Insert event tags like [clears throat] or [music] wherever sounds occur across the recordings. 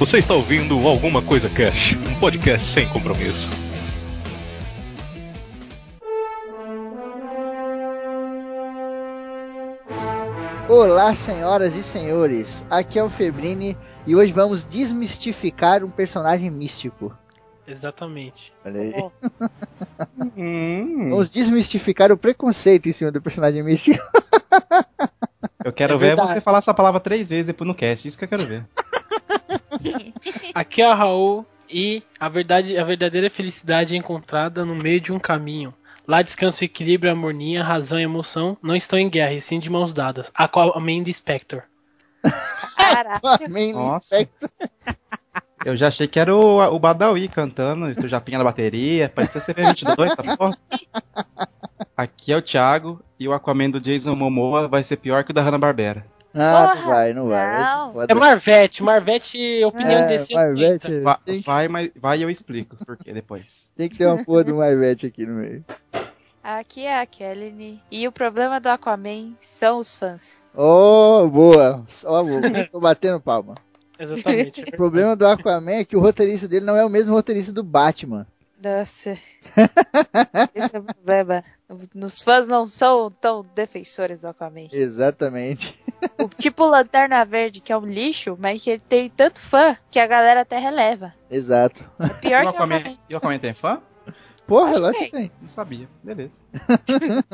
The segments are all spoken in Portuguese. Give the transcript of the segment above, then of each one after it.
Você está ouvindo Alguma Coisa Cash, um podcast sem compromisso. Olá, senhoras e senhores. Aqui é o Febrini e hoje vamos desmistificar um personagem místico. Exatamente. Olha aí. Oh, [laughs] Hum, Vamos desmistificar o preconceito em cima do personagem místico. eu quero É ver verdade. você falar essa palavra três vezes depois no cast. Isso que eu quero ver. [laughs] [laughs] aqui é o Raul e a verdade, a verdadeira felicidade é encontrada no meio de um caminho. Lá descansa o equilíbrio, a harmonia, razão e emoção não estão em guerra, e sim de mãos dadas. Aquaman do Spectre. Caraca. Inspector. [laughs] Eu já achei que era o, o Badawi cantando, o Japinha na bateria. Parecia ser 22 essa porra. Aqui é o Thiago e o Aquaman do Jason Momoa vai ser pior que o da Hanna-Barbera. Ah, não Porra, vai, não vai. Vai não. foda. É Marvete, Marvete, opinião É, desse Marvete, anos 80. Va- Tem que- vai, mas vai e eu explico por que depois. [laughs] Tem que ter uma porra do Marvete aqui no meio. Aqui é a Kelly. E o problema do Aquaman são os fãs. Oh, boa. Ó, boa. Tô batendo palma. Exatamente. O problema do Aquaman é que o roteirista dele não é o mesmo roteirista do Batman. Nossa. [laughs] Esse é o problema. Os fãs não são tão defensores do Aquaman. Exatamente. O tipo Lanterna Verde, que é um lixo, mas que ele tem tanto fã que a galera até releva. Exato. É pior E o que o Aquaman, e o Aquaman tem fã? Porra, Acho lógico que que tem. Não sabia. Beleza. [laughs]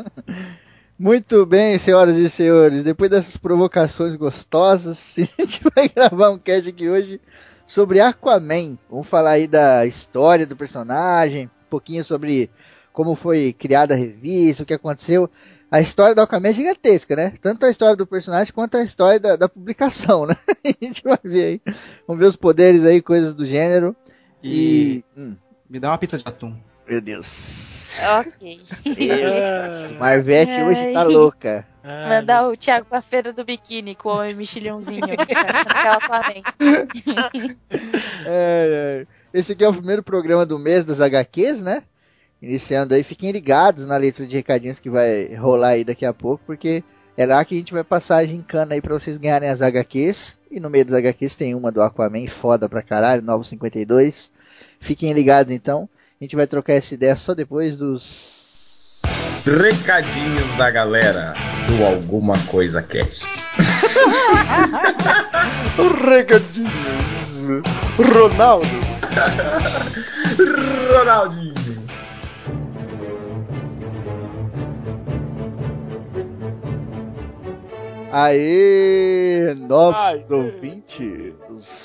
Muito bem, senhoras e senhores. Depois dessas provocações gostosas, [laughs] a gente vai gravar um cast aqui hoje sobre Aquaman. Vamos falar aí da história do personagem, um pouquinho sobre como foi criada a revista, o que aconteceu. A história do Aquaman é gigantesca, né? Tanto a história do personagem quanto a história da, da publicação, [laughs] né? A gente vai ver aí. Vamos ver os poderes aí, coisas do gênero. E, E. Hum, me dá uma pizza de atum. Meu Deus. Ok. Ah, Marvete hoje tá Ai. louca. ah, Mandar o Thiago pra feira do biquíni com o homem mexilhãozinho. É, é. Esse aqui é o primeiro programa do mês das HQs, né? Iniciando aí, fiquem ligados na letra de recadinhos que vai rolar aí daqui a pouco, porque é lá que a gente vai passar a gincana aí pra vocês ganharem as HQs. E no meio das HQs tem uma do Aquaman, foda pra caralho, Novo 52. Fiquem ligados então. A gente vai trocar essa ideia só depois dos. Recadinhos da galera do Alguma Coisa Cast. [laughs] Recadinhos! Ronaldo! [laughs] Ronaldinho. Aê, novos Aê.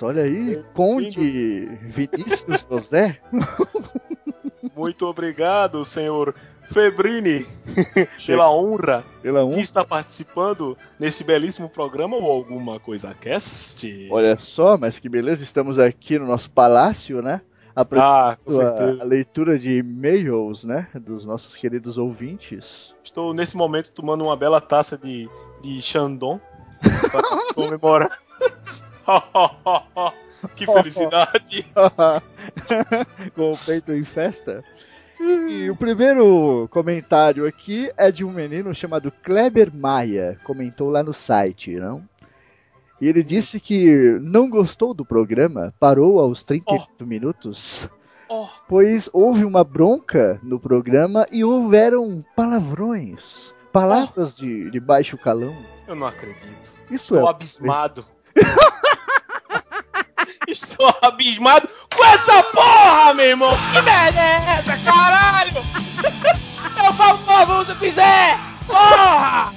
Olha aí, Conde Vinícius José. [laughs] Muito obrigado, senhor Febrini, [laughs] pela honra Pela que um. está participando nesse belíssimo programa ou alguma coisa cast. Olha só, mas que beleza, estamos aqui no nosso palácio, né? Ah, a, a leitura de e-mails, né? Dos nossos queridos ouvintes. Estou nesse momento tomando uma bela taça de, de Chandon para [laughs] comemorar. [laughs] que felicidade! [laughs] Com o peito em festa. E o primeiro comentário aqui é de um menino chamado Kleber Maia. Comentou lá no site, não? E ele disse que não gostou do programa, parou aos 38 minutos, Oh. pois houve uma bronca no programa e houveram palavrões, palavras de, de baixo calão. Eu não acredito. Isto Estou é, abismado. [laughs] Estou abismado com essa porra, meu irmão! Que merda é essa, caralho? Eu falo porra se eu fizer! Porra!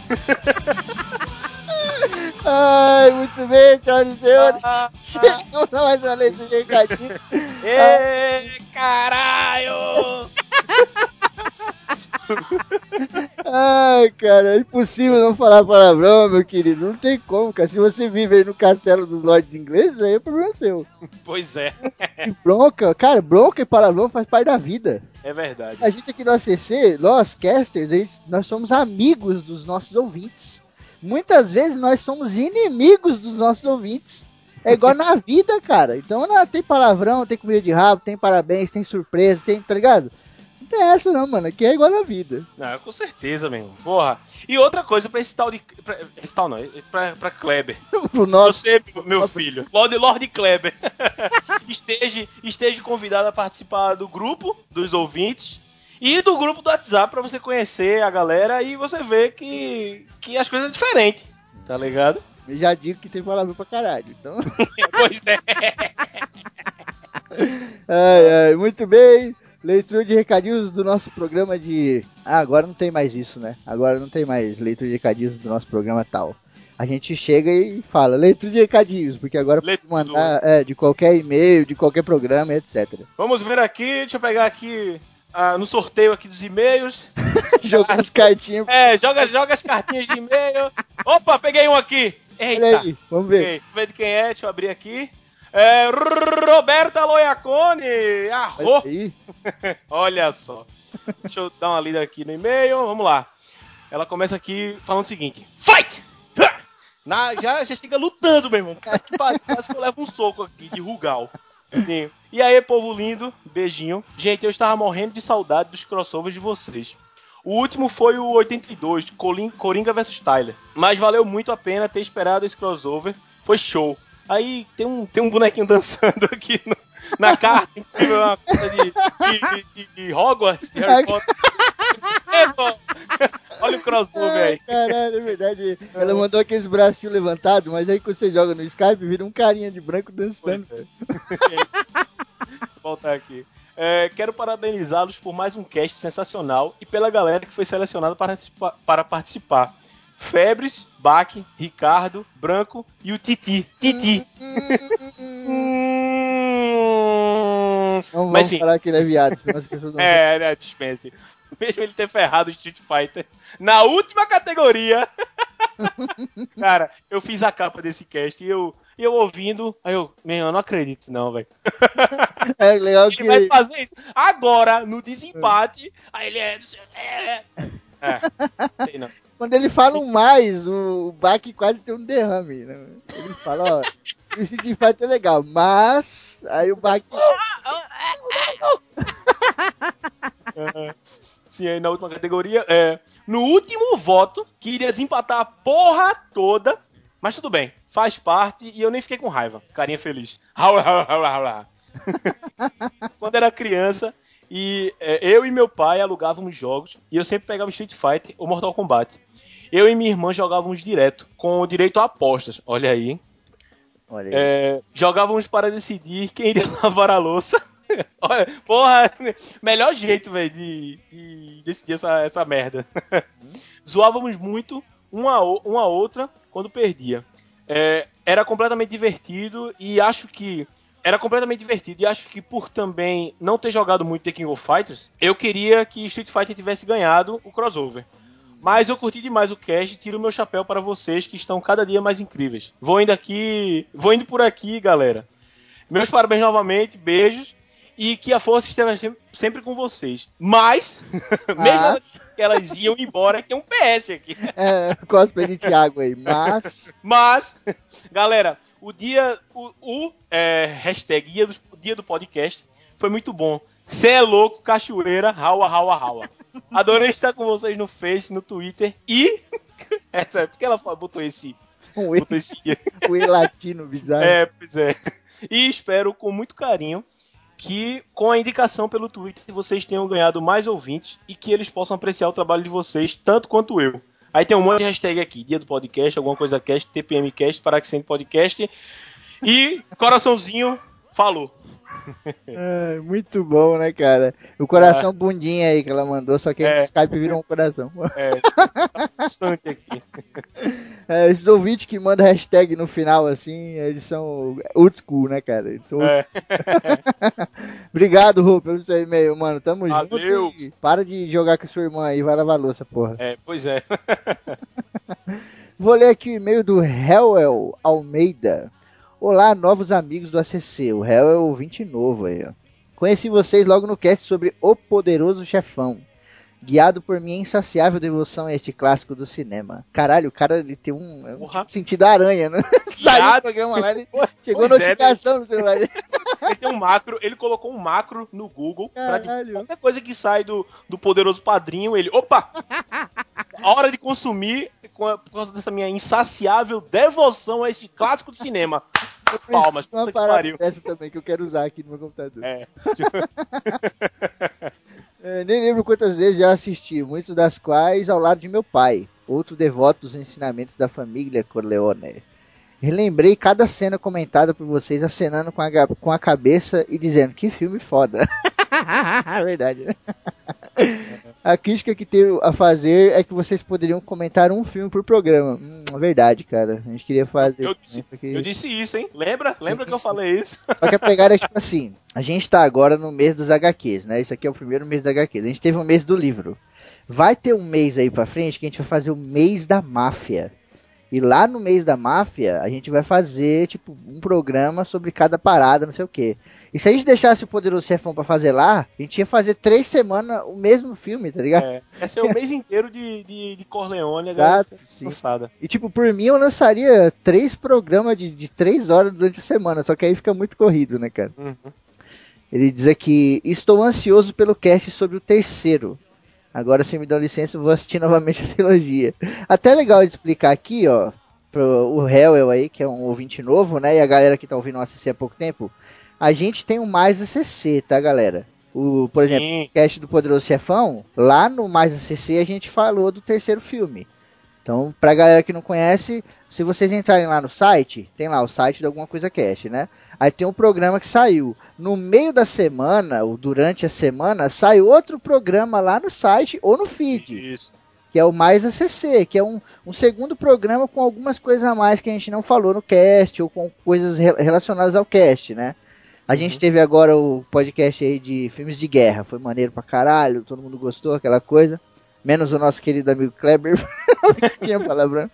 Ai, muito bem, senhoras e senhores. Ah, Chegamos a mais uma leitura de recadinho. Ê, caralho! Ai, cara, é impossível não falar palavrão, meu querido. Não tem como, cara. Se você vive aí no castelo dos lords ingleses, aí é problema seu. Pois é, E bronca, cara, bronca e palavrão faz parte da vida. é verdade. A gente aqui no ACC, nós casters, gente- nós somos amigos dos nossos ouvintes. Muitas vezes nós somos inimigos dos nossos ouvintes. É igual na [laughs] vida, cara. Então não, tem palavrão, tem comida de rabo, tem parabéns, tem surpresa, tem, tá ligado? Tem essa não, mano. Aqui é igual na vida. Não, com certeza, meu irmão. Porra. E outra coisa pra esse tal de. Pra, esse tal não, pra, pra Kleber. [laughs] Pro nosso. Você, meu filho, Lord, Lord Kleber, [laughs] esteja, esteja convidado a participar do grupo dos ouvintes e do grupo do WhatsApp pra você conhecer a galera e você ver que, que as coisas são diferentes. Tá ligado? Eu já digo que tem palavra pra caralho. Então. [laughs] pois é. Ai, ai, muito bem. Leitura de recadinhos do nosso programa de. Ah, agora não tem mais isso, né? Agora não tem mais leitura de recadinhos do nosso programa tal. A gente chega e fala leitura de recadinhos, porque agora pode Leitura. mandar é, de qualquer e-mail, de qualquer programa, etc. Vamos ver aqui, deixa eu pegar aqui ah, no sorteio aqui dos e-mails. [laughs] Jogar as cartinhas. É, joga, joga as cartinhas de e-mail. Opa, peguei um aqui. Eita. Olha aí, vamos ver. Ok, Vamos ver de quem é, deixa eu abrir aqui. É, Roberta Loiacone. Arro. [laughs] Olha só. Deixa eu dar uma lida aqui no e-mail. Vamos lá. Ela começa aqui falando o seguinte: Fight! [laughs] Na, já, já chega lutando, meu irmão. Quase que eu levo um soco aqui de Rugal. Sim. E aí, povo lindo, beijinho. Gente, eu estava morrendo de saudade dos crossovers de vocês. O último foi o 82, Colin- Coringa vs Tyler. Mas valeu muito a pena ter esperado esse crossover. Foi show. Aí tem um, tem um bonequinho dançando [laughs] aqui no- na carta, incrível, uma coisa de, de, de- Hogwarts, de Harry Potter. [laughs] É. Olha o crossover aí. Caralho, é verdade. Ela mandou aqueles bracinhos levantados, mas aí quando você joga no Skype, vira um carinha de branco dançando. Vou voltar aqui. É, quero parabenizá-los por mais um cast sensacional e pela galera que foi selecionada para, para participar. Febres, Bach, Ricardo, Branco e o Titi. Titi. Hum. Não Mas vamos sim. falar que ele é viado, senão as pessoas não É, né, dispense. Mesmo ele ter ferrado o Street Fighter na última categoria. [laughs] Cara, eu fiz a capa desse cast e eu, eu ouvindo, aí eu, meu, eu não acredito não, velho. É legal que Ele vai fazer isso agora, no desempate, aí ele é... É, é [laughs] sei não. Quando ele fala um mais, o, o quase tem um derrame. Né? Ele fala, ó, [laughs] Street Fighter é legal, mas aí o Bach [laughs] Sim, aí na última categoria, é, no último voto, que iria desempatar a porra toda, mas tudo bem, faz parte e eu nem fiquei com raiva. Carinha feliz. [laughs] Quando era criança, e é, eu e meu pai alugávamos jogos, e eu sempre pegava Street Fighter ou Mortal Kombat. Eu e minha irmã jogávamos direto, com direito a apostas. Olha aí, hein? Olha aí. É, jogávamos para decidir quem iria [laughs] lavar a louça. [laughs] Olha, porra, melhor jeito, velho, de, de decidir essa, essa merda. [laughs] Zoávamos muito uma, uma outra quando perdia. É, era completamente divertido e acho que. Era completamente divertido e acho que por também não ter jogado muito The King of Fighters, eu queria que Street Fighter tivesse ganhado o crossover. Mas eu curti demais o cast e tiro meu chapéu para vocês que estão cada dia mais incríveis. Vou indo aqui, vou indo por aqui, galera. Meus parabéns novamente, beijos e que a força esteja sempre- com vocês. Mas, [laughs] mesmo Mas- que elas iam embora, tem um PS aqui. É, cosplay de Thiago aí, mas Mas, galera, o dia, o, o, é, hashtag dia do, dia do podcast foi muito bom. Cê é louco, cachoeira, raua, raua, raua. Adorei estar com vocês no Face, no Twitter e. [laughs] Essa, por que ela botou esse. um Botou esse [laughs] um E latino bizarro. é, pois é. E espero com muito carinho que com a indicação pelo Twitter vocês tenham ganhado mais ouvintes e que eles possam apreciar o trabalho de vocês tanto quanto eu. Aí tem um monte de hashtag aqui, dia do podcast, alguma coisa cast, TPMcast, Paraxente Podcast. E coraçãozinho, falou. [laughs] É, muito bom, né, cara? O coração bundinha aí que ela mandou, só que É. no Skype virou um coração. [laughs] É, bastante aqui. [laughs] É, esses ouvintes que mandam hashtag no final, assim, eles são old school, né, cara? Eles são old É, Obrigado, Rô, pelo seu e-mail, mano. Tamo Valeu. junto. E para de jogar com sua irmã aí, vai lavar louça, porra. é, pois é. Vou ler aqui o e-mail do Hellel Almeida. Olá, novos amigos do ACC. O Hell é ouvinte novo aí, ó. Conheci vocês logo no cast sobre O Poderoso Chefão. guiado por minha insaciável devoção a este clássico do cinema. Caralho, o cara ele tem um, é um Porra. sentido aranha, né? [laughs] Saiu do programa lá, ele [laughs] Pois chegou é, notificação no celular. Ele tem um macro, ele colocou um macro no Google pra Caralho. qualquer coisa que sai do, do poderoso padrinho, ele. Opa! A [laughs] hora de consumir por causa dessa minha insaciável devoção a este clássico do cinema. Palmas, Uma que parada pariu. dessa também que eu quero usar aqui no meu computador. É. [laughs] É, nem lembro quantas vezes já assisti, muitas das quais ao lado de meu pai, outro devoto dos ensinamentos da família Corleone. Relembrei cada cena comentada por vocês acenando com a, com a cabeça e dizendo que filme foda. [laughs] Verdade, né? [laughs] A crítica que tenho a fazer é que vocês poderiam comentar um filme por programa. Hum, é verdade, cara. A gente queria fazer. Eu disse- né, só que- Eu disse isso, hein? Lembra? Lembra que eu falei isso? só que a pegada é tipo [laughs] assim: a gente tá agora no mês das HQs, né? Isso aqui é o primeiro mês das HQs. A gente teve um mês do livro. Vai ter um mês aí pra frente que a gente vai fazer o mês da máfia. E lá no mês da máfia, a gente vai fazer, tipo, um programa sobre cada parada, não sei o quê. E se a gente deixasse o Poderoso Chefão pra fazer lá, a gente ia fazer três semanas o mesmo filme, tá ligado? É. Esse é o mês inteiro de, de, de Corleone, a Exato, sim. cansada. E tipo, por mim eu lançaria três programas de, de três horas durante a semana, só que aí fica muito corrido, né, cara? Uhum. Ele diz aqui: Estou ansioso pelo cast sobre o terceiro. Agora, se me dão licença, eu vou assistir novamente a trilogia. Até legal de explicar aqui, ó, pro o Hellel aí, que é um ouvinte novo, né? E a galera que tá ouvindo o ACC há pouco tempo. A gente tem o Mais ACC, tá, galera? O, por exemplo, Sim. o cast do Poderoso Chefão, lá no Mais ACC a gente falou do terceiro filme. Então, pra galera que não conhece, se vocês entrarem lá no site, tem lá o site de alguma coisa cast, né? Aí tem um programa que saiu. No meio da semana, ou durante a semana, sai outro programa lá no site ou no feed, Isso. que é o Mais ACC, que é um, um segundo programa com algumas coisas a mais que a gente não falou no cast, ou com coisas re- relacionadas ao cast, né? A gente teve agora o podcast aí de filmes de guerra, foi maneiro pra caralho, todo mundo gostou, aquela coisa. Menos o nosso querido amigo Kleber, [laughs] que tinha palavrão.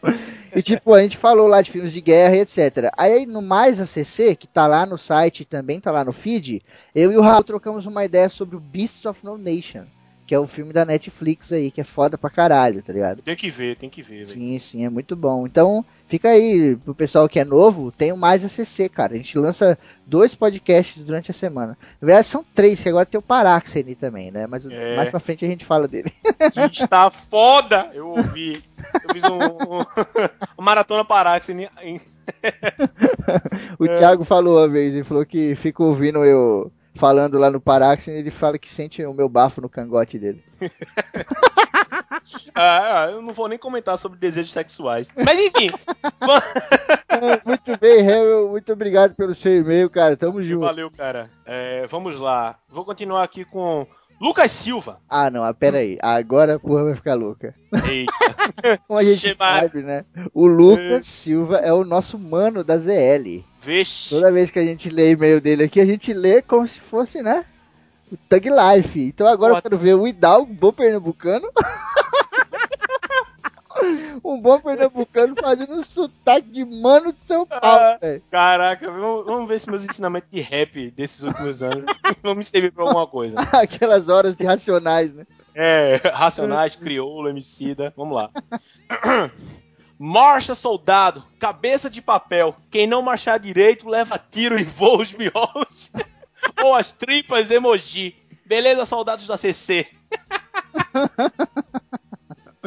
E tipo, a gente falou lá de filmes de guerra e etc. Aí no Mais ACC, que tá lá no site e também tá lá no feed, eu e o Raul trocamos uma ideia sobre o Beasts of No Nation, que é o filme da Netflix aí, que é foda pra caralho, tá ligado? Tem que ver, tem que ver. Sim, sim, é muito bom. Então, fica aí, pro pessoal que é novo, tem o Mais ACC, cara. A gente lança dois podcasts durante a semana. Na verdade, são três, que agora tem o Paráxene também, né? Mas É. mais pra frente a gente fala dele. Que está foda! Eu ouvi. Eu fiz um, um- [laughs] uma maratona Paráxene em, [laughs] O Thiago falou uma vez, ele falou que fica ouvindo eu falando lá no Paráxene, ele fala que sente o meu bafo no cangote dele. [laughs] Ah, eu não vou nem comentar sobre desejos sexuais. Mas enfim, [laughs] Ah, muito bem, Hel, muito obrigado pelo seu e-mail, cara. Tamo junto. valeu, cara. É, vamos lá. Vou continuar aqui com Lucas Silva. Ah, não, ah, pera aí. Agora a porra vai ficar louca. Eita, [laughs] Como a gente sabe, né? O Lucas Silva é o nosso mano da ZL. vixe. Toda vez que a gente lê e-mail dele aqui, a gente lê como se fosse, né? O Thug Life. Então agora eu quero ver o Hidalgo, bom pernambucano. [laughs] um bom pernambucano fazendo um sotaque de mano de São Paulo, Ah. velho. Caraca, vamos, vamos ver se meus ensinamentos de rap desses últimos anos [laughs] vão me servir pra alguma coisa. [laughs] Aquelas horas de racionais, né? É, Racionais, Crioulo, Emicida. Vamos lá. [clears throat] Marcha, soldado, cabeça de papel. Quem não marchar direito leva tiro e voa os miolos. [laughs] Ou as tripas emoji. Beleza, soldados da CC.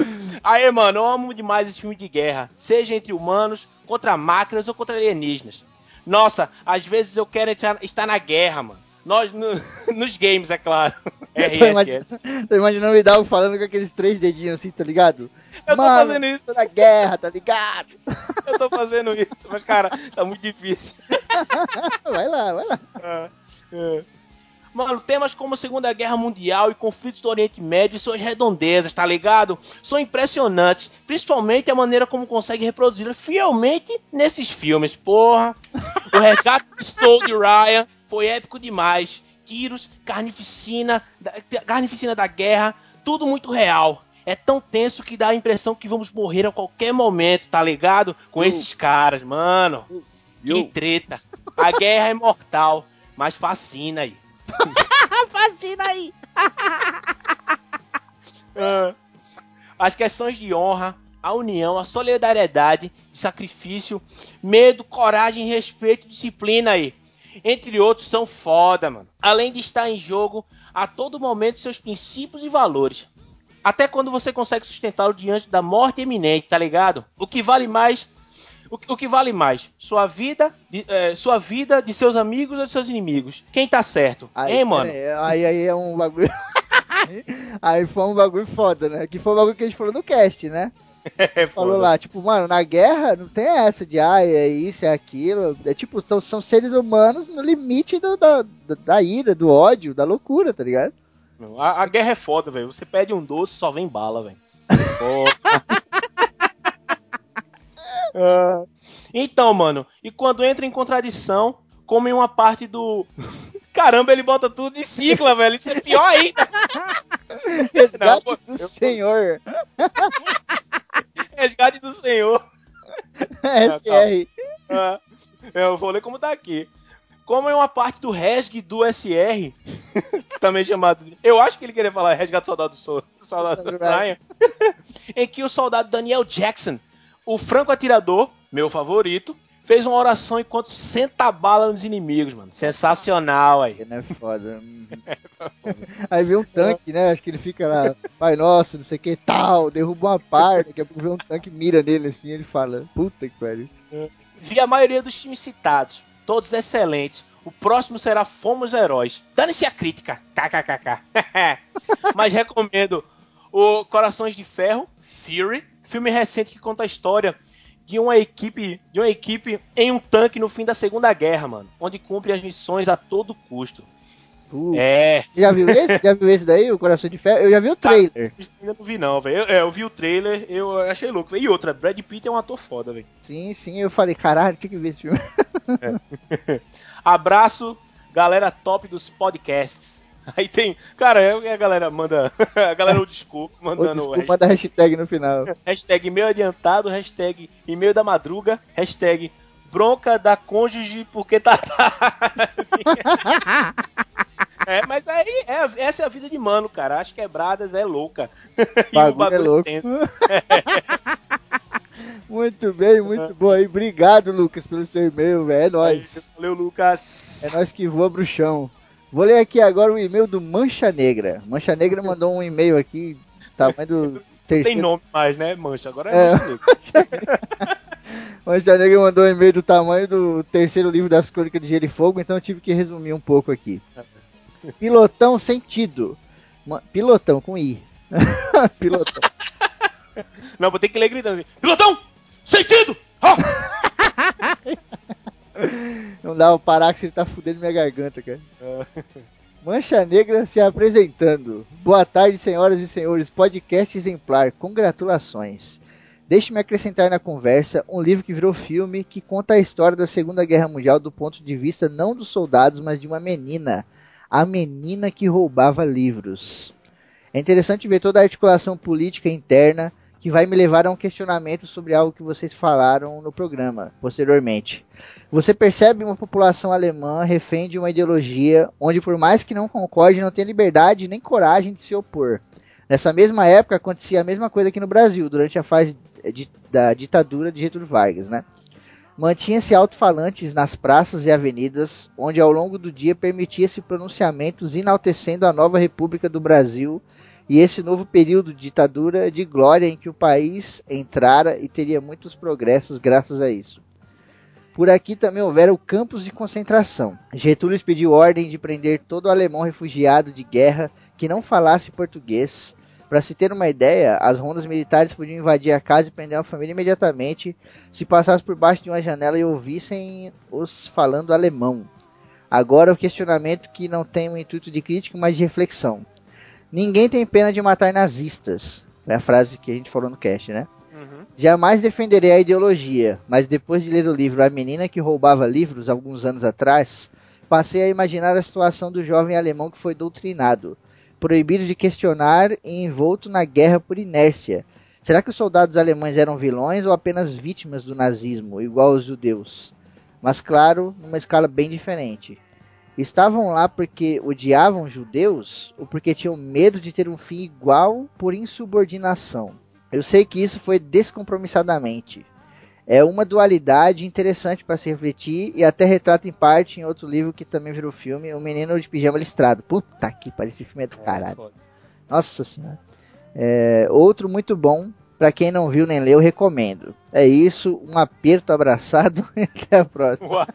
[laughs] Aê, mano, eu amo demais esse filme de guerra. Seja entre humanos, contra máquinas ou contra alienígenas. Nossa, às vezes eu quero entrar- estar na guerra, mano. Nós, no- [laughs] nos games, é claro. [laughs] Tô RSS. imaginando, tô imaginando o Hidalgo falando com aqueles três dedinhos assim, tá ligado? Eu tô Mano, fazendo isso. Tô na guerra, tá ligado? Eu tô fazendo isso, mas cara, tá muito difícil. Vai lá, vai lá. É, é. Mano, temas como a Segunda Guerra Mundial e conflitos do Oriente Médio e suas redondezas, tá ligado? São impressionantes, principalmente a maneira como consegue reproduzi-las fielmente nesses filmes, porra. O resgate do Soul de Ryan foi épico demais. Tiros, carnificina, da, carnificina da guerra, tudo muito real. É tão tenso que dá a impressão que vamos morrer a qualquer momento, tá ligado? Com esses caras, mano. Que treta. A guerra é mortal, mas fascina aí. [laughs] Fascina aí. [laughs] Ah, as questões de honra, a união, a solidariedade, sacrifício, medo, coragem, respeito, disciplina aí. Entre outros, são foda, mano. Além de estar em jogo a todo momento seus princípios e valores. Até quando você consegue sustentá-lo diante da morte iminente, tá ligado? O que vale mais. O, que- o que vale mais? Sua vida, de, eh, sua vida, de seus amigos ou de seus inimigos? Quem tá certo? Aí, hein, mano? Aí, aí é um bagulho. [laughs] aí foi um bagulho foda, né? Que foi um bagulho que a gente falou no cast, né? [laughs] É Falou lá, tipo, mano, na guerra não tem essa de, ah, é isso, é aquilo. É tipo, são, são seres humanos no limite do- da, da, da ira, do ódio, da loucura, tá ligado? A, a guerra é foda, velho. Você pede um doce, só vem bala, velho. [laughs] Ah, então, mano, e quando entra em contradição, como em uma parte do. Caramba, ele bota tudo de cicla, velho. Isso é pior ainda. [laughs] Resgate pô, do eu- Senhor. [laughs] Resgate do Senhor. [laughs] SR. Ah, eu vou ler como tá aqui. Como em uma parte do resg do SR, também chamado. de- Eu acho que ele queria falar resgate do soldado do Sol- soldado do Ryan, em que o soldado Daniel Jackson, o franco atirador, meu favorito, fez uma oração enquanto senta a bala nos inimigos, mano. Sensacional aí. Não é foda. Uhum. [laughs] Aí vem um tanque, né? Acho que ele fica lá, pai nosso, não sei o que, tal, derruba uma parte, daqui a pouco vem um tanque, mira nele assim, ele fala, puta que pariu. Vi a maioria dos times citados, todos excelentes. O próximo será Fomos Heróis. Dane-se a crítica. KKKK. [laughs] Mas recomendo o Corações de Ferro, Fury, filme recente que conta a história de uma equipe, de uma equipe em um tanque no fim da Segunda Guerra, mano, onde cumpre as missões a todo custo. Puta. É, Você já viu esse? Já viu esse daí, o Coração de Ferro? Eu já vi o trailer. ainda não vi não, velho. Eu, é, eu vi o trailer, eu achei louco. E outra, Brad Pitt é um ator foda, velho. Sim, sim, eu falei, caralho, tem que ver esse filme. [laughs] Abraço, galera top dos podcasts. [laughs] Aí tem. Cara, é- a galera manda. [laughs] A galera o desculpa, mandando desculpa da hashtag no final. [laughs] hashtag e-mail adiantado, hashtag e-mail da madruga, hashtag bronca da cônjuge porque tá. É, mas aí, é- essa é a vida de mano, cara. As quebradas é louca. E o Bagulho é louco. tenso. Muito bem, muito bom aí. Obrigado, Lucas, pelo seu e-mail, velho. É nóis. Valeu, Lucas. É nós que voa bruxão. Vou ler aqui agora o e-mail do Mancha Negra. Mancha Negra mandou um e-mail aqui, tamanho do Tem terceiro. nome mais, né, Mancha? Agora é, É. Mancha Negra. [laughs] Mancha Negra mandou um e-mail do tamanho do terceiro livro das Crônicas de Gelo e Fogo, então eu tive que resumir um pouco aqui. [laughs] Pilotão sentido. Pilotão com I. [laughs] Pilotão. Não, vou ter que ler gritando. Pilotão! Sentido! Ah! Não dá pra parar que você tá fudendo minha garganta, cara. Mancha Negra se apresentando. Boa tarde, senhoras e senhores. Podcast exemplar. Congratulações. Deixe-me acrescentar na conversa um livro que virou filme que conta a história da Segunda Guerra Mundial do ponto de vista não dos soldados, mas de uma menina. A menina que roubava livros. É interessante ver toda a articulação política interna que vai me levar a um questionamento sobre algo que vocês falaram no programa posteriormente. Você percebe uma população alemã refém de uma ideologia onde, por mais que não concorde, não tem liberdade nem coragem de se opor. Nessa mesma época acontecia a mesma coisa aqui no Brasil, durante a fase de- da ditadura de Getúlio Vargas, né? Mantinha-se alto-falantes nas praças e avenidas, onde ao longo do dia permitia-se pronunciamentos enaltecendo a nova República do Brasil e esse novo período de ditadura de glória em que o país entrara e teria muitos progressos graças a isso. Por aqui também houveram campos de concentração. Getúlio pediu ordem de prender todo alemão refugiado de guerra que não falasse português. Para se ter uma ideia, as rondas militares podiam invadir a casa e prender uma família imediatamente se passassem por baixo de uma janela e ouvissem os falando alemão. Agora o questionamento que não tem um intuito de crítica, mas de reflexão. Ninguém tem pena de matar nazistas. É a frase que a gente falou no cast, né? Uhum. Jamais defenderei a ideologia, mas depois de ler o livro A Menina que Roubava Livros, alguns anos atrás, passei a imaginar a situação do jovem alemão que foi doutrinado, proibido de questionar e envolto na guerra por inércia. Será que os soldados alemães eram vilões ou apenas vítimas do nazismo, igual aos judeus? Mas claro, numa escala bem diferente. Estavam lá porque odiavam judeus ou porque tinham medo de ter um fim igual por insubordinação? Eu sei que isso foi descompromissadamente. É uma dualidade interessante para se refletir e até retrata em parte em outro livro que também virou filme, O Menino de Pijama Listrado. Puta que pariu, esse filme é do caralho. foda. Nossa senhora. É, outro muito bom, para quem não viu nem leu, recomendo. É isso, um aperto abraçado [laughs] e até a próxima. [laughs]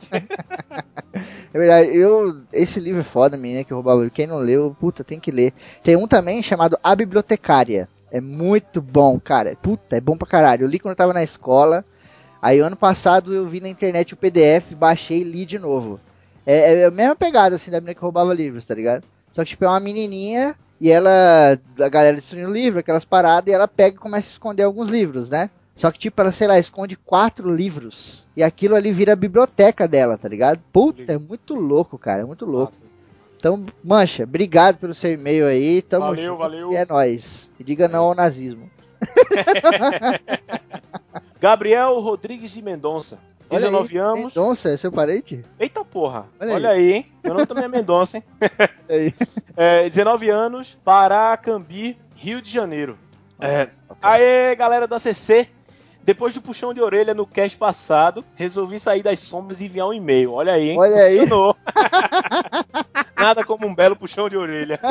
É verdade, eu, esse livro é foda, menina que roubava. Quem não leu, puta, tem que ler. Tem um também chamado A Bibliotecária. É muito bom, cara. Puta, é bom pra caralho. Eu li quando eu tava na escola. Aí ano passado eu vi na internet o PDF, baixei e li de novo. É, é a mesma pegada assim da menina que roubava livros, tá ligado? Só que tipo é uma menininha e ela, a galera destruindo o livro, aquelas paradas, e ela pega e começa a esconder alguns livros, né? Só que tipo ela, sei lá, esconde quatro livros. E aquilo ali vira a biblioteca dela, tá ligado? Puta, é muito louco, cara, é muito louco. Massa. Então, Mancha, obrigado pelo seu e-mail aí. Tamo Valeu, junto, valeu. E é nóis. E diga não ao nazismo. [laughs] Gabriel Rodrigues de Mendonça. 19 aí, anos. Mendonça, é seu parente? Eita porra. Olha Olha, aí. aí. hein? Meu nome também é Mendonça, hein? [laughs] É, 19 anos, Paracambi, Rio de Janeiro. É. Aê, galera da CC. Depois do puxão de orelha no cast passado, resolvi sair das sombras e enviar um e-mail. Olha aí, hein? Olha aí. Funcionou. [laughs] Nada como um belo puxão de orelha. [laughs]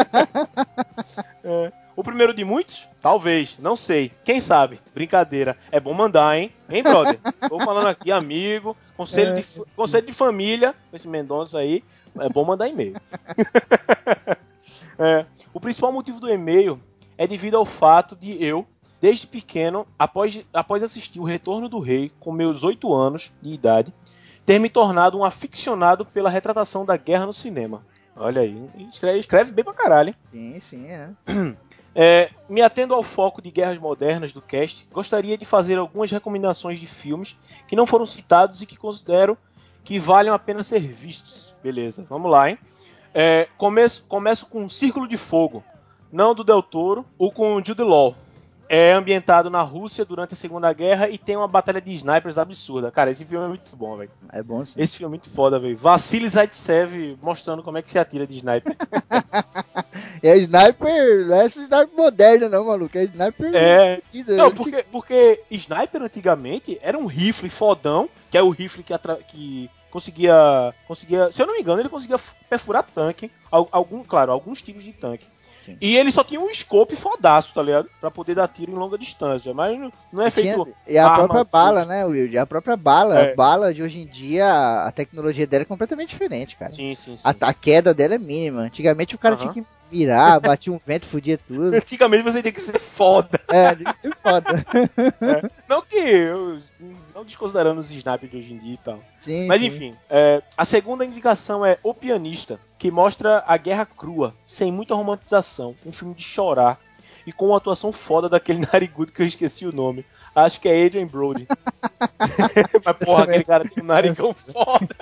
É. O primeiro de muitos? Talvez, não sei. Quem sabe? Brincadeira. É bom mandar, hein? Hein, brother? Tô falando aqui, amigo, conselho, de, fa- conselho de família, esse Mendonça aí. É bom mandar e-mail. [laughs] É, o principal motivo do e-mail é devido ao fato de eu, desde pequeno, após, após assistir O Retorno do Rei, com meus 8 anos de idade, ter me tornado um aficionado pela retratação da guerra no cinema. Olha aí, escreve, escreve bem pra caralho, hein? Sim, sim, é. [clears throat] É, me atendo ao foco de guerras modernas do cast, gostaria de fazer algumas recomendações de filmes que não foram citados e que considero que valham a pena ser vistos. Beleza, vamos lá, hein? É, começo, começo com Círculo de Fogo, não do Del Toro, ou com Jude Law. É ambientado na Rússia durante a Segunda Guerra e tem uma batalha de snipers absurda. Cara, esse filme é muito bom, velho. É bom sim. Esse filme é muito foda, velho. Vassili Zaitsev mostrando como é que se atira de sniper. [laughs] É sniper, não é essa sniper moderna não, maluco. É sniper. É, Não, porque, porque sniper antigamente era um rifle fodão, que é o rifle que, atra- que conseguia, conseguia. Se eu não me engano, ele conseguia perfurar tanque. Al- Algum, claro, alguns tipos de tanque. Sim. E ele só tinha um scope fodaço, tá ligado? Pra poder dar tiro em longa distância. Mas não- é E tinha- feito. E a própria bala, né, Will? A própria bala. É. A bala de hoje em dia, a tecnologia dela é completamente diferente, cara. Sim, sim, sim. A, a queda dela é mínima. Antigamente o cara tinha que virar, batia um vento, fudia tudo. [laughs] Antigamente você tinha que ser foda. É, tinha que ser foda. Não que eu. Não desconsiderando os snipers de hoje em dia e tal. Sim, Mas sim. enfim, é, a segunda indicação é O Pianista, que mostra a guerra crua, sem muita romantização, um filme de chorar e com uma atuação foda daquele [laughs] narigudo que eu esqueci o nome. Acho que é Adrian Brody. [laughs] Mas porra, aquele cara tem um narigão foda.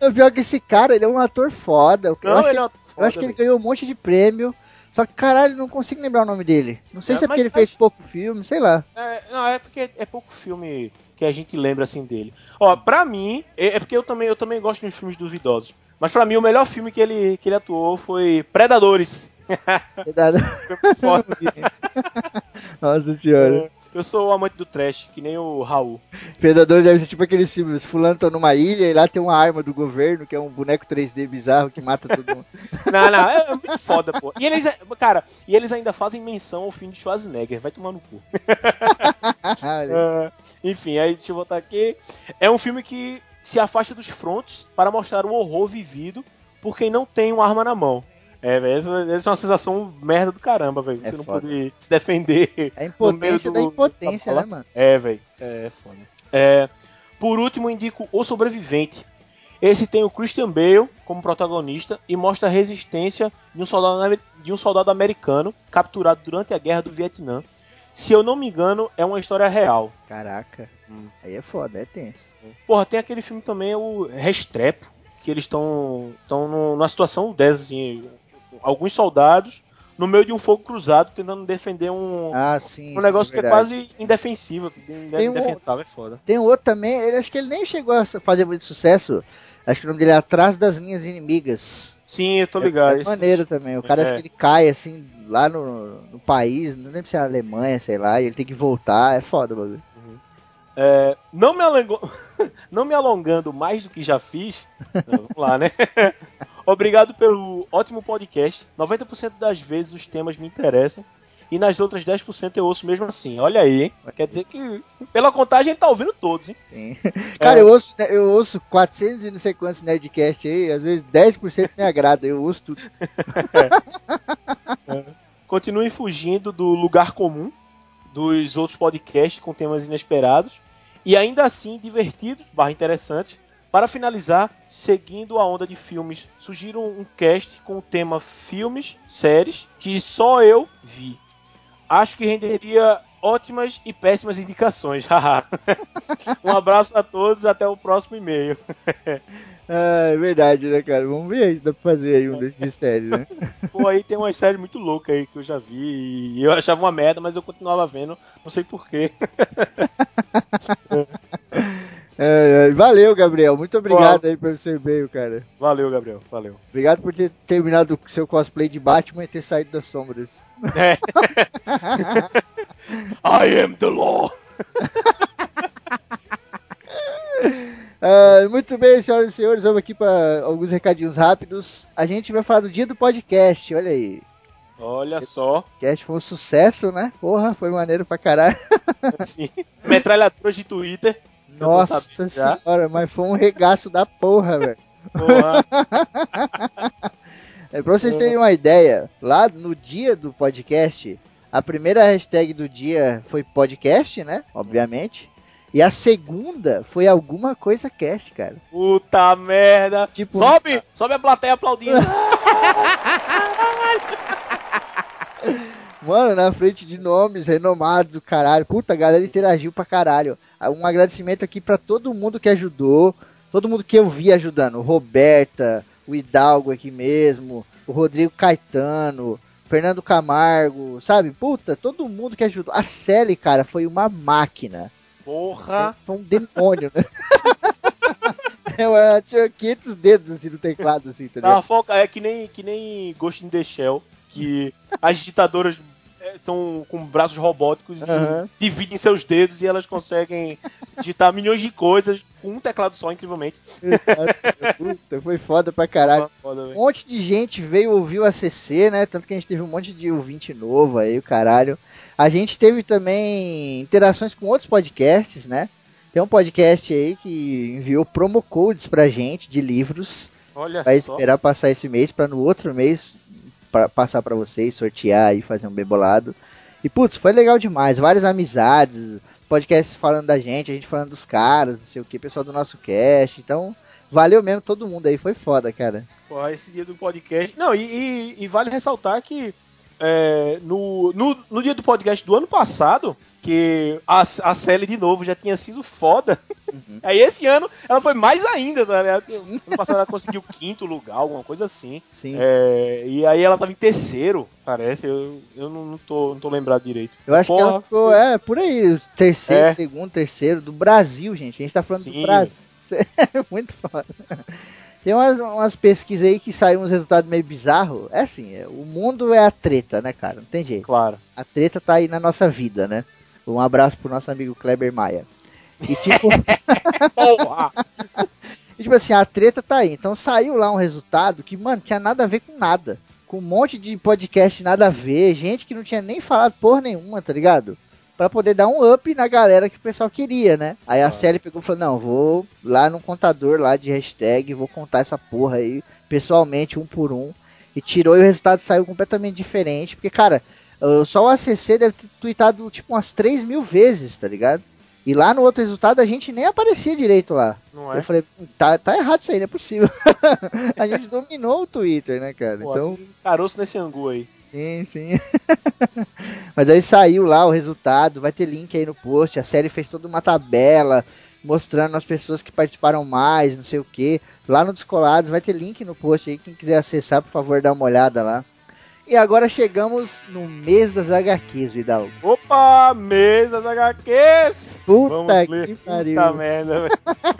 O pior é que esse cara, ele é um ator foda. Eu, Não, ele é um eu foda, acho que ele ganhou um monte de prêmio. Só que, caralho, não consigo lembrar o nome dele. Não sei É, se é porque ele fez pouco filme, sei lá. É, não, é porque é pouco filme que a gente lembra assim dele. Ó, pra mim, é, é porque eu também, eu também gosto dos filmes duvidosos. Mas pra mim, o melhor filme que ele, que ele atuou foi Predadores. [laughs] Foda. [laughs] Nossa senhora. Eu sou o amante do trash, que nem o Raul. Predador deve ser tipo aqueles filmes. Fulano tá numa ilha e lá tem uma arma do governo, que é um boneco 3D bizarro que mata todo mundo. [laughs] Não, não, é, é muito foda, pô. E eles, cara, e eles ainda fazem menção ao filme de Schwarzenegger, vai tomar no cu. [laughs] É, enfim, aí deixa eu botar aqui. É um filme que se afasta dos frontes para mostrar o horror vivido por quem não tem uma arma na mão. É, velho, essa, essa é uma sensação merda do caramba, velho. É Você não pode se defender. É a impotência da do- impotência, da né, mano? É, velho. É foda. É, por último, indico O Sobrevivente. Esse tem o Christian Bale como protagonista e mostra a resistência de um soldado, de um soldado americano capturado durante a guerra do Vietnã. Se eu não me engano, é uma história real. Caraca. Hum. Aí é foda, é tenso. Porra, tem aquele filme também, o Restrepo, que eles estão estão numa situação dessa, assim, alguns soldados no meio de um fogo cruzado tentando defender um, Ah, sim. um sim, negócio que é quase indefensível, Tem um- indefensável, é foda. Tem um outro também, ele acho que ele nem chegou a fazer muito sucesso. Acho que o nome dele é Atrás das Minhas Inimigas. Sim, eu tô ligado. É, é maneiro também. O cara É. acho que ele cai assim lá no, no país, não lembro se é a Alemanha, sei lá, e ele tem que voltar. É foda o bagulho. É, não, me [laughs] não me alongando mais do que já fiz, [laughs] vamos lá, né? Obrigado pelo ótimo podcast. 90% das vezes os temas me interessam. E nas outras 10% eu ouço mesmo assim. Olha aí, hein? Quer dizer que, pela contagem, ele tá ouvindo todos, hein? Sim. [laughs] Cara, eu ouço, eu ouço 400 e não sei quantos Nerdcast aí, às vezes 10% me agrada, eu ouço tudo. [laughs] Continuem fugindo do lugar comum dos outros podcasts com temas inesperados e ainda assim divertidos, barra interessantes. Para finalizar, seguindo a onda de filmes, sugiro um cast com o tema filmes, séries que só eu vi. Acho que renderia ótimas e péssimas indicações. [laughs] um abraço a todos, até o próximo e-mail. [laughs] Ah, é verdade, né, cara? Vamos ver aí se dá pra fazer aí um desses de série, né? [laughs] Pô, aí tem umas séries muito loucas aí que eu já vi e eu achava uma merda, mas eu continuava vendo, não sei porquê. É, é, valeu, Gabriel. Muito obrigado aí pelo seu e-mail, cara. Valeu, Gabriel, valeu. Obrigado por ter terminado o seu cosplay de Batman e ter saído das sombras. É. [laughs] I am the law. [laughs] Ah, muito bem, senhoras e senhores, vamos aqui para alguns recadinhos rápidos. A gente vai falar do dia do podcast, olha aí. Olha só, O podcast foi um sucesso, né? Porra, foi maneiro pra caralho. [laughs] assim, metralhadoras de Twitter. Nossa senhora, mas foi um regaço da porra, velho. [laughs] É, pra vocês terem uma ideia, lá no dia do podcast, a primeira hashtag do dia foi podcast, né? Obviamente. E a segunda foi alguma coisa cast, cara. Puta merda. Tipo, Sobe, sobe a plateia aplaudindo. [laughs] Mano, na frente de nomes renomados, o caralho. Puta, a galera interagiu pra caralho. Um agradecimento aqui pra todo mundo que ajudou. Todo mundo que eu vi ajudando. Roberta, o Hidalgo aqui mesmo, o Rodrigo Caetano, Fernando Camargo, sabe? Puta, todo mundo que ajudou. A Sally, cara, foi uma máquina. Porra. Foi um demônio, né? [laughs] Ela tinha 500 dedos assim no teclado, assim, tá Tá, ligado? foca, é que nem, que nem Ghost in the Shell, que as digitadoras é, são com braços robóticos Aham. e dividem seus dedos e elas conseguem [laughs] digitar milhões de coisas com um teclado só, incrivelmente. Puta, foi foda pra caralho. Foda, Um monte de gente veio ouvir o ACC, né? Tanto que a gente teve um monte de ouvinte novo aí, o caralho. A gente teve também interações com outros podcasts, né? Tem um podcast aí que enviou promo codes pra gente de livros. Olha Vai só. esperar passar esse mês pra no outro mês pra passar pra vocês, sortear e fazer um bem bolado. E putz, foi legal demais. Várias amizades, podcasts falando da gente, a gente falando dos caras, não sei o que, pessoal do nosso cast. Então, valeu mesmo todo mundo aí, foi foda, cara. Pô, esse dia do podcast. Não, e, e- e vale ressaltar que é, no, no, no dia do podcast do ano passado, que a, a série de novo já tinha sido foda. Uhum. Aí esse ano ela foi mais ainda, tá ligado? Ano passado ela conseguiu quinto lugar, alguma coisa assim. Sim. É, e aí ela tava em terceiro, parece. Eu, eu não, não, tô, não tô lembrado direito. Eu acho que Porra. ela ficou, é, por aí, terceiro, É. segundo, terceiro, do Brasil, gente. A gente tá falando do Sim. Brasil. [laughs] É muito foda. Tem umas, umas pesquisas aí que saem uns resultados meio bizarros. É assim, é, o mundo é a treta, né, cara? Não tem jeito. Claro. A treta tá aí na nossa vida, né? Um abraço pro nosso amigo Kleber Maia. E tipo, [laughs] [laughs] e, tipo assim, a treta tá aí. Então saiu lá um resultado que, mano, tinha nada a ver com nada. Com um monte de podcast nada a ver, gente que não tinha nem falado porra nenhuma, tá ligado? Pra poder dar um up na galera que o pessoal queria, né? Aí a Ah. série pegou e falou: Não, vou lá no contador lá de hashtag, vou contar essa porra aí pessoalmente, um por um. E tirou e o resultado saiu completamente diferente. Porque, cara, uh, só o ACC deve ter tweetado tipo umas 3 mil vezes, tá ligado? E lá no outro resultado a gente nem aparecia direito lá. Não é? Eu falei, "Hum, tá, tá errado isso aí, não é possível. [laughs] a gente dominou o Twitter, né, cara? Pô, Então, caroço nesse angu aí. sim, sim. [laughs] Mas aí saiu lá o resultado, vai ter link aí no post. A série fez toda uma tabela mostrando as pessoas que participaram mais, não sei o que. Lá no Descolados vai ter link no post aí. Quem quiser acessar, por favor, dá uma olhada lá. E agora chegamos no mês das HQs, Vidal. Opa, mesas HQs! Puta Vamos ler. que Puta pariu. merda, velho.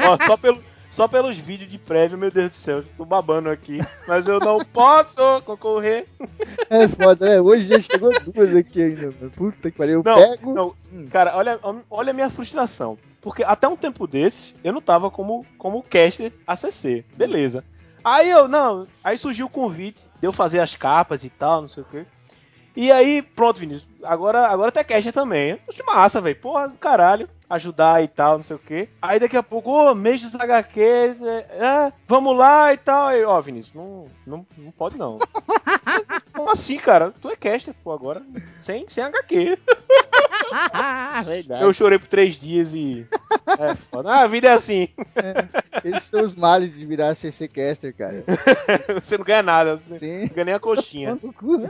Ó, só pelo, só pelos vídeos de prévio, meu Deus do céu, tô babando aqui. Mas eu não posso concorrer. É foda, né? Hoje já chegou duas aqui ainda. Puta que pariu. Eu Não, pego. não, cara, olha, olha a minha frustração. Porque até um tempo desse, eu não tava como, como caster ACC. Beleza. Aí eu, não, aí surgiu o convite de eu fazer as capas e tal, não sei o quê. E aí, pronto, Vinícius. Agora, agora até caster também. Acho massa, velho. Porra, do caralho. Ajudar e tal, não sei o quê. Aí daqui a pouco, ô, mês dos HQs, é, é, vamos lá e tal. Aí, ó, Vinícius, não, não, não pode não. [laughs] Como assim, cara? Tu é caster, pô, agora. Sem, sem HQ. [laughs] [laughs] Eu chorei por três dias e. É foda. Ah, a vida é assim. Esses são os males de virar CC Caster, cara. [laughs] Você não ganha nada. Você Sim. não ganha nem a coxinha. Cu.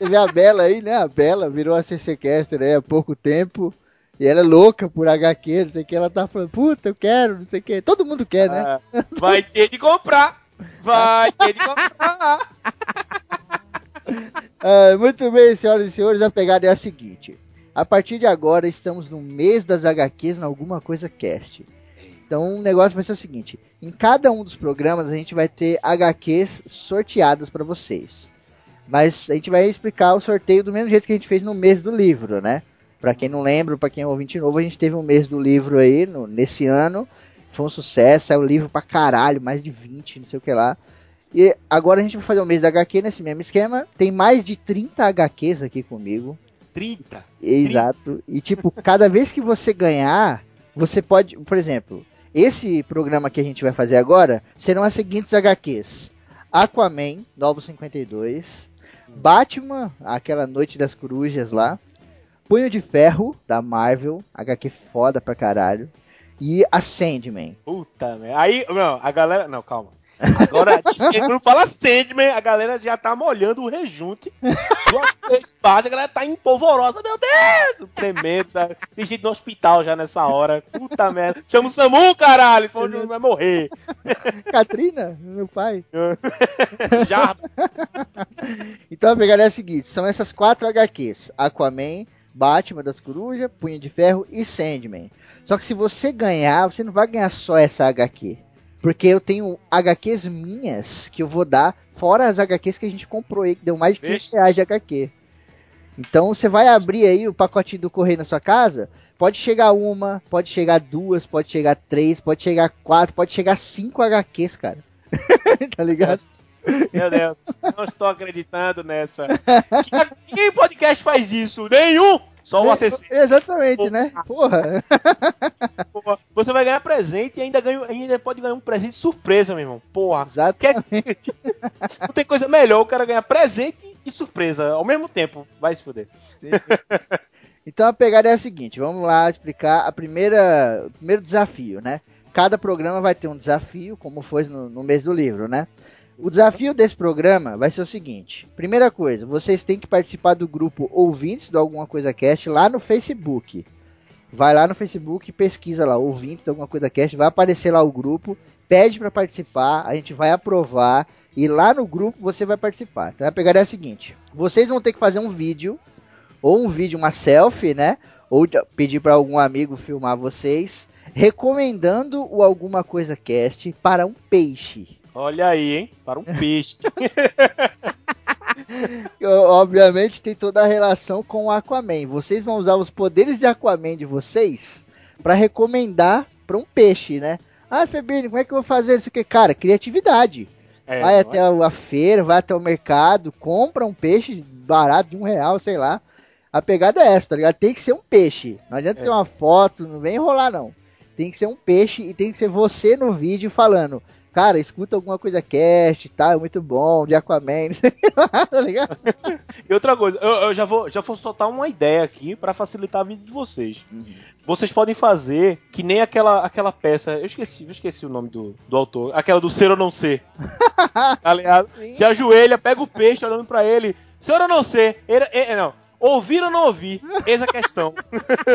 Vê a Bela aí, né? A Bela virou a CC Caster aí há pouco tempo. E ela é louca por HQ, não sei o que. Ela tá falando, puta, eu quero, não sei o que. Todo mundo quer, né? Ah, vai ter de comprar. Vai ter de comprar. Ah, [laughs] muito bem, senhoras e senhores, a pegada é a seguinte. A partir de agora, estamos no mês das HQs na Alguma Coisa Cast. Então, o negócio vai ser o seguinte: em cada um dos programas, a gente vai ter HQs sorteadas para vocês. Mas a gente vai explicar o sorteio do mesmo jeito que a gente fez no mês do livro, né? Pra quem não lembra, pra quem é ouvinte novo, a gente teve um mês do livro aí no- nesse ano. Foi um sucesso, é um livro pra caralho, mais de 20, não sei o que lá. E agora a gente vai fazer o mês da HQ nesse mesmo esquema. Tem mais de 30 HQs aqui comigo. 30. Exato. E tipo, [laughs] cada vez que você ganhar, você pode, por exemplo, esse programa que a gente vai fazer agora serão as seguintes HQs: Aquaman, Novo 52, Batman, aquela Noite das Corujas lá, Punho de Ferro da Marvel, HQ foda pra caralho, e a Sandman. Puta merda. Aí, não, a galera. Não, calma. Agora, quando fala Sandman, a galera já tá molhando o rejunte. Duas três páginas, a galera tá empolvorosa, meu Deus! Tremendo. tá? Tem gente no hospital já nessa hora. Puta merda. Chama o Samu, caralho! Não vai morrer. Katrina, meu pai. [laughs] Já. Então a pegada é a seguinte: são essas quatro HQs: Aquaman, Batman das Corujas, Punho de Ferro e Sandman. Só que se você ganhar, você não vai ganhar só essa HQ. Porque eu tenho HQs minhas que eu vou dar, fora as HQs que a gente comprou aí, que deu mais de 15 Vixe. reais de HQ. Então você vai abrir aí o pacotinho do correio na sua casa, pode chegar uma, pode chegar duas, pode chegar três, pode chegar quatro, pode chegar cinco HQs, cara. [laughs] tá ligado? Meu Deus, não estou acreditando nessa. [laughs] Que, que podcast faz isso? Nenhum! Só o ACC. Exatamente, né? Porra. [laughs] Porra. Você vai ganhar presente e ainda, ganha, ainda pode ganhar um presente surpresa, meu irmão. Porra. Exatamente. Não tem coisa melhor o cara ganhar presente e surpresa ao mesmo tempo. Vai se fuder. Então a pegada é a seguinte, vamos lá explicar a primeira, o primeiro desafio, né? Cada programa vai ter um desafio, como foi no, no mês do livro, né? O desafio desse programa vai ser o seguinte: primeira coisa, vocês têm que participar do grupo Ouvintes do Alguma Coisa Cast lá no Facebook. Vai lá no Facebook, pesquisa lá, Ouvintes do Alguma Coisa Cast, vai aparecer lá o grupo, pede para participar, a gente vai aprovar e lá no grupo você vai participar. Então a pegada é a seguinte: vocês vão ter que fazer um vídeo ou um vídeo, uma selfie, né? Ou pedir para algum amigo filmar vocês, recomendando o Alguma Coisa Cast para um peixe. Olha aí, hein? Para um peixe. [laughs] Obviamente tem toda a relação com o Aquaman. Vocês vão usar os poderes de Aquaman de vocês para recomendar para um peixe, né? Ah, Febrini, como é que eu vou fazer isso aqui? Cara, criatividade. É, vai até a feira, vai até o mercado, compra um peixe barato de um real, sei lá. A pegada é essa, tá ligado? Tem que ser um peixe. Não adianta É. ser uma foto, não vem enrolar, não. Tem que ser um peixe e tem que ser você no vídeo falando. Cara, escuta alguma coisa cast, tá? É muito bom, de Aquaman, não [laughs] sei lá, tá ligado? E outra coisa, eu, eu já, vou, já vou soltar uma ideia aqui pra facilitar a vida de vocês. Vocês podem fazer que nem aquela, aquela peça. Eu esqueci, eu esqueci o nome do, do autor. Aquela do ser ou não ser. [laughs] tá ligado? Sim. Se ajoelha, pega o peixe olhando pra ele. Ser ou não ser? Ele, ele- não. Ouvir ou não ouvir? Eis a questão.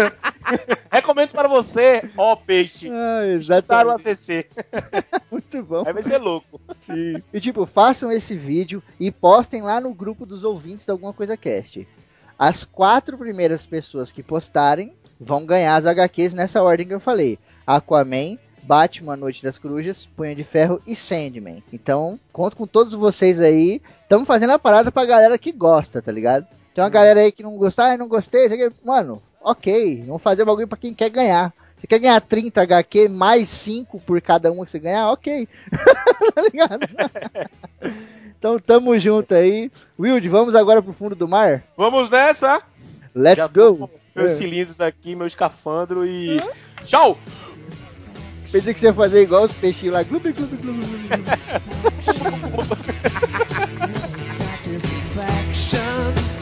[laughs] Recomendo para você, ó peixe. Ah, Escutar o exatamente. ACC. [laughs] Muito bom. Aí vai ser louco. E tipo, façam esse vídeo e postem lá no grupo dos ouvintes de alguma coisa cast. As quatro primeiras pessoas que postarem vão ganhar as HQs nessa ordem que eu falei: Aquaman, Batman, Noite das Corujas, Punho de Ferro e Sandman. Então, conto com todos vocês aí. Estamos fazendo a parada pra galera que gosta, tá ligado? Tem uma galera aí que não gostar, ah, não gostei, aqui. mano, ok, vamos fazer o bagulho pra quem quer ganhar. Você quer ganhar 30 HQ mais 5 por cada um que você ganhar? Ok. [laughs] tá ligado? então tamo junto aí. Wild, vamos agora pro fundo do mar? Vamos nessa! Let's Já tô go! com Meus É. cilindros aqui, meu escafandro e. Tchau! Pensei que você ia fazer igual os peixinhos lá. Glub, glub, glub, glub, glub. [laughs]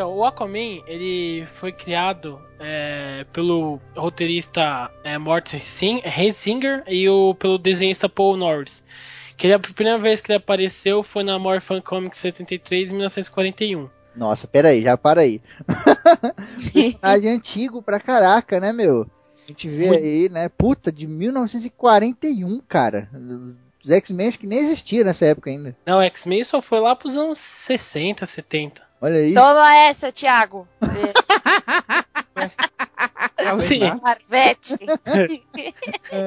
Então, o Aquaman, ele foi criado é, pelo roteirista é, Hensinger e o, pelo desenhista Paul Norris. Que ele- a primeira vez que ele apareceu foi na Morphin Comics 73 em 1941. Nossa, pera aí, já para aí. [laughs] Personagem antigo pra caraca, né, meu? A gente vê Muito. aí, né? Puta, de 1941, cara. Os X-Men que nem existiam nessa época ainda. Não, o X-Men só foi lá pros anos 60, 70. Olha aí. Toma essa, Thiago. Sim. Marvete.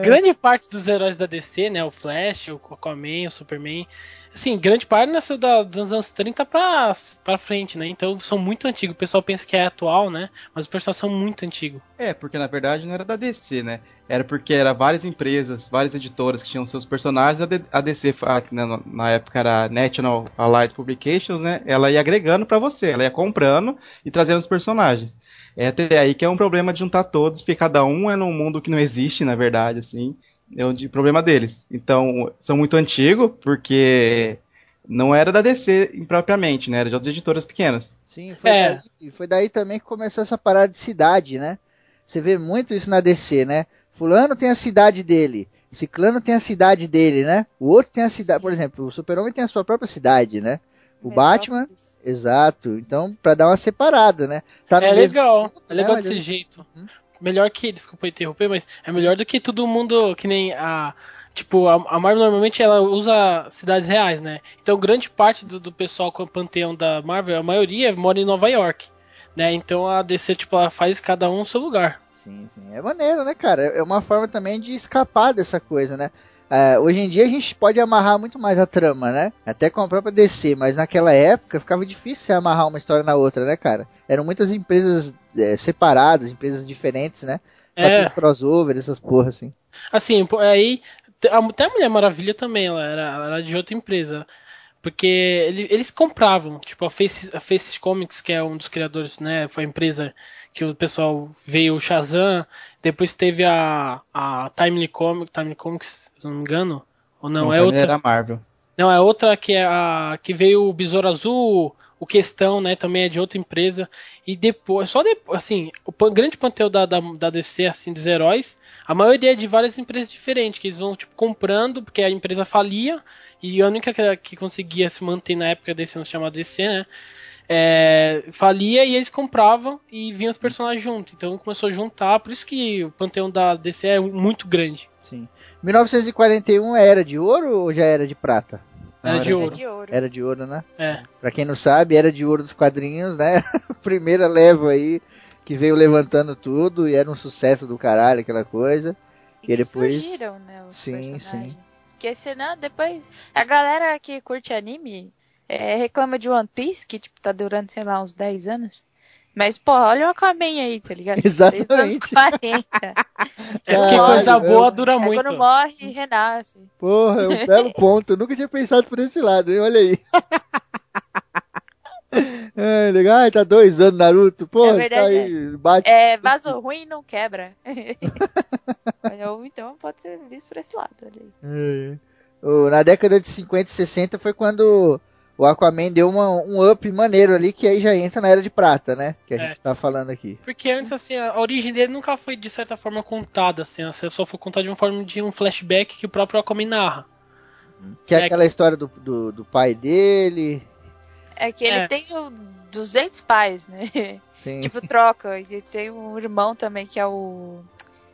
Grande parte dos heróis da DC, né? O Flash, o Aquaman, o Superman. Assim, grande parte nasceu da, dos anos 30 pra, pra frente, né? Então são muito antigos. O pessoal pensa que é atual, né? Mas os personagens são muito antigos. É, porque na verdade não era da DC, né? Era porque era várias empresas, várias editoras que tinham seus personagens. A, DC, que na, época era National Allied Publications, né? Ela ia agregando pra você, ela ia comprando e trazendo os personagens. É até aí que é um problema de juntar todos, porque cada um é num mundo que não existe, na verdade, assim. É o de- problema deles. Então, são muito antigos, porque não era da DC propriamente, né? Era de outras editoras pequenas. Sim, foi, É. daí, foi daí também que começou essa parada de cidade, né? Você vê muito isso na DC, né? Fulano tem a cidade dele. Ciclano tem a cidade dele, né? O outro tem a cidade, por exemplo, o Super-Homem tem a sua própria cidade, né? O Batman, exato. Então, pra dar uma separada, né? Tá é mesmo- legal, é legal mas desse jeito. Hum? Melhor que, desculpa interromper, mas é melhor do que todo mundo que nem a. Tipo, a, Marvel normalmente ela usa cidades reais, né? Então grande parte do, do pessoal com o panteão da Marvel, a maioria mora em Nova York. Né? Então a DC, tipo, ela faz cada um no seu lugar. Sim, sim. É maneiro, né, cara? É uma forma também de escapar dessa coisa, né? É, hoje em dia a gente pode amarrar muito mais a trama, né? Até com a própria DC, mas naquela época ficava difícil amarrar uma história na outra, né, cara? Eram muitas empresas é, separadas, empresas diferentes, né? Pra É. ter crossover, essas porra assim. Assim, aí. Até a Mulher Maravilha também, ela era, ela era de outra empresa. Porque ele- eles compravam, tipo, a Face, a Face Comics, que é um dos criadores, né? Foi a empresa que o pessoal veio o Shazam, depois teve a, a Timely Comics, Timely Comics, se não me engano. Ou não, é também outra. Era Marvel. Não, é outra que é a que veio o Besouro Azul, o Questão, né, também é de outra empresa. E depois, só depois, assim, o grande panteão da, da, da DC, assim, dos heróis, a maioria é de várias empresas diferentes, que eles vão, tipo, comprando, porque a empresa falia, e a única que, que conseguia se manter na época desse ano chamado DC, né, é, falia e eles compravam e vinham os personagens juntos. Então começou a juntar, por isso que o panteão da DC é muito grande. Sim. 1941 era de ouro ou já era de prata? Era de É ouro. de ouro. Era de ouro, né? É. Pra quem não sabe, era de ouro dos quadrinhos, né? [laughs] Primeira leva aí que veio levantando tudo e era um sucesso do caralho aquela coisa. Que Eles depois- surgiram, né, os Sim, personagens. Porque senão depois a galera que curte anime é, reclama de One Piece, que tipo, tá durando, sei lá, uns 10 anos. Mas, pô, olha o Aquaman aí, tá ligado? [laughs] Desde os anos Exatamente. 40. [laughs] É porque Caralho, coisa boa é. dura Aí muito. quando morre, renasce. Porra, é um [laughs] belo ponto. Eu nunca tinha pensado por esse lado, hein? Olha aí. É, legal. Ai, tá dois anos Naruto. Porra, É você tá verdade, aí. Bate. É, vaso ruim não quebra. Ou então pode ser visto por esse lado. Olha aí. É. Na década de 50 e 60 foi quando o Aquaman deu uma- um up maneiro ali, que aí já entra na era de prata, né? Que a É. gente tá falando aqui. Porque antes, assim, a origem dele nunca foi, de certa forma, contada, assim, assim, só foi contada de uma forma de um flashback que o próprio Aquaman narra. Que é, É aquela história do, do, do pai dele. É que ele É. tem o 200 pais, né? Sim. tipo, troca. E tem um irmão também que é o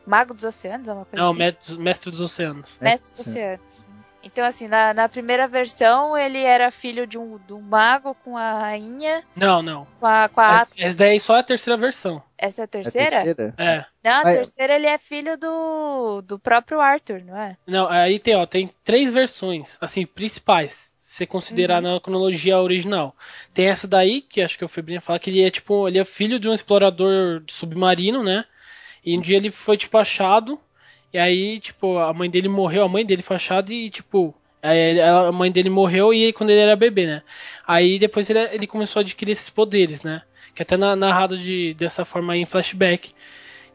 Mago dos Oceanos, é uma coisa Não, assim? Mestre, Mestre dos Oceanos. Mestre dos. Oceanos. Então, assim, na, na primeira versão, ele era filho de um, de um mago com a rainha, Não, não. com a, com a Essa, essa daí só é a terceira versão. Essa é a A terceira? terceira? É. Não, a Mas- terceira ele é filho do, do próprio Arthur, não é? Não, aí tem, ó, tem três versões, assim, principais. Se você considerar na cronologia original. Tem essa daí, que acho que o Febrinha fala que ele é tipo, ele é filho de um explorador submarino, né? E um dia ele foi, tipo, achado. E aí, tipo, a mãe dele morreu, a mãe dele foi achada e, tipo, a mãe dele morreu e quando ele era bebê, né? Aí depois ele, ele começou a adquirir esses poderes, né? Que é até na- narrado de, dessa forma aí em flashback.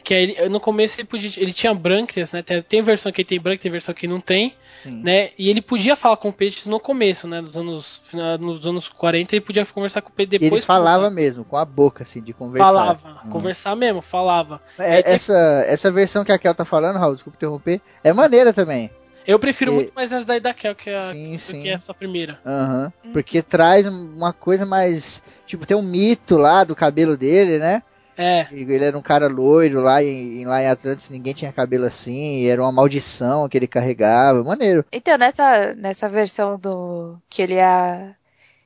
Que aí, no começo ele podia. Ele tinha brânquias, né? Tem, tem versão que ele tem brânquias, tem versão que não tem. Sim. Né? E ele podia falar com peixes no começo, né? Nos anos, nos anos 40 ele podia conversar com o peixe E depois. ele falava mesmo, com a boca, assim, de conversar. Falava, Hum. conversar mesmo, falava. É, essa, essa versão que a Kel tá falando, Raul, desculpa interromper, é maneira também. Eu prefiro E- muito mais essa daí da Kel que, a, Sim, do sim. que essa primeira. Aham. Porque traz uma coisa mais. Tipo, tem um mito lá do cabelo dele, né? É, Ele era um cara loiro lá em, lá em Atlantis, ninguém tinha cabelo assim, era uma maldição que ele carregava. Maneiro. Então, nessa, nessa versão do. que ele é.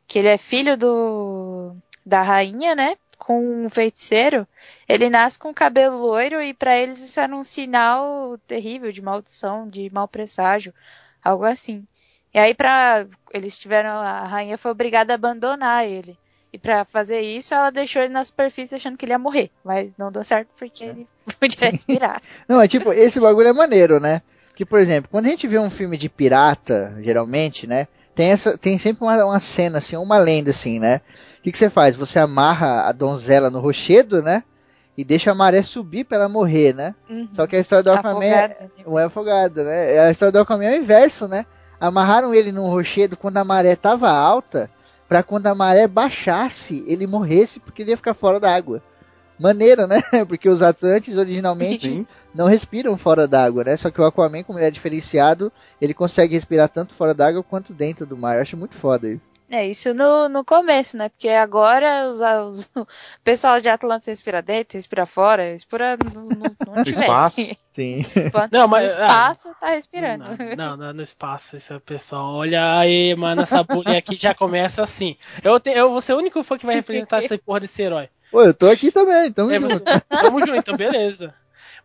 que ele é filho do. da rainha, né? Com um feiticeiro, ele nasce com cabelo loiro e pra eles isso era um sinal terrível de maldição, de mau presságio, algo assim. E aí pra. eles tiveram. a rainha foi obrigada a abandonar ele. E pra fazer isso, ela deixou ele na superfície achando que ele ia morrer. Mas não deu certo porque ele [laughs] podia respirar. Não, é tipo, esse bagulho é maneiro, né? Que, por exemplo, quando a gente vê um filme de pirata, geralmente, né? Tem, essa, tem sempre uma, uma cena, assim, uma lenda, assim, né? O que, que você faz? Você amarra a donzela no rochedo, né? E deixa a maré subir pra ela morrer, né? Uhum. Só que a história do Aquaman é, é afogada, né? A história do Aquaman é o inverso, né? Amarraram ele num rochedo quando a maré tava alta, pra quando a maré baixasse, ele morresse porque ele ia ficar fora da água. Maneiro, né? [laughs] Porque os Atlantes originalmente Sim. não respiram fora d'água, né? Só que o Aquaman, como ele é diferenciado, ele consegue respirar tanto fora d'água quanto dentro do mar. Eu acho muito foda isso. É, isso no, no começo, né? Porque agora os, os- [laughs] o pessoal de Atlantis respira dentro, respira fora, respira no, no, no No espaço. [laughs] Sim. Enquanto Não, mas- no espaço tá respirando. Não, não, no espaço, esse é o pessoal. Olha aí, mano, essa bullying aqui já começa assim. Eu, te, eu vou ser o único fã que vai representar essa [laughs] porra desse herói. Pô, eu tô aqui também, então. É, você, tamo junto, então beleza.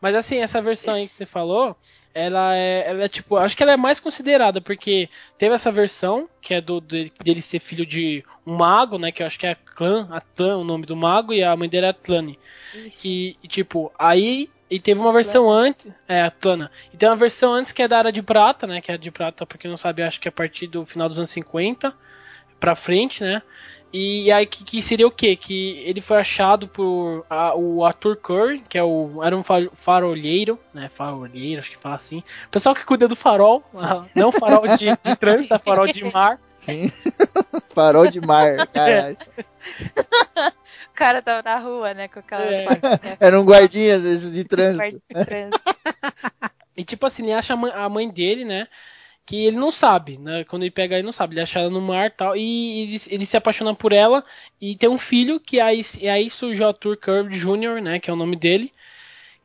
Mas assim, essa versão aí que você falou, ela é, ela é tipo, acho que ela é mais considerada, porque teve essa versão, que é do de- dele ser filho de um mago, né? Que eu acho que é Clan, Atlan, o nome do mago, e a mãe dele é Atlane. Isso. Que, e, tipo, aí. E teve uma versão antes. É, Atlana. E tem uma versão antes que é da Era de Prata, né? Que é a de Prata, pra quem não sabe, acho que é a partir do final dos anos 50 pra frente, né? E aí que, que seria o quê? Que ele foi achado por a- o Arthur Curry, que é o era um fa- farolheiro, né? Farolheiro, acho que fala assim. O pessoal que cuida do farol, ah, não farol de, de [laughs] trânsito, é farol de mar. Sim. [laughs] Farol de mar, caralho. [laughs] O cara tava na rua, né? Com aquelas É. plaquinhas. Era um guardinha desses de trânsito. E tipo assim, ele acha a mãe, a mãe dele, né? Que ele não sabe, né? Quando ele pega ele não sabe, ele acha ela no mar tal. E ele, ele se apaixona por ela e tem um filho que aí, e aí surge o Arthur Kirby Jr., né? Que é o nome dele.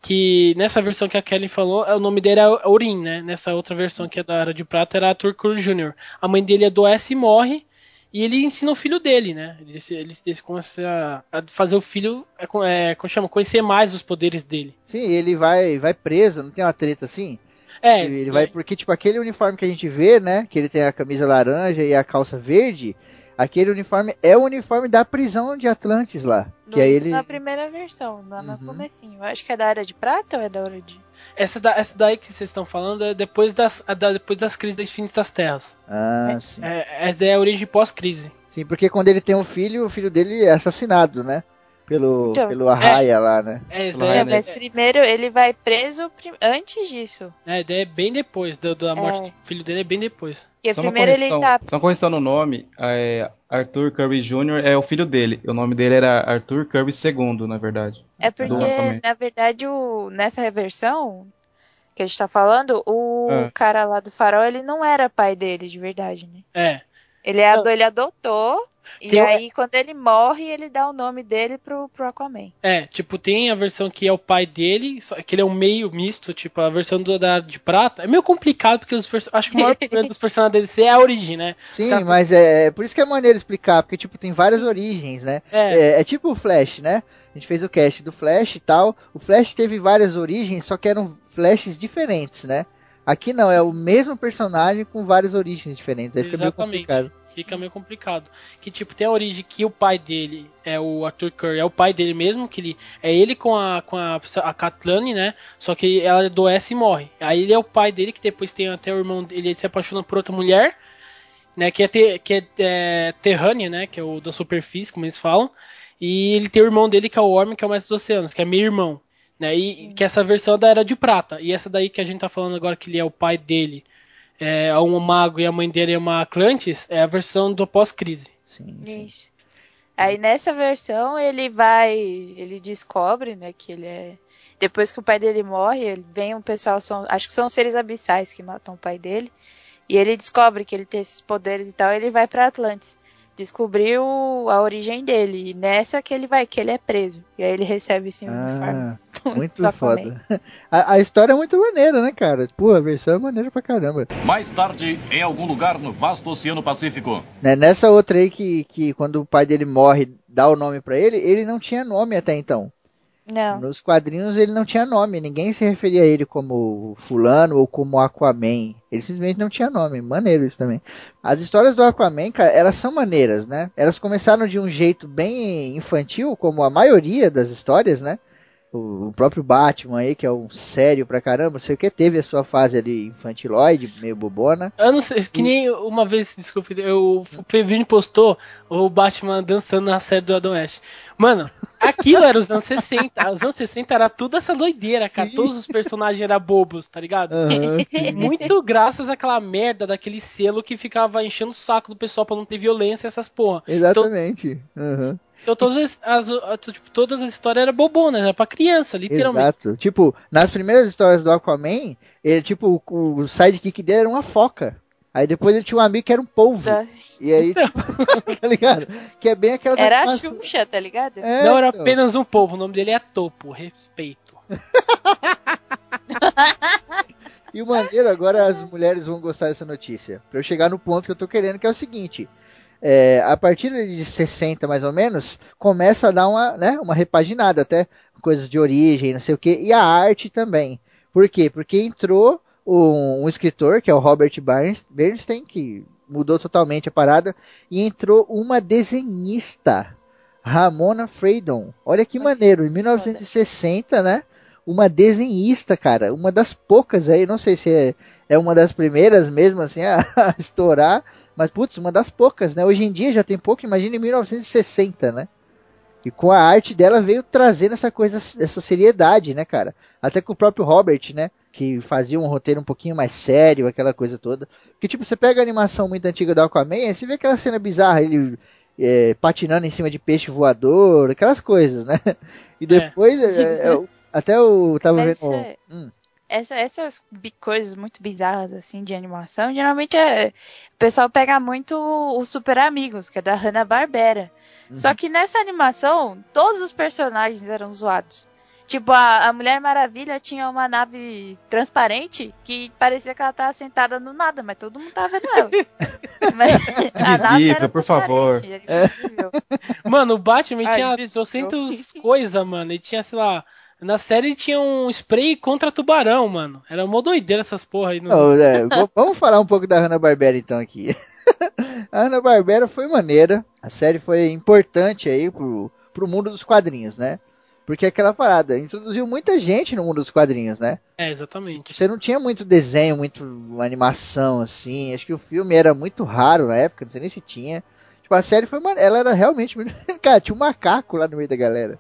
Que nessa versão que a Kelly falou, é, o nome dele é Orin, né? Nessa outra versão que é da Era de Prata era Arthur Kirby Jr. A mãe dele adoece e morre. E ele ensina o filho dele, né? Ele, ele, ele começa a, fazer o filho, é, é, como chama? Conhecer mais os poderes dele. Sim, ele vai, vai preso, não tem uma treta assim? É, ele vai porque, tipo, aquele uniforme que a gente vê, né? Que ele tem a camisa laranja e a calça verde. Aquele uniforme é o uniforme da prisão de Atlantis lá. Que No- aí isso ele. na primeira versão, lá no Uhum. comecinho. Eu acho que é da Era de Prata ou é da Hora de... Essa, da, essa daí que vocês estão falando é depois das, da- depois das crises das infinitas terras. Ah, sim. É, essa daí é a origem pós-crise. Sim, porque quando ele tem um filho, o filho dele é assassinado, né? Pelo, Então, pelo Arraia lá, né? É, daí É, é, né? mas primeiro ele vai preso prim- antes disso. é, daí é bem depois da, da morte É. do filho dele, é bem depois. Porque Só uma, primeiro ele correção, tá. só uma correção no nome. é, Arthur Kirby Jr. é o filho dele. O nome dele era Arthur Kirby II, na verdade. É porque, na verdade, o... nessa reversão que a gente tá falando, o Ah. cara lá do farol, ele não era pai dele de verdade, né? É. Ele, ado- Não. ele adotou E Tem- aí, quando ele morre, ele dá o nome dele pro, pro Aquaman. É, tipo, tem a versão que é o pai dele, só que ele é um meio misto, tipo, a versão do, da de prata. É meio complicado, porque os perso- acho que o maior [laughs] problema dos personagens da DC é a origem, né? Sim, Tá. mas é, é por isso que é maneiro explicar, porque tipo, tem várias origens, né? É, É, é tipo o Flash, né? A gente fez o cast do Flash e tal. O Flash teve várias origens, só que eram Flashes diferentes, né? Aqui não, é o mesmo personagem com várias origens diferentes. Aí fica meio complicado. Fica meio complicado. Que, tipo, tem a origem que o pai dele é o Arthur Curry, é o pai dele mesmo, que ele é ele com a com a, a Katlane, né? Só que ela adoece e morre. Aí ele é o pai dele, que depois tem até o irmão dele, ele se apaixona por outra mulher, né? Que é, te, que é, é Terrânea, né? Que é o da superfície, como eles falam. E ele tem o irmão dele, que é o Orme, que é o mestre dos oceanos, que é meio irmão. Né, e que essa versão é da Era de Prata. E essa daí que a gente tá falando agora, que ele é o pai dele, é um mago e a mãe dele é uma Atlantis, é a versão do pós-crise. Sim, sim. Isso. Aí nessa versão ele vai. Ele descobre, né, que ele é. Depois que o pai dele morre, ele vem um pessoal, são, acho que são seres abissais que matam o pai dele. E ele descobre que ele tem esses poderes e tal, ele vai pra Atlantis. Descobriu a origem dele. E nessa que ele vai, que ele é preso. E aí ele recebe esse uniforme. [laughs] Ah, muito foda. [laughs] A, a história é muito maneira, né, cara? Pô, a versão é maneira pra caramba. Mais tarde, em algum lugar no vasto Oceano Pacífico. Né, Nessa outra aí que, que quando o pai dele morre, dá o nome pra ele, ele não tinha nome até então. Não. Nos quadrinhos ele não tinha nome, ninguém se referia a ele como fulano ou como Aquaman. Ele simplesmente não tinha nome, maneiro isso também. As histórias do Aquaman, cara, elas são maneiras, né? Elas começaram de um jeito bem infantil, como a maioria das histórias, né? O, o próprio Batman aí, que é um sério pra caramba, sei que teve a sua fase ali infantiloide, meio bobona. Eu não sei, que nem uma vez, desculpe, eu, o Pevini postou o Batman dançando na série do Adam West. Mano, aquilo era os anos [laughs] 60. Os anos 60 era tudo essa doideira, cara. Sim. Todos os personagens eram bobos, tá ligado? [laughs] Sim. Muito graças àquela merda daquele selo que ficava enchendo o saco do pessoal pra não ter violência essas porra. Exatamente. Aham. Então todas as, as- as- tipo, todas as histórias eram bobonas, era pra criança, literalmente. Exato. Tipo, nas primeiras histórias do Aquaman, ele, tipo, o, o sidekick dele era uma foca. Aí depois ele tinha um amigo que era um polvo. Tá. E aí, tipo, [laughs] tá ligado? Que é bem aquelas Era a Xuxa, tá ligado? É, Não era então. apenas um povo, o nome dele é Topo, respeito. [laughs] E o maneiro, agora as mulheres vão gostar dessa notícia. Pra eu chegar no ponto que eu tô querendo, que é o seguinte. É, a partir de 60 mais ou menos, começa a dar uma, né, uma repaginada, até coisas de origem, não sei o que, e a arte também. Por quê? Porque entrou um, um escritor, que é o Robert Bernstein, que mudou totalmente a parada, e entrou uma desenhista, Ramona Freydon. Olha que maneiro, em 1960, né? Uma desenhista, cara, uma das poucas aí, não sei se é, é uma das primeiras mesmo assim a, [laughs] a estourar, mas putz, uma das poucas, né? Hoje em dia já tem pouco, imagina em 1960, né? E com a arte dela veio trazendo essa coisa, essa seriedade, né, cara? Até com o próprio Robert, né? Que fazia um roteiro um pouquinho mais sério, aquela coisa toda. Porque, tipo, você pega a animação muito antiga do Aquaman, aí você vê aquela cena bizarra, ele é, patinando em cima de peixe voador, aquelas coisas, né? [laughs] E depois, é, é, até eu tava Mas, vendo. é, Hum, Essa- essas coisas muito bizarras, assim, de animação, geralmente é, o pessoal pega muito os Super Amigos, que é da Hanna-Barbera. Uhum. Só que nessa animação, todos os personagens eram zoados. Tipo, a, a Mulher Maravilha tinha uma nave transparente que parecia que ela tava sentada no nada, mas todo mundo tava vendo ela. [laughs] Mas a nave Invisível, era por favor. invisível. Mano, o Batman Ai, tinha invisível. 200 coisas, mano. Ele tinha, sei lá. Na série tinha um spray contra tubarão, mano. Era mó doideira essas porra aí. No... Não, é, [laughs] vamos falar um pouco da Hanna-Barbera então aqui. [laughs] a Hanna-Barbera foi maneira, a série foi importante aí pro, pro mundo dos quadrinhos, né? Porque aquela parada introduziu muita gente no mundo dos quadrinhos, né? É, exatamente. Você não tinha muito desenho, muito animação assim. Acho que o filme era muito raro na época, não sei nem se tinha. Tipo, a série foi maneira, ela era realmente. [laughs] Cara, tinha um macaco lá no meio da galera.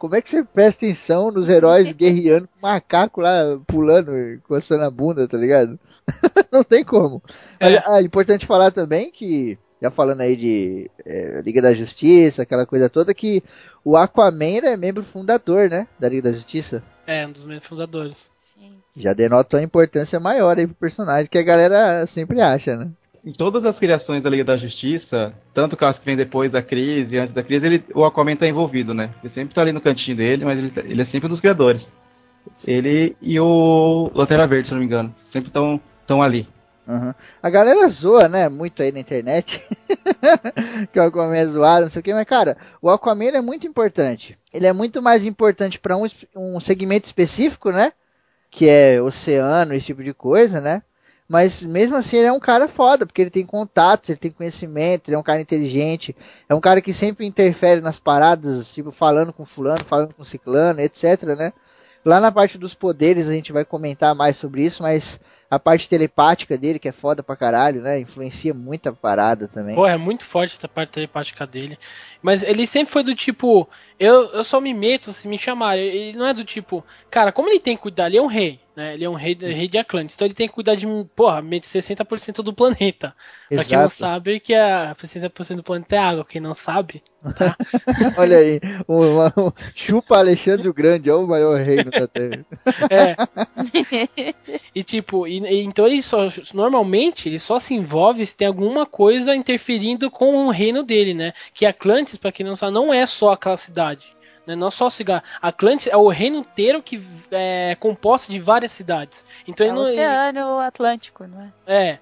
Como é que você presta atenção nos heróis [laughs] guerreando com macaco lá pulando, coçando a bunda, tá ligado? [laughs] não tem como. Mas É. ah, importante falar também que, já falando aí de é, Liga da Justiça, aquela coisa toda, que o Aquaman é membro fundador, né? Da Liga da Justiça. É, um dos meus fundadores. Sim. Já denota uma importância maior aí pro personagem, que a galera sempre acha, né? Em todas as criações da Liga da Justiça, tanto que as que vem depois da crise, antes da crise, ele, o Aquaman tá envolvido, né? Ele sempre tá ali no cantinho dele, mas ele, ele é sempre um dos criadores. Ele e o Lanterna Verde, se não me engano, sempre estão tão ali. Uhum. A galera zoa, né? Muito aí na internet. [laughs] que o Aquaman é zoado, não sei o que, mas cara, o Aquaman é muito importante. Ele é muito mais importante para um, um segmento específico, né? Que é oceano, esse tipo de coisa, né? Mas mesmo assim ele é um cara foda, porque ele tem contatos, ele tem conhecimento, ele é um cara inteligente, é um cara que sempre interfere nas paradas, tipo, falando com fulano, falando com ciclano, etc, né? Lá na parte dos poderes a gente vai comentar mais sobre isso, mas a parte telepática dele, que é foda pra caralho, né? Influencia muita parada também. Pô, é muito forte essa parte telepática dele. Mas ele sempre foi do tipo, eu, eu só me meto se me chamarem. Ele não é do tipo, cara, como ele tem que cuidar, ele é um rei, né? Ele é um rei, rei de Atlantis, então ele tem que cuidar de, porra, meio de 60% do planeta. Pra quem não Exato. sabe, que a 60% do planeta é água, quem não sabe, tá? [laughs] Olha aí, o- chupa Alexandre o Grande, é o maior reino da Terra. É. e tipo, e, e- então ele só normalmente ele só se envolve se tem alguma coisa interferindo com o reino dele, né? Que Atlantis, pra quem não sabe, não é só aquela cidade. Né? Não é só cigarro. Atlantis é o reino inteiro que é composto de várias cidades. Então É ele o não Oceano Atlântico, não é? é.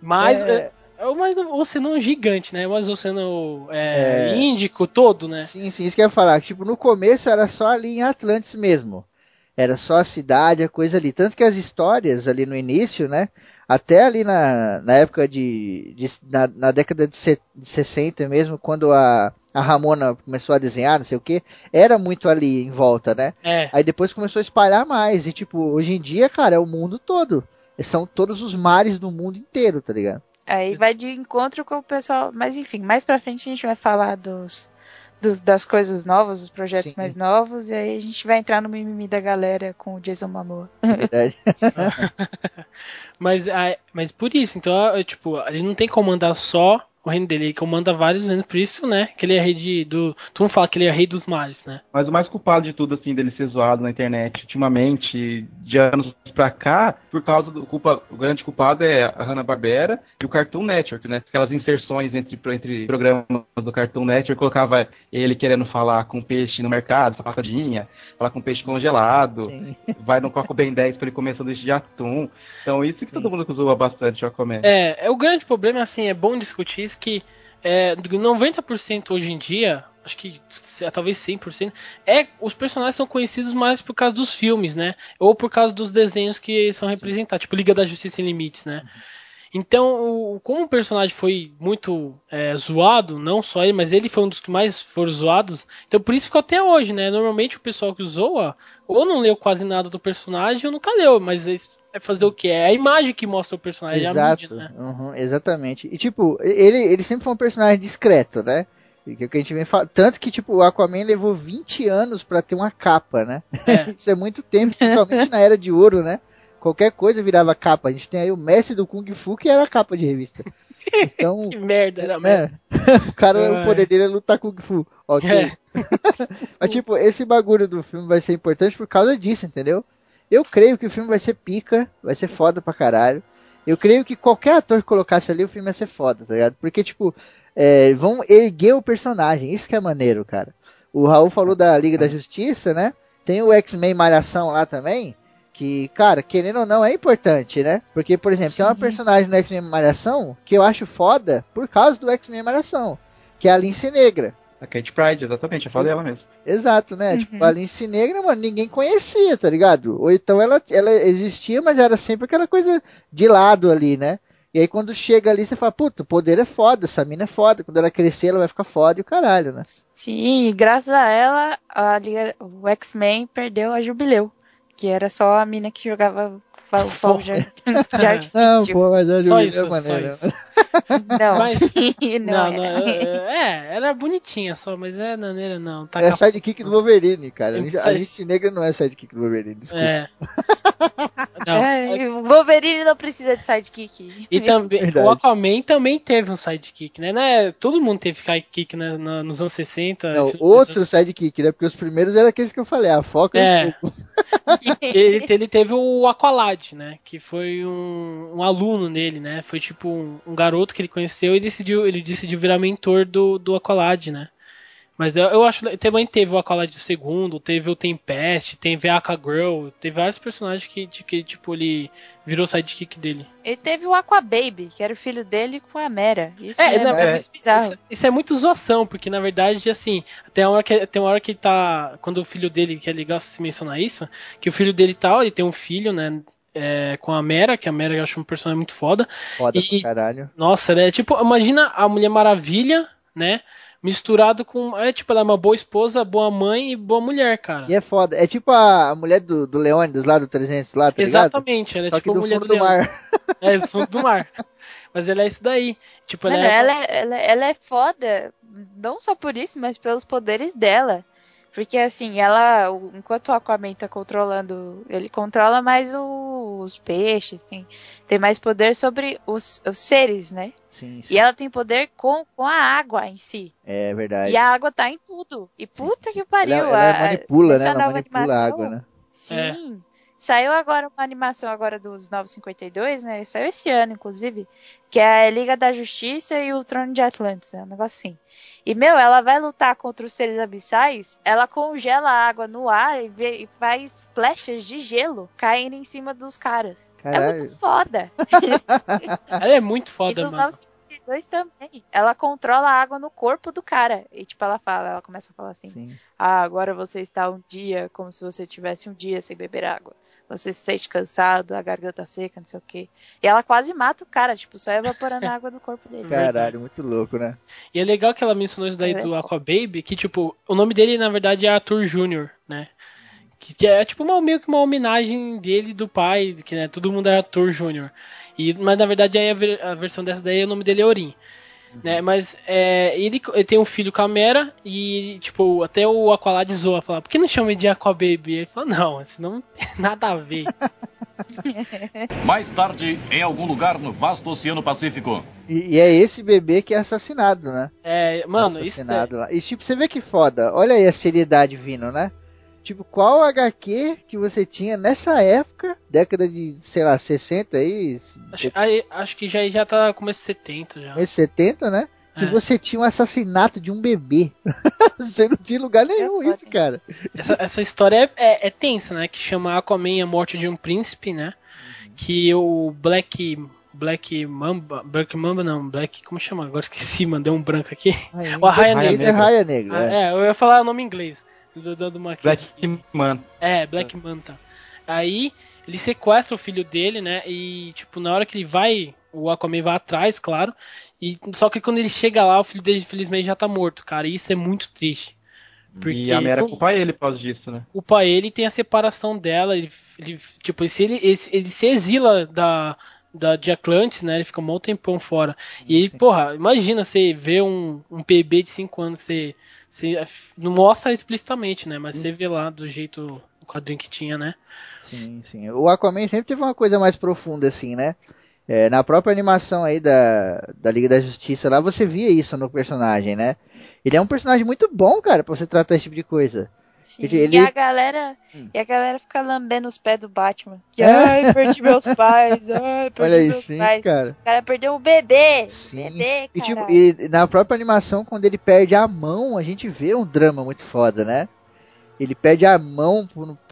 Mas É. é, é um oceano gigante, né? Mas o oceano é, É. Índico todo, né? Sim, sim, isso que eu ia falar. Tipo, no começo era só ali em Atlantis mesmo. Era só a cidade, a coisa ali. Tanto que as histórias ali no início, né? Até ali na, na época de. de- na, na década de, se- de 60 mesmo, quando a, a Ramona começou a desenhar, não sei o que, era muito ali em volta, né? É. Aí depois começou a espalhar mais. E tipo, hoje em dia, cara, é o mundo todo. São todos os mares do mundo inteiro, tá ligado? Aí vai de encontro com o pessoal. Mas enfim, mais pra frente a gente vai falar dos, dos- das coisas novas, dos projetos Sim. mais novos. E aí a gente vai entrar no mimimi da galera com o Jason Momoa. Na verdade. [laughs] Mas, ah, mas por isso, então, é, tipo, ele não tem que comandar só o reino dele, ele comanda vários reinos, por isso, né, que ele é rei de, do... Tu não fala que ele é rei dos mares, né? Mas o mais culpado de tudo, assim, dele ser zoado na internet ultimamente, de anos pra cá, por causa do culpa, o grande culpado é a Hanna-Barbera e o Cartoon Network, né? Aquelas inserções entre, entre programas do Cartoon Network, colocava ele querendo falar com peixe no mercado, sapatadinha, falar com peixe congelado, Sim. [laughs] vai no Coco Ben 10 pra ele comer sanduíche de atum. Então isso que todo mundo zoa bastante o Aquaman. É, é o grande problema, assim, é bom discutir que é, 90% hoje em dia, acho que se- talvez 100%, é, os personagens são conhecidos mais por causa dos filmes, né? Ou por causa dos desenhos que são representados, tipo Liga da Justiça Sem Limites, né? Então, o- como o personagem foi muito é, zoado, não só ele, mas ele foi um dos que mais foram zoados, então por isso ficou até hoje, né? Normalmente o pessoal que zoa, ou não leu quase nada do personagem, ou nunca leu, mas é fazer o que? É a imagem que mostra o personagem, é a Exato, mídia, né? uhum, exatamente. E tipo, ele, ele sempre foi um personagem discreto, né? Que a gente vem falando. Tanto que, tipo, o Aquaman levou 20 anos pra ter uma capa, né? É. [laughs] Isso é muito tempo, principalmente na era de ouro, né? Qualquer coisa virava capa. A gente tem aí o Messi do Kung Fu, que era capa de revista. Então, [laughs] Que merda, era né? mesmo. [laughs] o cara, Ai. o poder dele é lutar Kung Fu. Ok. É. [laughs] Mas, tipo, esse bagulho do filme vai ser importante por causa disso, entendeu? Eu creio que o filme vai ser pica, vai ser foda pra caralho. Eu creio que qualquer ator que colocasse ali, o filme ia ser foda, tá ligado? Porque, tipo, é, vão erguer o personagem, isso que é maneiro, cara. O Raul falou da Liga da Justiça, né? Tem o X-Men Malhação lá também, que, cara, querendo ou não, é importante, né? Porque, por exemplo, tem uma Sim. personagem no X-Men Malhação que eu acho foda por causa do X-Men Malhação, que é a Lince Negra. A Kate Pride, exatamente, eu falei dela mesmo. Exato, né? Uhum. Tipo, a Lince Negra, mano, ninguém conhecia, tá ligado? Ou então ela, ela existia, mas era sempre aquela coisa de lado ali, né? E aí quando chega ali, você fala, puta, o poder é foda, essa mina é foda. Quando ela crescer, ela vai ficar foda e o caralho, né? Sim, e graças a ela, a Liga- o X-Men perdeu a Jubileu. Que era só a mina que jogava fa- fogo de, ar- de artifício. Não, pô, mas a Só isso, é só maneira. isso. Não, Mas- não, [laughs] Não, não, é. é, é, é bonitinha só, mas é maneira não. Tá É sidekick do Wolverine, cara. A Lince- A Lince Negra não é sidekick do Wolverine, desculpa. É. [laughs] Não, É, o Wolverine não precisa de sidekick. E também, Verdade. o Aquaman também teve um sidekick, né? né? Todo mundo teve sidekick né? nos anos 60. Não, outro sidekick, né? Porque os primeiros eram aqueles que eu falei, a foca É. [laughs] ele, ele teve o Aqualad, né? Que foi um, um aluno dele, né? Foi tipo um, um garoto que ele conheceu e decidiu, ele decidiu virar mentor do, do Aqualad, né? Mas eu, eu acho também teve o Aqualad segundo, teve o Tempest, teve a Aqua Girl, teve vários personagens que, de- que tipo, ele virou sidekick dele. Ele teve o Aqua Baby, que era o filho dele com a Mera. Isso É, é, não, é, bizarro. Isso, isso é muito zoação, porque na verdade, assim, tem uma hora que, tem uma hora que ele tá. Quando o filho dele, que é legal se mencionar isso, que o filho dele tal, ele tem um filho, né? É, com a Mera, que a Mera eu acho um personagem muito foda. Foda E- pra caralho. Nossa, ela é tipo, imagina a Mulher Maravilha, né? Misturado com. É tipo, ela é uma boa esposa, boa mãe e boa mulher, cara. E é foda. É tipo a, a mulher do, do Leônidas lá do 300 lá, tá ligado? Exatamente, ela é Só tipo que a mulher fundo do, do mar. [laughs] É, do fundo do mar. Mas ela é isso daí. Tipo, ela Mano, é. ela, é, ela, ela é foda, não só por isso, mas pelos poderes dela. Porque assim, ela, enquanto o Aquaman tá controlando, ele controla mais o- os peixes, tem, tem mais poder sobre os, os seres, né? Sim, sim. E ela tem poder com, com a água em si. É verdade. E a água tá em tudo. E puta que pariu. ela, ela a- manipula, né? Ela manipula a animação, água, né? Sim. Saiu agora uma animação agora dos 952, né? Saiu esse ano, inclusive. Que é a Liga da Justiça e o Trono de Atlantis, né? Um negócio assim. E, meu, ela vai lutar contra os seres abissais, ela congela a água no ar e, vê- e faz flechas de gelo caírem em cima dos caras. É Caralho. muito foda. [laughs] Ela é muito E foda, nos mano. 952 também. Ela controla a água no corpo do cara. E, tipo, ela fala, ela começa a falar assim. Sim. Ah, agora você está um dia como se você tivesse um dia sem beber água. Você se sente cansado, a garganta seca, não sei o quê. E ela quase mata o cara, tipo, só evaporando a água do corpo dele. Caralho, muito louco, né? E é legal que ela mencionou isso daí É. do Aquababy, que tipo, o nome dele na verdade é Arthur Jr., né? Que que é tipo uma, meio que uma homenagem dele do pai, que né, todo mundo é Arthur Jr. E, mas na verdade aí a, ver- a versão dessa daí o nome dele é Orin. Né, mas é, ele, ele tem um filho com a Mera e, tipo, até o Aqualad zoa, fala, por que não chama ele de Aquababy? Ele fala, não, senão não tem [laughs] nada a ver. [laughs] Mais tarde, em algum lugar no vasto Oceano Pacífico. E, e é esse bebê que é assassinado, né? É, mano, isso é, assassinado lá. E tipo, você vê que foda. Olha aí a seriedade vindo, né? Tipo, qual HQ que você tinha nessa época, década de, sei lá, 60 aí, acho, aí, acho que já, já tá começo de 70 já. mês 70, né? Que É. você tinha um assassinato de um bebê. [laughs] você não tinha lugar nenhum foda, isso, cara. Essa, essa história é, é, é tensa, né? Que chama Aquaman a morte de um príncipe, né? Que o Black. Black Mamba. Black Mamba não, Black. Como chama? Agora esqueci, mano. Deu um branco aqui. Aí, O Arraia Negra. é Raia Negra. Ah, é. é, eu ia falar o nome em inglês. Do, do, do Maqui. Black Man. É, Black Manta. Aí ele sequestra o filho dele, né? E, tipo, na hora que ele vai, o Aquaman vai atrás, claro. E só que quando ele chega lá, o filho dele, infelizmente, já tá morto, cara. E isso é muito triste. Porque E a Mera culpa ele por causa disso, né? culpa ele e tem a separação dela. Ele, ele- tipo, se ele, ele, ele se exila da, da, de Atlantis, né? Ele fica um bom tempão fora. E aí, porra, imagina você ver um, um bebê de 5 anos, você, você não mostra explicitamente, né? Mas você vê lá do jeito o quadrinho que tinha, né? Sim, sim. O Aquaman sempre teve uma coisa mais profunda, assim, né? É, na própria animação aí da, da Liga da Justiça lá, você via isso no personagem, né? Ele é um personagem muito bom, cara, pra você tratar esse tipo de coisa. Ele- E a galera. Hum. E a galera fica lambendo os pés do Batman. [laughs] Que, É? ai, perdi meus pais. Ai, [laughs] perdi Olha aí, meus sim, pais. cara. O cara perdeu o bebê. Sim. Bebê, E, tipo, e na própria animação, quando ele perde a mão, a gente vê um drama muito foda, né? Ele perde a mão,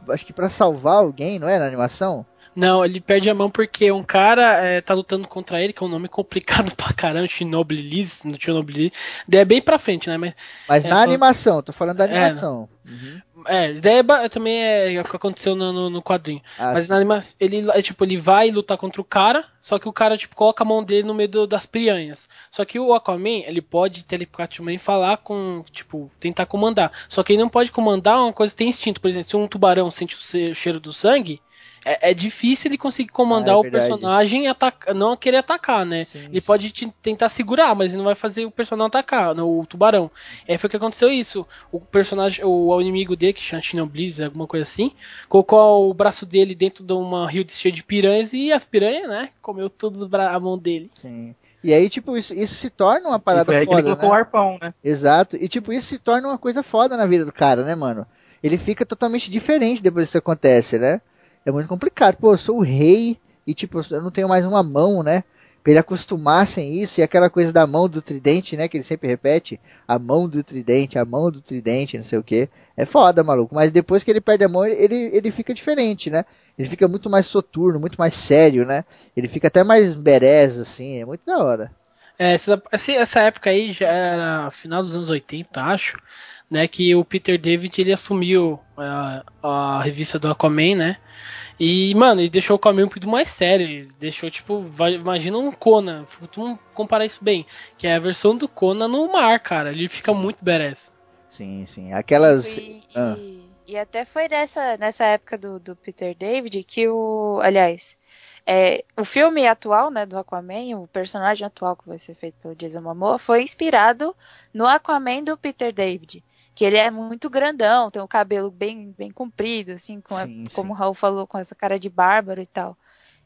acho que pra salvar alguém, não é? Na animação? Não, ele perde a mão porque um cara é, tá lutando contra ele, que é um nome complicado [laughs] pra caramba, Shinobi Liz, no Chernobyl Liz. Daí é bem pra frente, né? Mas, Mas É, na tô- animação, tô falando da É, animação. Uhum. é, daí é também é o que aconteceu no, no, no quadrinho. Ah, Mas sim. na animação, ele, é, tipo, ele vai lutar contra o cara, só que o cara, tipo, coloca a mão dele no meio do- das piranhas. Só que o Aquaman, ele pode telepaticamente falar com, tipo, tentar comandar. Só que ele não pode comandar uma coisa que tem instinto. Por exemplo, se um tubarão sente o se- o cheiro do sangue, é, é difícil ele conseguir comandar Ah, é o personagem e atacar, não querer atacar, né? Sim, ele sim. pode te- tentar segurar, mas ele não vai fazer o personagem atacar, né, o tubarão. Aí foi que aconteceu isso. O personagem, o, o inimigo dele, que chama Chino Blizz, alguma coisa assim, colocou o braço dele dentro de uma rio cheia de piranhas e as piranhas, né, comeu tudo a mão dele. Sim. E aí, tipo, isso, isso se torna uma parada aí que ele foda, colocou né? o arpão, né? Exato. E tipo, isso se torna uma coisa foda na vida do cara, né, mano? Ele fica totalmente diferente depois que isso acontece, né? É muito complicado. Pô, eu sou o rei e tipo, eu não tenho mais uma mão, né? Pra ele acostumassem isso e aquela coisa da mão do tridente, né? Que ele sempre repete. A mão do tridente, a mão do tridente, não sei o que. É foda, maluco. Mas depois que ele perde a mão, ele, ele fica diferente, né? Ele fica muito mais soturno, muito mais sério, né? Ele fica até mais berez, assim. É muito da hora. É, essa- essa época aí já era final dos anos 80, acho, né, que o Peter David ele assumiu a, a revista do Aquaman, né? E, mano, ele deixou o Aquaman muito mais sério. Ele deixou, tipo, vai- imagina um Conan. Vamos comparar isso bem. Que é a versão do Conan no mar, cara. Ele fica muito badass. Sim, sim. Aquelas. E, Ah. e- e até foi nessa, nessa época do, do Peter David que o. Aliás, é, o filme atual, né, do Aquaman, o personagem atual que vai ser feito pelo Jason Momoa, foi inspirado no Aquaman do Peter David. Que ele é muito grandão, tem o cabelo bem, bem comprido, assim, com a- Sim, sim. como o Raul falou, com essa cara de bárbaro e tal.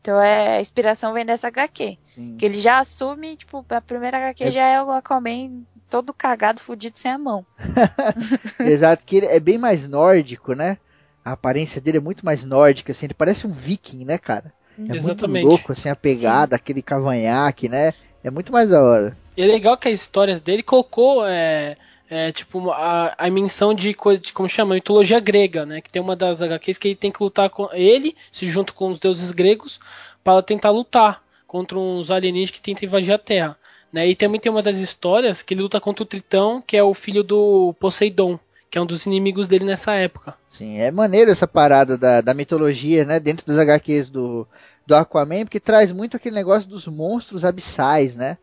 Então é, a inspiração vem dessa HQ. sim. Que ele já assume, tipo, a primeira HQ É- já é o Aquaman todo cagado, fudido, sem a mão. [laughs] Exato, que ele é bem mais nórdico, né? A aparência dele é muito mais nórdica, assim, ele parece um viking, né, cara? É Exatamente. muito louco, assim, a pegada, aquele cavanhaque, né? É muito mais da hora. E é legal que as histórias dele colocou, é, é, tipo, a, a menção de coisa, de, como chama, mitologia grega, né? Que tem uma das HQs que ele tem que lutar com ele, se junto com os deuses gregos, para tentar lutar contra uns alienígenas que tentam invadir a Terra. Né? E também tem uma das histórias que ele luta contra o Tritão, que é o filho do Poseidon, que é um dos inimigos dele nessa época. Sim, é maneiro essa parada da, da mitologia, né? Dentro das HQs do, do Aquaman, porque traz muito aquele negócio dos monstros abissais, né?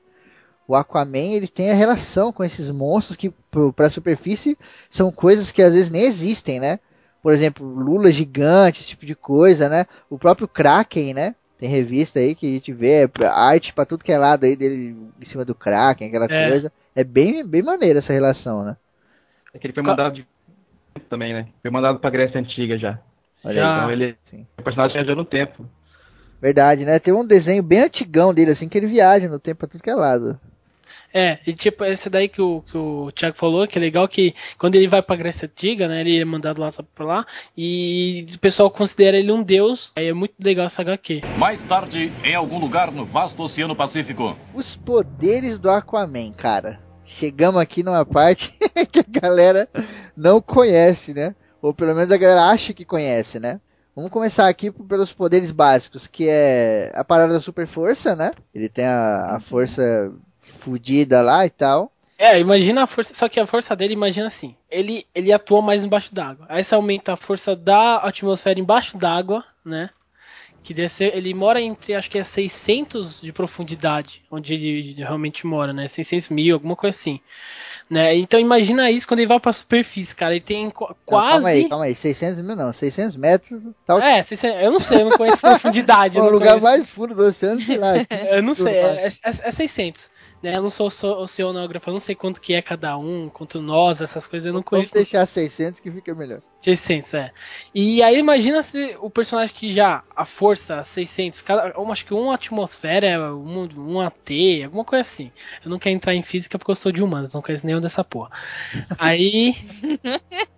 O Aquaman, ele tem a relação com esses monstros que, para a superfície, são coisas que às vezes nem existem, né? Por exemplo, lula gigante, esse tipo de coisa, né? O próprio Kraken, né? Tem revista aí que a gente vê arte pra tudo que é lado aí dele em cima do Kraken, aquela É. coisa. É bem, bem maneira essa relação, né? É que ele foi mandado de... também, né? Foi mandado pra Grécia Antiga já. Olha Já. aí. Então ele Sim. o personagem viajou no tempo. Verdade, né? Tem um desenho bem antigão dele, assim, que ele viaja no tempo pra tudo que é lado. É, e tipo, esse daí que o, que o Thiago falou, que é legal que quando ele vai pra Grécia Antiga, né, ele é mandado lá pra lá, e o pessoal considera ele um deus, aí é muito legal essa HQ. Mais tarde, em algum lugar no vasto Oceano Pacífico. Os poderes do Aquaman, cara. Chegamos aqui numa parte [laughs] que a galera não conhece, né? Ou pelo menos a galera acha que conhece, né? Vamos começar aqui pelos poderes básicos, que é a parada da super força, né? Ele tem a, a força fudida lá e tal. É, imagina a força, só que a força dele, imagina assim, ele, ele atua mais embaixo d'água, aí você aumenta a força da atmosfera embaixo d'água, né, que deve ser, ele mora entre, acho que é 600 de profundidade, onde ele realmente mora, né, 600 mil, alguma coisa assim, né, então imagina isso quando ele vai pra superfície, cara, ele tem qu- Não, quase... calma aí, calma aí. 600 mil não, 600 metros. É, 600 eu não sei, eu não conheço [laughs] profundidade. o lugar conheço- mais fundo do oceano, sei lá. [laughs] Eu não sei, Tudo é, é, é 600. Né? Eu não sou, oceanógrafo, eu não sei quanto que é cada um, quanto nós, essas coisas eu não Vamos conheço. deixar 600 que fica melhor. 600, é. E aí imagina se o personagem que já, a força, 600, cada, acho que uma atmosfera, é um, um AT, alguma coisa assim. Eu não quero entrar em física porque eu sou de humanas, não conheço nenhum dessa porra. Aí... [laughs]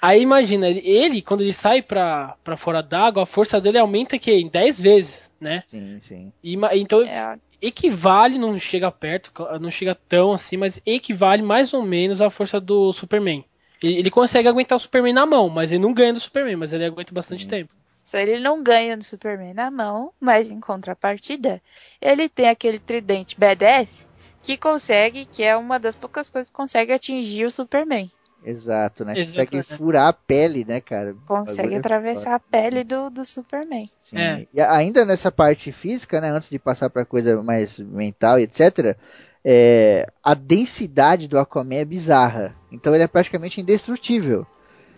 Aí imagina, ele, quando ele sai pra, pra fora d'água, a força dele aumenta que em 10 vezes, né? Sim, sim. E, então É, equivale, não chega perto, não chega tão assim, mas equivale mais ou menos à força do Superman. Ele, ele consegue aguentar o Superman na mão, mas ele não ganha do Superman, mas ele aguenta bastante Sim. tempo. Só ele não ganha do Superman na mão, mas em contrapartida, ele tem aquele tridente B10 que consegue, que é uma das poucas coisas que consegue atingir o Superman. Exato, né? Consegue Exatamente. furar a pele, né, cara? Consegue é atravessar a pele do, do Superman. Sim. É. E ainda nessa parte física, né, antes de passar para coisa mais mental e etc, é, a densidade do Aquaman é bizarra. Então ele é praticamente indestrutível.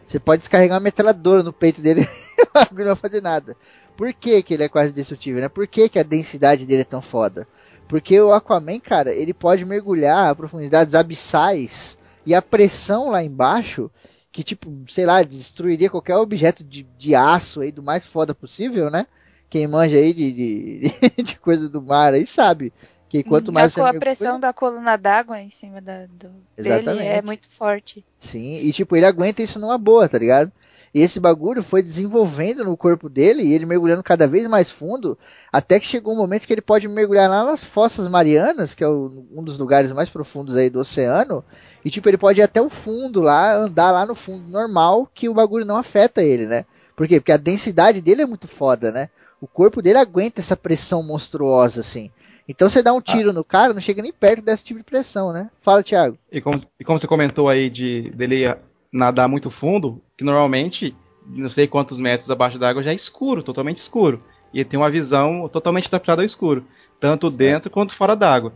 Você pode descarregar uma metralhadora no peito dele, [laughs] o bagulho não vai fazer nada. Por que, que ele é quase destrutível, né? Por que, que a densidade dele é tão foda? Porque o Aquaman, cara, ele pode mergulhar a profundidades abissais e a pressão lá embaixo, que tipo, sei lá, destruiria qualquer objeto de, de aço aí do mais foda possível, né? Quem manja aí de, de, [laughs] de coisa do mar aí sabe. Que quanto mais a, a pressão da coluna d'água em cima da, do, dele é muito forte. Sim, e tipo, ele aguenta isso numa boa, tá ligado? E esse bagulho foi desenvolvendo no corpo dele e ele mergulhando cada vez mais fundo, até que chegou um momento que ele pode mergulhar lá nas fossas marianas, que é o, um dos lugares mais profundos aí do oceano, e tipo, ele pode ir até o fundo lá, andar lá no fundo normal, que o bagulho não afeta ele, né? Por quê? Porque a densidade dele é muito foda, né? O corpo dele aguenta essa pressão monstruosa, assim. Então você dá um tiro ah. no cara, não chega nem perto desse tipo de pressão, né? Fala, Thiago. E como, e como você comentou aí de dele nadar muito fundo, que normalmente, não sei quantos metros abaixo d'água já é escuro, totalmente escuro. E ele tem uma visão totalmente adaptada ao escuro, tanto certo. dentro quanto fora d'água.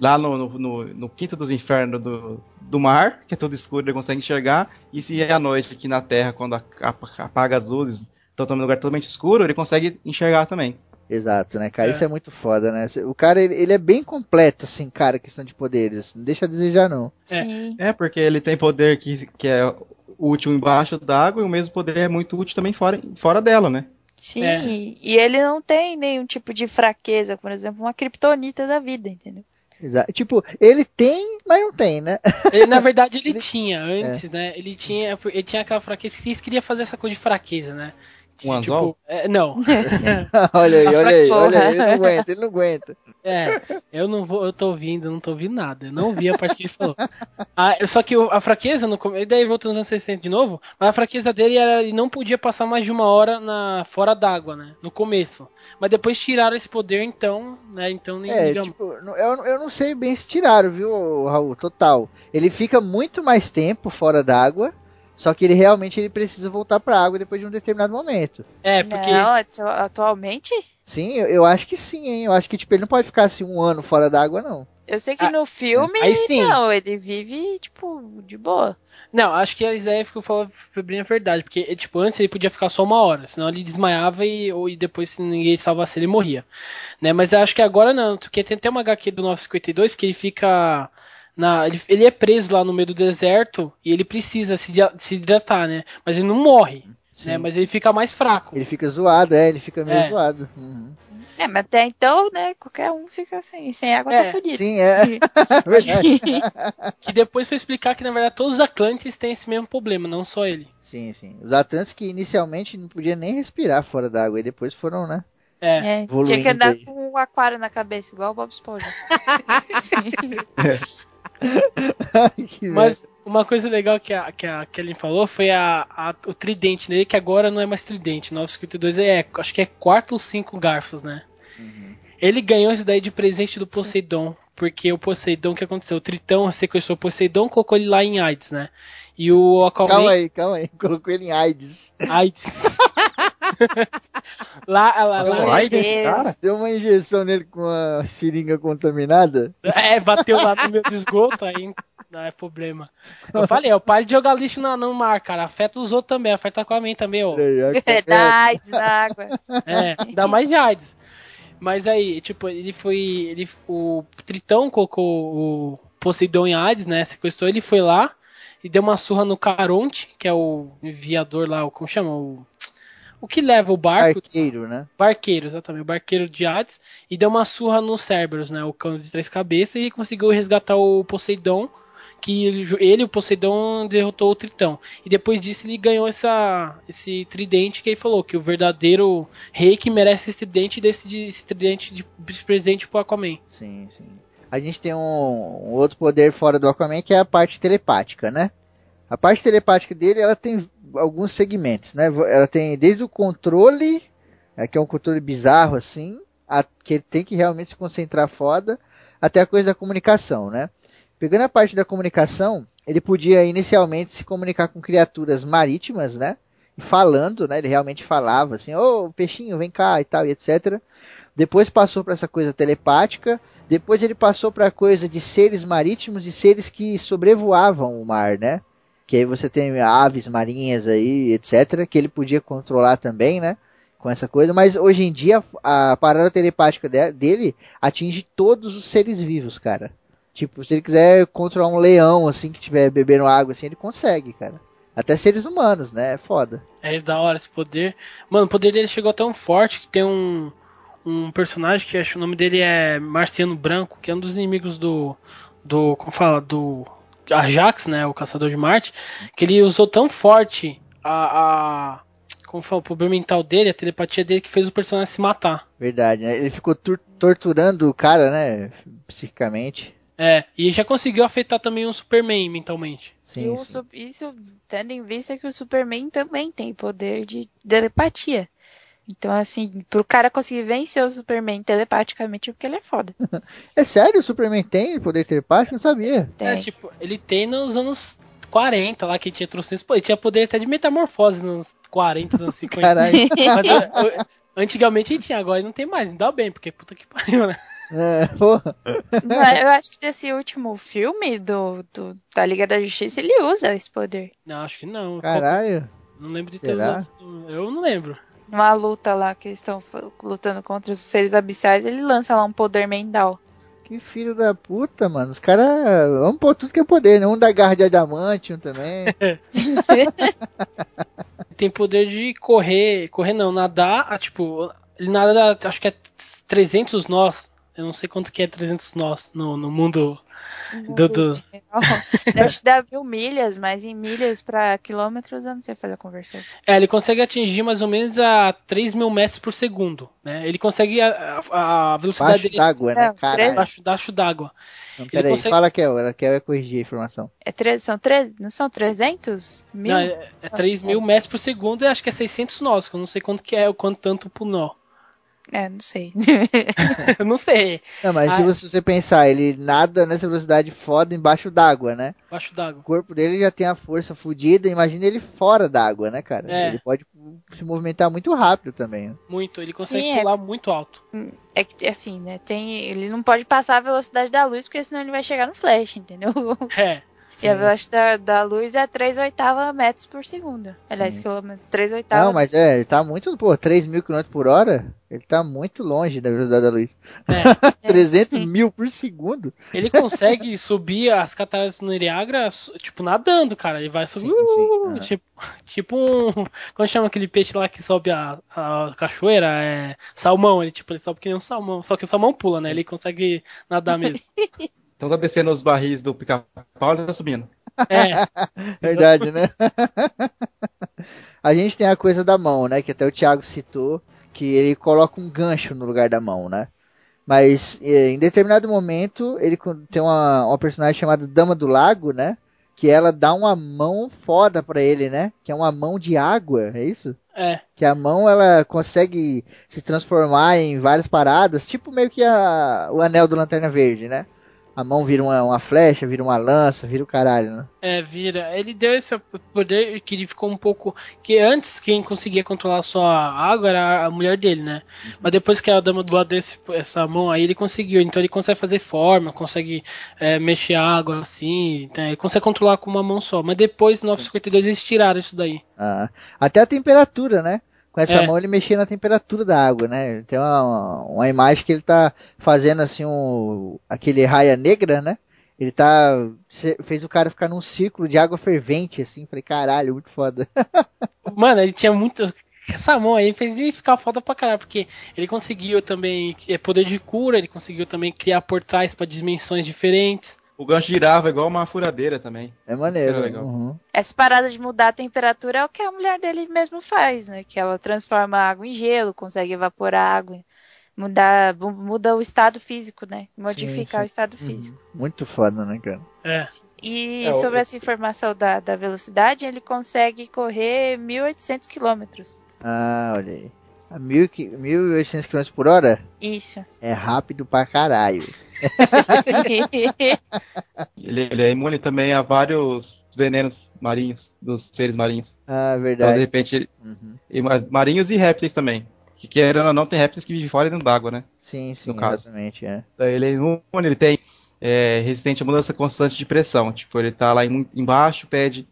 Lá no, no, no, no, quinto dos infernos do, do mar, que é todo escuro, ele consegue enxergar. E se é à noite aqui na Terra, quando a, a, apaga as luzes, totalmente lugar totalmente escuro, ele consegue enxergar também. Exato, né, cara? É. Isso é muito foda, né? O cara, ele, ele, é bem completo, assim, cara, questão de poderes. Não deixa a desejar, não. É, é porque ele tem poder que, que é útil embaixo d'água e o mesmo poder é muito útil também fora, fora dela, né? Sim, é. e ele não tem nenhum tipo de fraqueza, por exemplo, uma criptonita da vida, entendeu? Exato. Tipo, ele tem, mas não tem, né? Ele, na verdade, ele, [laughs] ele... tinha antes, é. né? Ele tinha, ele tinha aquela fraqueza que queria fazer essa coisa de fraqueza, né? Um anzol? Tipo, é, não. [laughs] [laughs] olha aí, olha aí, olha aí, ele não aguenta, ele não aguenta. É, eu não vou, eu tô ouvindo, eu não tô ouvindo nada. Eu não vi a parte que ele falou. Ah, só que a fraqueza no começo, daí voltando nos anos 60 de novo, mas a fraqueza dele era ele não podia passar mais de uma hora na fora d'água, né? No começo. Mas depois tiraram esse poder, então, né? Então nem É, tipo, eu, eu não sei bem se tiraram, viu, Raul? Total. Ele fica muito mais tempo fora d'água só que ele realmente ele precisa voltar para a água depois de um determinado momento. É, porque. Não, atualmente? Sim, eu, eu, acho que sim, hein? Eu acho que tipo, ele não pode ficar assim um ano fora da água, não. Eu sei que ah, no filme, aí sim. não, ele vive, tipo, de boa. Não, acho que a ideia falo foi bem a verdade, porque, tipo, antes ele podia ficar só uma hora, senão ele desmaiava e, ou, e depois, se ninguém salvasse ele, morria. Né? Mas eu acho que agora não, porque tem até uma HQ do 952 que ele fica na, ele, ele, é preso lá no meio do deserto e ele precisa se, se hidratar, né? Mas ele não morre, né? Mas ele fica mais fraco. Ele fica zoado, é, ele fica meio é. zoado. Uhum. É, mas até então, né, qualquer um fica assim, sem água tá é. tá fudido. Sim, é. [laughs] [laughs] que depois foi explicar que, na verdade, todos os Atlantes têm esse mesmo problema, não só ele. Sim, sim. Os Atlantes que inicialmente não podiam nem respirar fora d'água e depois foram, né? É. é tinha que andar aí. com um aquário na cabeça, igual o Bob Esponja. [laughs] [laughs] Mas uma coisa legal que a, que a Kelly falou foi a, a, o tridente nele, que agora não é mais tridente. 952 é, acho que é quatro ou cinco garfos, né? Uhum. Ele ganhou isso daí de presente do Poseidon. Sim. Porque o Poseidon, o que aconteceu? O Tritão sequestrou o Poseidon colocou ele lá em AIDS, né? E o Aquaman... Calma aí, calma aí. [laughs] Colocou ele em AIDS. AIDS. [laughs] [laughs] lá, lá, lá. Deu uma injeção nele com a seringa contaminada. É, bateu lá no meu esgoto, aí não é problema. Eu falei, eu pare de jogar lixo no, no mar, cara. Afeta os outros também, afeta com a mim também, ó. É, [laughs] dá AIDS na água. [laughs] É, dá mais de AIDS. Mas aí, tipo, ele foi. Ele, o Tritão colocou o Poseidon em Hades, né? Sequestrou, ele foi lá e deu uma surra no Caronte, que é o enviador lá, como chama? O o que leva o barco. Barqueiro, né? Barqueiro, exatamente. O barqueiro de Hades. E deu uma surra no Cerberus, né? O cão de três cabeças. E conseguiu resgatar o Poseidon. Que ele, ele o Poseidon, derrotou o Tritão. E depois disso ele ganhou essa, esse tridente que ele falou. Que o verdadeiro rei que merece esse tridente desse esse tridente de, de presente pro Aquaman. Sim, sim. A gente tem um, um outro poder fora do Aquaman que é a parte telepática, né? A parte telepática dele, ela tem alguns segmentos, né? Ela tem desde o controle, é, que é um controle bizarro assim, a, que ele tem que realmente se concentrar foda, até a coisa da comunicação, né? Pegando a parte da comunicação, ele podia inicialmente se comunicar com criaturas marítimas, né? Falando, né? Ele realmente falava assim, ô oh, peixinho, vem cá e tal, e etc. Depois passou para essa coisa telepática. Depois ele passou para a coisa de seres marítimos e seres que sobrevoavam o mar, né? Que aí você tem aves marinhas aí, etc. Que ele podia controlar também, né? Com essa coisa. Mas hoje em dia a parada telepática de- dele atinge todos os seres vivos, cara. Tipo, se ele quiser controlar um leão, assim, que estiver bebendo água, assim, ele consegue, cara. Até seres humanos, né? É foda. É da hora esse poder. Mano, o poder dele chegou tão forte que tem um, um personagem que acho que o nome dele é Marciano Branco, que é um dos inimigos do. do. como fala? Do Ajax, né? O caçador de Marte. Que ele usou tão forte a. a como fala, o poder mental dele, a telepatia dele, que fez o personagem se matar. Verdade, né? Ele ficou tur- torturando o cara, né? Psiquicamente. É, e já conseguiu afetar também o Superman mentalmente. E Sim, o sim. isso tendo em vista que o Superman também tem poder de telepatia. Então, assim, pro cara conseguir vencer o Superman telepaticamente, porque ele é foda. [laughs] É sério, o Superman tem poder telepático? Não sabia. Tem. É, tipo, ele tem nos anos 40 lá, que tinha trouxe pô, ele tinha poder até de metamorfose nos 40, anos [laughs] 50. Caralho. Mas eu- eu- antigamente ele tinha, agora ele não tem mais, ainda bem, porque puta que pariu, né? É, porra. Mas eu acho que nesse último filme do, do- da Liga da Justiça ele usa esse poder. Não, acho que não. Caralho. Não lembro de ter Será? usado. Eu não lembro. Numa luta lá que eles estão lutando contra os seres abissais, ele lança lá um poder mental. Que filho da puta, mano. Os caras. Vamos pôr tudo que é poder, né? Um da garra de adamantium também. [laughs] Tem poder de correr, correr não, nadar, ah, tipo, ele nada, acho que é 300 nós. Eu não sei quanto que é 300 nós no, no mundo acho que dá mil milhas, mas em milhas pra quilômetros eu não sei fazer a conversão. É, ele consegue atingir mais ou menos a 3 mil metros por segundo, né? Ele consegue a, a, a velocidade Baixo dele d'água, né? Caralho. baixo, baixo d'água. Não, peraí, consegue- fala que ela quer corrigir a informação. É tre... são tre... Não são 300? Mil? Não, é, é 3 mil metros por segundo e acho que é 600 nós, que eu não sei quanto que é, o quanto tanto por nó. É, não sei. [laughs] não sei, Não, mas se Ah. você você pensar, ele nada nessa velocidade foda embaixo d'água, né? baixo d'água. O corpo dele já tem a força fodida, imagina ele fora d'água, né, cara? É. Ele pode se movimentar muito rápido também. Muito, ele consegue Sim, é. pular muito alto. É que assim, né? Tem... Ele não pode passar a velocidade da luz, porque senão ele vai chegar no flash, entendeu? É, [laughs] E a velocidade da, da luz é 3 oitavas metros por segundo. Aliás, Sim. quilômetros. 3 oitavas. Não, mas é, ele tá muito, pô, 3 mil km por hora, ele tá muito longe da velocidade da luz. é. [laughs] 300 sim. mil por segundo? Ele consegue subir as cataratas do Niagara, tipo, nadando, cara. Ele vai subir. Sim, sim, uh, tipo, tipo um. Como chama aquele peixe lá que sobe a, a cachoeira? É. Salmão. Ele, tipo, ele sobe que nem um salmão. Só que o salmão pula, né? Ele consegue nadar mesmo. [laughs] Então tá descendo os barris do pica-pau e tá subindo. É. [laughs] Verdade, né? [laughs] a gente tem a coisa da mão, né? Que até o Thiago citou, que ele coloca um gancho no lugar da mão, né? Mas eh, em determinado momento ele tem uma, uma personagem chamada Dama do Lago, né? Que ela dá uma mão foda pra ele, né? Que é uma mão de água, é isso? É. Que a mão ela consegue se transformar em várias paradas, tipo meio que a, o anel do Lanterna Verde, né? A mão vira uma, uma flecha, vira uma lança, vira o caralho, né? É, vira. Ele deu esse poder que ele ficou um pouco. Que antes quem conseguia controlar só a água era a mulher dele, né? Mas depois que a dama do lado desse essa mão aí, ele conseguiu. Então ele consegue fazer forma, consegue é, mexer a água assim. Então ele consegue controlar com uma mão só. Mas depois, no 952, eles tiraram isso daí. Ah, até a temperatura, né? Com essa É. mão ele mexia na temperatura da água, né? Tem uma, uma imagem que ele tá fazendo assim um aquele raia negra, né? Ele tá fe- fez o cara ficar num círculo de água fervente assim, falei, caralho, muito foda. [laughs] Mano, ele tinha muito. Essa mão aí fez ele ficar foda pra caralho, porque ele conseguiu também é, poder de cura, ele conseguiu também criar portais pra dimensões diferentes. O gancho girava igual uma furadeira também. É maneiro. Uhum. Essa parada de mudar a temperatura é o que a mulher dele mesmo faz, né? Que ela transforma a água em gelo, consegue evaporar a água, mudar, mu- muda o estado físico, né? Modificar sim. o estado Uhum. físico. Muito foda, né, cara? É. E É, sobre essa informação da, da velocidade, ele consegue correr 1.800 quilômetros. Ah, olha aí. A mil qui- 1.800 km por hora Isso. é rápido pra caralho. [laughs] Ele, ele é imune também a vários venenos marinhos, dos seres marinhos. Ah, Então, de verdade. repente, ele- Uhum. e marinhos e répteis também. Que querendo ou não, tem répteis que vivem fora e dentro d'água, né? Sim, sim, No caso. exatamente, é. Daí Ele é imune, ele tem é, resistente a mudança constante de pressão. Tipo, ele tá lá em- embaixo, pede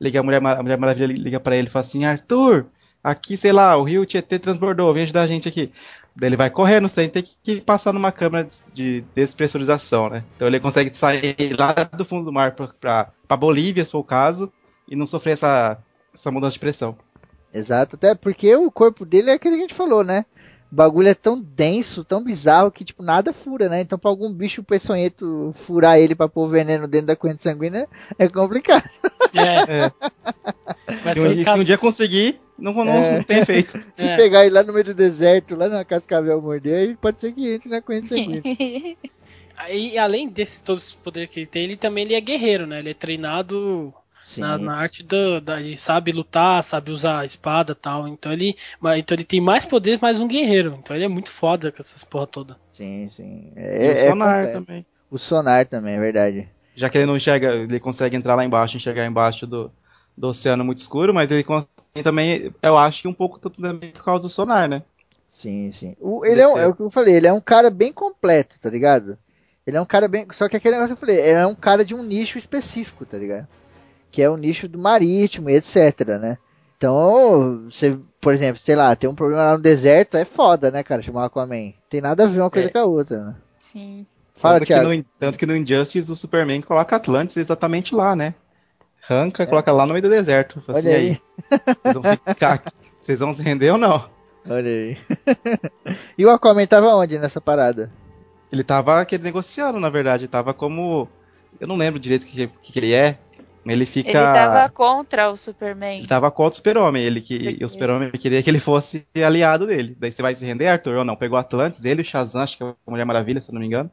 liga a Mulher, a Mulher Maravilha liga pra ele e fala assim, Arthur, aqui, sei lá, o rio Tietê transbordou, vem ajudar a gente aqui. Daí ele vai correndo sem ter que passar numa câmera de de despressurização, né? Então ele consegue sair lá do fundo do mar pra Bolívia, se for o caso, e não sofrer essa, essa mudança de pressão. Exato, até porque o corpo dele é aquele que a gente falou, né? O bagulho é tão denso, tão bizarro que, tipo, nada fura, né? Então, pra algum bicho peçonhento furar ele pra pôr veneno dentro da corrente sanguínea é complicado. [laughs] É. É. Vai Se um, dia- se caso- um dia conseguir, não, não, É. não tem efeito. [laughs] Se É. pegar ele lá no meio do deserto, lá na cascavel morder, aí pode ser que entre na corrente sanguínea. [laughs] Aí, além desses todos os poderes que ele tem, ele também ele é guerreiro, né? Ele é treinado. Na, na arte do, da. Ele sabe lutar, sabe usar a espada e tal. Então ele, então ele tem mais poderes, mais um guerreiro. Então ele é muito foda com essas porra toda. Sim, sim. E É, o é sonar completo. também. O sonar também, é verdade. Já que ele não enxerga, ele consegue entrar lá embaixo, enxergar embaixo do, do oceano muito escuro, mas ele consegue também, eu acho que um pouco também por causa do sonar, né? Sim, sim. O, ele é, um, é o que eu falei, ele é um cara bem completo, tá ligado? Ele é um cara bem. Só que aquele negócio que eu falei, ele é um cara de um nicho específico, tá ligado? Que é o nicho do marítimo e etc, né? Então, você, por exemplo, sei lá, tem um problema lá no deserto, é foda, né, cara? Chamar Aquaman. Tem nada a ver uma coisa É. com a outra, né? Sim. Fala, tanto, que Thiago. no, tanto que no Injustice o Superman coloca Atlantis exatamente lá, né? Arranca, coloca lá no meio do deserto. Fala É. Olha assim, aí. aí. Vocês vão ficar aqui. [laughs] Vocês vão se render ou não? Olha aí. [laughs] e o Aquaman tava onde nessa parada? Ele tava aquele negociando, na verdade. Tava como. Eu não lembro direito o que, que, que ele é. Ele fica. Ele tava contra o Superman. Ele tava contra o Super-Homem. Ele que, Porque- e o Super-Homem queria que ele fosse aliado dele. Daí você vai se render, Arthur? Ou não? Pegou Atlantis, ele e o Shazam, acho que é a Mulher Maravilha, se eu não me engano.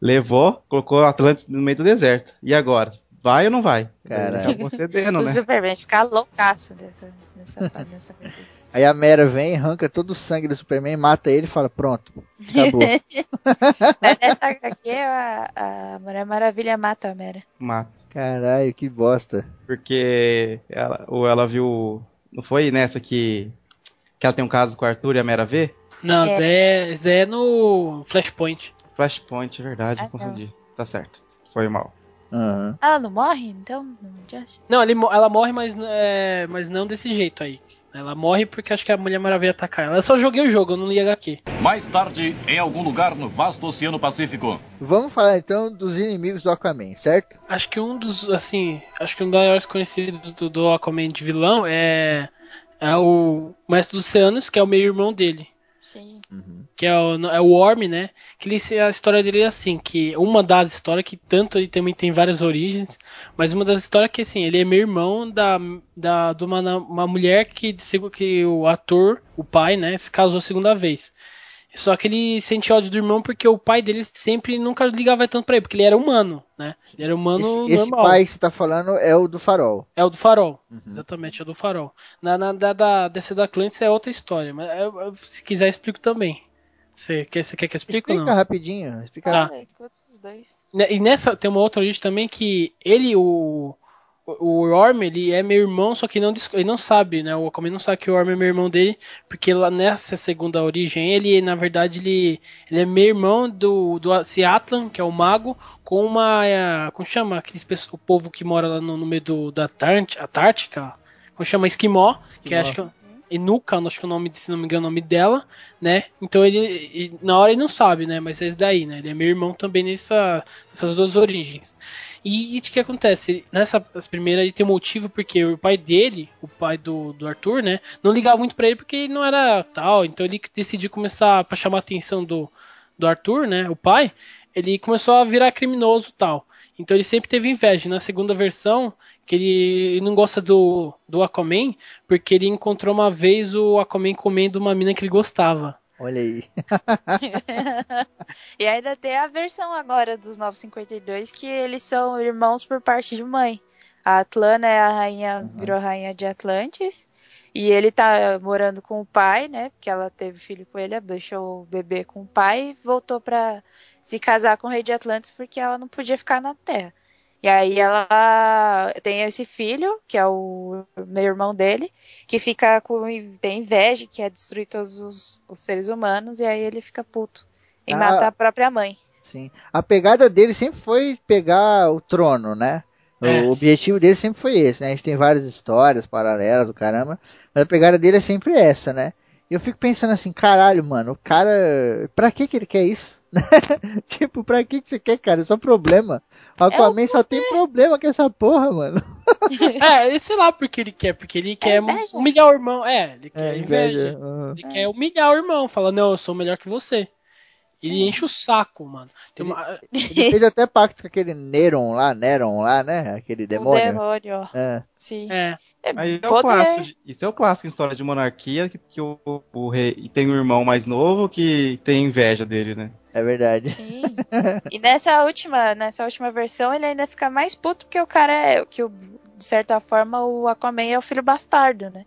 Levou, colocou Atlantis no meio do deserto. E agora? Vai ou não vai? Caralho. Daí Acabou cedendo, o né? Superman fica loucaço dessa, nessa, nessa Aí a Mera vem, arranca todo o sangue do Superman, mata ele e fala, pronto, acabou. [laughs] Mas Nessa HQ, a, a Mulher Maravilha mata a Mera. Mata. Caralho, que bosta. Porque ela, ou ela viu. Não foi nessa que. Que ela tem um caso com o Arthur e a Mera vê? Não, É. isso daí é, isso daí é no Flashpoint. Flashpoint, é verdade, Ah, não. confundi. Tá certo. Foi mal. Aham. Ela não morre, então? Não, ele ela morre, mas, é, mas não desse jeito aí. Ela morre porque acho que a Mulher Maravilha atacar ela. Eu só joguei o jogo, eu não li HQ. Mais tarde, em algum lugar no vasto Oceano Pacífico. Vamos falar então dos inimigos do Aquaman, certo? Acho que um dos, assim, acho que um dos maiores conhecidos do, do Aquaman de vilão é, é o Mestre dos Oceanos, que é o meio-irmão dele. Sim. Que é o, é o Worm, né? Que ele, a história dele é assim, que uma das histórias, que tanto ele também tem várias origens, mas uma das histórias é que assim, ele é meio irmão da, da, de uma, uma mulher que, que o ator, o pai, né, se casou a segunda vez. Só que ele sente ódio do irmão porque o pai dele sempre nunca ligava tanto pra ele, porque ele era humano, né? Ele era humano esse, esse pai que você tá falando é o do farol. É o do farol. Uhum. Exatamente, é o do farol. Na, na da, da DC da Atlantis é outra história, mas eu- eu- se quiser eu explico também. Você quer, você quer que eu explique ou Explica não? rapidinho, explica Ah. E nessa tem uma outra origem também que ele, o. O Orm, ele é meu irmão, só que não, ele não sabe, né? O Aquaman não sabe que o Orm é meu irmão dele, porque lá nessa segunda origem, ele, na verdade, ele, ele é meu irmão do, do Seatlan, que é o mago, com uma. é, como chama? Aqueles, o povo que mora lá no, no meio do, da Antártica, como chama? Esquimó, que Esquimó. acho que é- Inuka, acho que é o nome, se não me engano, é o nome dela, né? Então ele, ele- na hora ele não sabe, né? Mas é esse daí, né? Ele é meu irmão também nessa, nessas duas origens. E o que acontece? Nessa primeira ele tem um motivo porque o pai dele, o pai do, do Arthur, né? Não ligava muito pra ele porque ele não era tal. Então ele decidiu começar pra chamar a atenção do, do Arthur, né? O pai. Ele começou a virar criminoso tal. Então ele sempre teve inveja. Na segunda versão, que ele não gosta do, do Aquaman, porque ele encontrou uma vez o Aquaman comendo uma mina que ele gostava. Olha aí. [laughs] e ainda tem a versão agora dos 952 que eles são irmãos por parte de mãe. A Atlana é a rainha, virou rainha de Atlantis. E ele tá morando com o pai, né? Porque ela teve filho com ele, deixou o bebê com o pai e voltou pra se casar com o rei de Atlantis porque ela não podia ficar na Terra. E aí ela tem esse filho, que é o meu irmão dele, que fica com tem inveja, que quer destruir todos os, os seres humanos, e aí ele fica puto e Ah. mata a própria mãe. Sim. A pegada dele sempre foi pegar o trono, né? É. O objetivo dele sempre foi esse, né? A gente tem várias histórias paralelas do caramba, mas a pegada dele é sempre essa, né? E eu fico pensando assim, caralho, mano, o cara. Pra que que ele quer isso? [laughs] tipo, pra que que você quer, cara? É só problema. O Aquaman só tem problema com essa porra, mano. [laughs] É, e sei lá porque ele quer, porque ele quer inveja. humilhar o irmão. É, ele quer É, inveja. inveja. Uhum. Ele quer humilhar o irmão, fala, não, eu sou melhor que você. Ele enche o saco, mano. Tem uma- Ele fez até pacto com aquele Neron lá, Neron lá, né? Aquele O demônio. demônio. É. Sim. É, É Aí é o clássico. de- isso é o clássico em história de monarquia, que, que o, o rei tem um irmão mais novo que tem inveja dele, né? É verdade. Sim. [laughs] E nessa última, nessa última versão ele ainda fica mais puto porque o cara é, que o, de certa forma o Aquaman é o filho bastardo, né?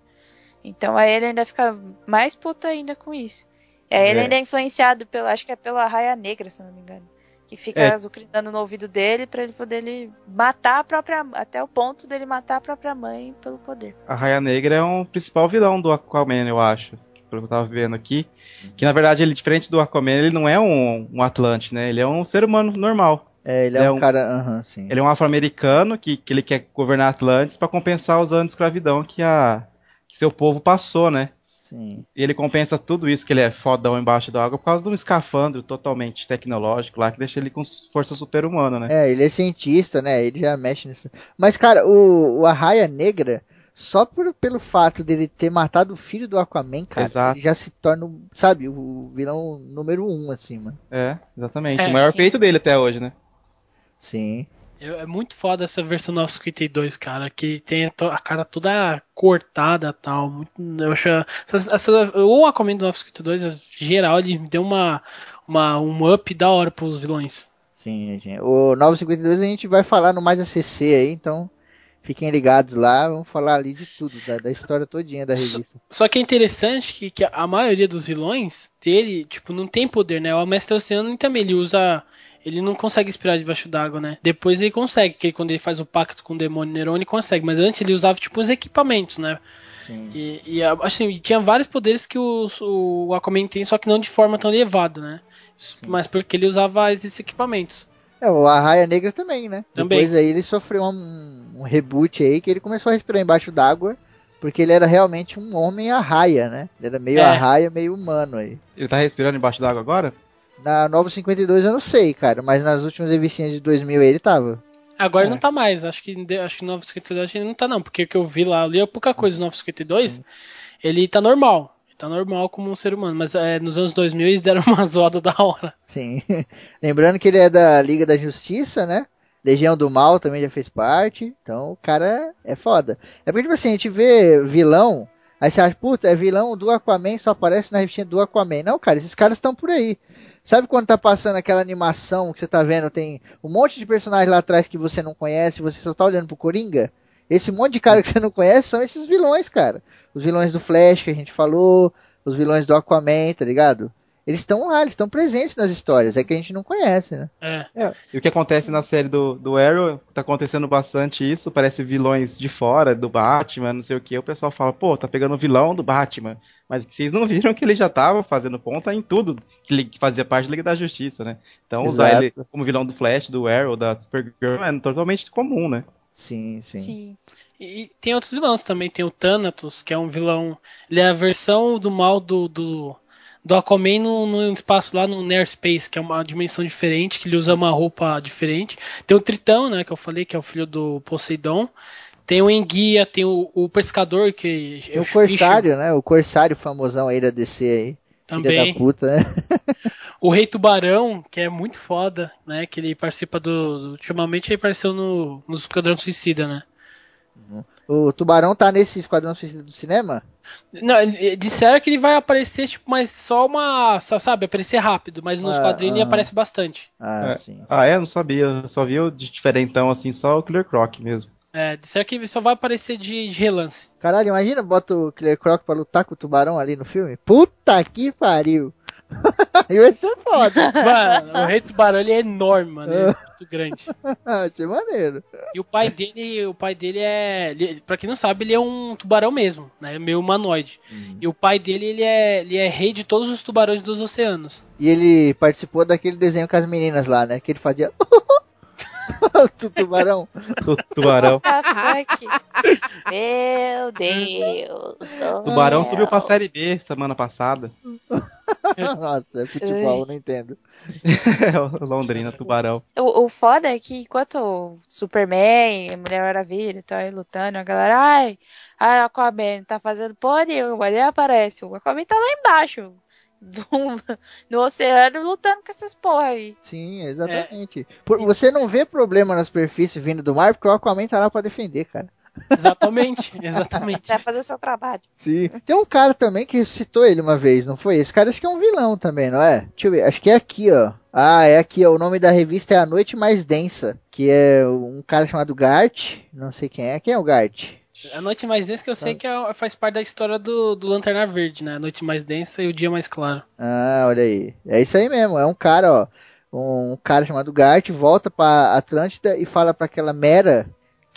Então aí ele ainda fica mais puto ainda com isso. E aí ele É. ainda é influenciado pela, acho que é pela Raia Negra, se não me engano. Que fica É. azucrinando no ouvido dele pra ele poder ele matar a própria, até o ponto dele matar a própria mãe pelo poder. A Raia Negra é um principal vilão do Aquaman, eu acho. Pelo que eu tava vendo aqui. Que na verdade, ele, diferente do Aquaman, ele não é um, um Atlante, né? Ele é um ser humano normal. É, ele é, É um, cara. Aham, sim. Ele é um afro-americano que, que ele quer governar Atlantis pra compensar os anos de escravidão que, a, que seu povo passou, né? Sim. E ele compensa tudo isso, que ele é fodão embaixo da água, por causa de um escafandro totalmente tecnológico lá, que deixa ele com força super-humana, né? É, ele é cientista, né? Ele já mexe nisso. Mas, cara, o, o Arraia Negra, só por, pelo fato dele ter matado o filho do Aquaman, cara, Exato. ele já se torna, sabe, o vilão número um, assim, mano. É, exatamente. É, o maior sim. feito dele até hoje, né? Sim. eu- é muito foda essa versão 952, cara. Que tem a to- a cara toda cortada e tal. Muito, eu acho. Essa, essa, o Aquaman do 952, em geral, ele deu uma, uma, um up da hora pros vilões. Sim, gente. O 952 a gente vai falar no Mais ACC aí, então fiquem ligados lá, vamos falar ali de tudo, da, da história todinha da revista. Só que é interessante que, que a maioria dos vilões dele, tipo, não tem poder, né? O Mestre Oceano também, ele usa. Ele não consegue respirar debaixo d'água, né? Depois ele consegue, que quando ele faz o pacto com o demônio Nerone, ele consegue. Mas antes ele usava, tipo, os equipamentos, né? Sim. E, e, assim, tinha vários poderes que os- o Aquaman tem, só que não de forma tão elevada, né? Mas porque ele usava esses equipamentos. É, o Arraia Negra também, né? Também. Depois aí ele sofreu um, um reboot aí, que ele começou a respirar embaixo d'água, porque ele era realmente um homem arraia, né? Ele era meio É. arraia, meio humano aí. Ele tá respirando embaixo d'água agora? Na Nova 52 eu não sei, cara, mas nas últimas revistinhas de 2000 ele tava. Agora É. não tá mais, acho que, acho que 952 acho que não tá não, porque o que eu vi lá, eu li pouca coisa do 952, ele tá normal. Tá normal como um ser humano, mas é, nos anos 2000 eles deram uma [laughs] zoada da hora. Sim. [laughs] Lembrando que ele é da Liga da Justiça, né? Legião do Mal também já fez parte. Então o cara é foda. É porque, tipo assim, a gente vê vilão. Aí você acha, puta, é vilão do Aquaman, só aparece na revistinha do Aquaman. Não, cara, esses caras estão por aí. Sabe quando tá passando aquela animação que você tá vendo, tem um monte de personagens lá atrás que você não conhece, você só tá olhando pro Coringa? Esse monte de cara que você não conhece são esses vilões, cara. Os vilões do Flash que a gente falou, os vilões do Aquaman, tá ligado? Eles estão lá, eles estão presentes nas histórias, é que a gente não conhece, né? É. É. E o que acontece na série do, do Arrow, tá acontecendo bastante isso, parece vilões de fora, do Batman, não sei o que. O pessoal fala, pô, tá pegando o vilão do Batman. Mas vocês não viram que ele já tava fazendo ponta em tudo que ele que fazia parte da Liga da Justiça, né? Então usar Exato. ele como vilão do Flash, do Arrow, da Supergirl é totalmente comum, né? Sim, sim. Sim. E tem outros vilões também, tem o Thanatos, que é um vilão, ele é a versão do mal do, do, do Aquaman no, no espaço lá no Near Space, que é uma dimensão diferente, que ele usa uma roupa diferente. Tem o Tritão, né, que eu falei, que é o filho do Poseidon. Tem o Enguia, tem o, o Pescador, que Tem o Corsário, né? O Corsário famosão aí da DC aí. Filha também. da puta, né? [laughs] O Rei Tubarão, que é muito foda, né? Que ele participa do. ultimamente ele apareceu no, no Esquadrão Suicida, né? O Tubarão tá nesse Esquadrão Suicida do cinema? Não, ele- disseram que ele vai aparecer, tipo, mas só uma. só, Sabe, aparecer rápido, mas nos Ah, quadrinhos ele ah. aparece bastante. Ah, É. sim. Ah, é? Não sabia. Só vi o de diferentão, assim, só o Killer Croc mesmo. É, disseram que ele só vai aparecer de, de relance. Caralho, imagina, bota o Killer Croc pra lutar com o tubarão ali no filme. Puta que pariu! [laughs] Vai ser foda. Mano, o Rei Tubarão ele é enorme, mano. Ele é muito grande. [laughs] vai ser maneiro. E o pai dele, o pai dele é. Ele, pra quem não sabe, ele é um tubarão mesmo, né? Meio humanoide. E o pai dele, ele é, ele é rei de todos os tubarões dos oceanos. E ele participou daquele desenho com as meninas lá, né? Que ele fazia. [laughs] Tu- tubarão. Tu- Tubarão. Meu Deus. do Tubarão céu. subiu pra série B semana passada. [laughs] Nossa, é futebol, eu não entendo. [laughs] Londrina, Tubarão. O, o foda é que enquanto Superman, Mulher Maravilha, tá aí lutando, a galera, ai, ai, o Aquaman tá fazendo porra nenhuma, ele aparece. O Aquaman tá lá embaixo, no, [laughs] no oceano, lutando com essas porra aí. Sim, exatamente. Por- você não vê problema na superfície vindo do mar, porque o Aquaman tá lá pra defender, cara. Exatamente, [laughs] exatamente. Vai fazer seu trabalho. Sim. Tem um cara também que citou ele uma vez, não foi? Esse cara acho que é um vilão também, não é? Deixa eu ver, acho que é aqui, ó. Ah, é aqui, ó. O nome da revista é A Noite Mais Densa, que é um cara chamado Gart, não sei quem é. Quem é o Gart? A noite mais densa que eu sei que é- faz parte da história do, do Lanterna Verde, né? A noite mais densa e o dia mais claro. Ah, olha aí. É isso aí mesmo. É um cara, ó. Um cara chamado Gart volta pra Atlântida e fala pra aquela Mera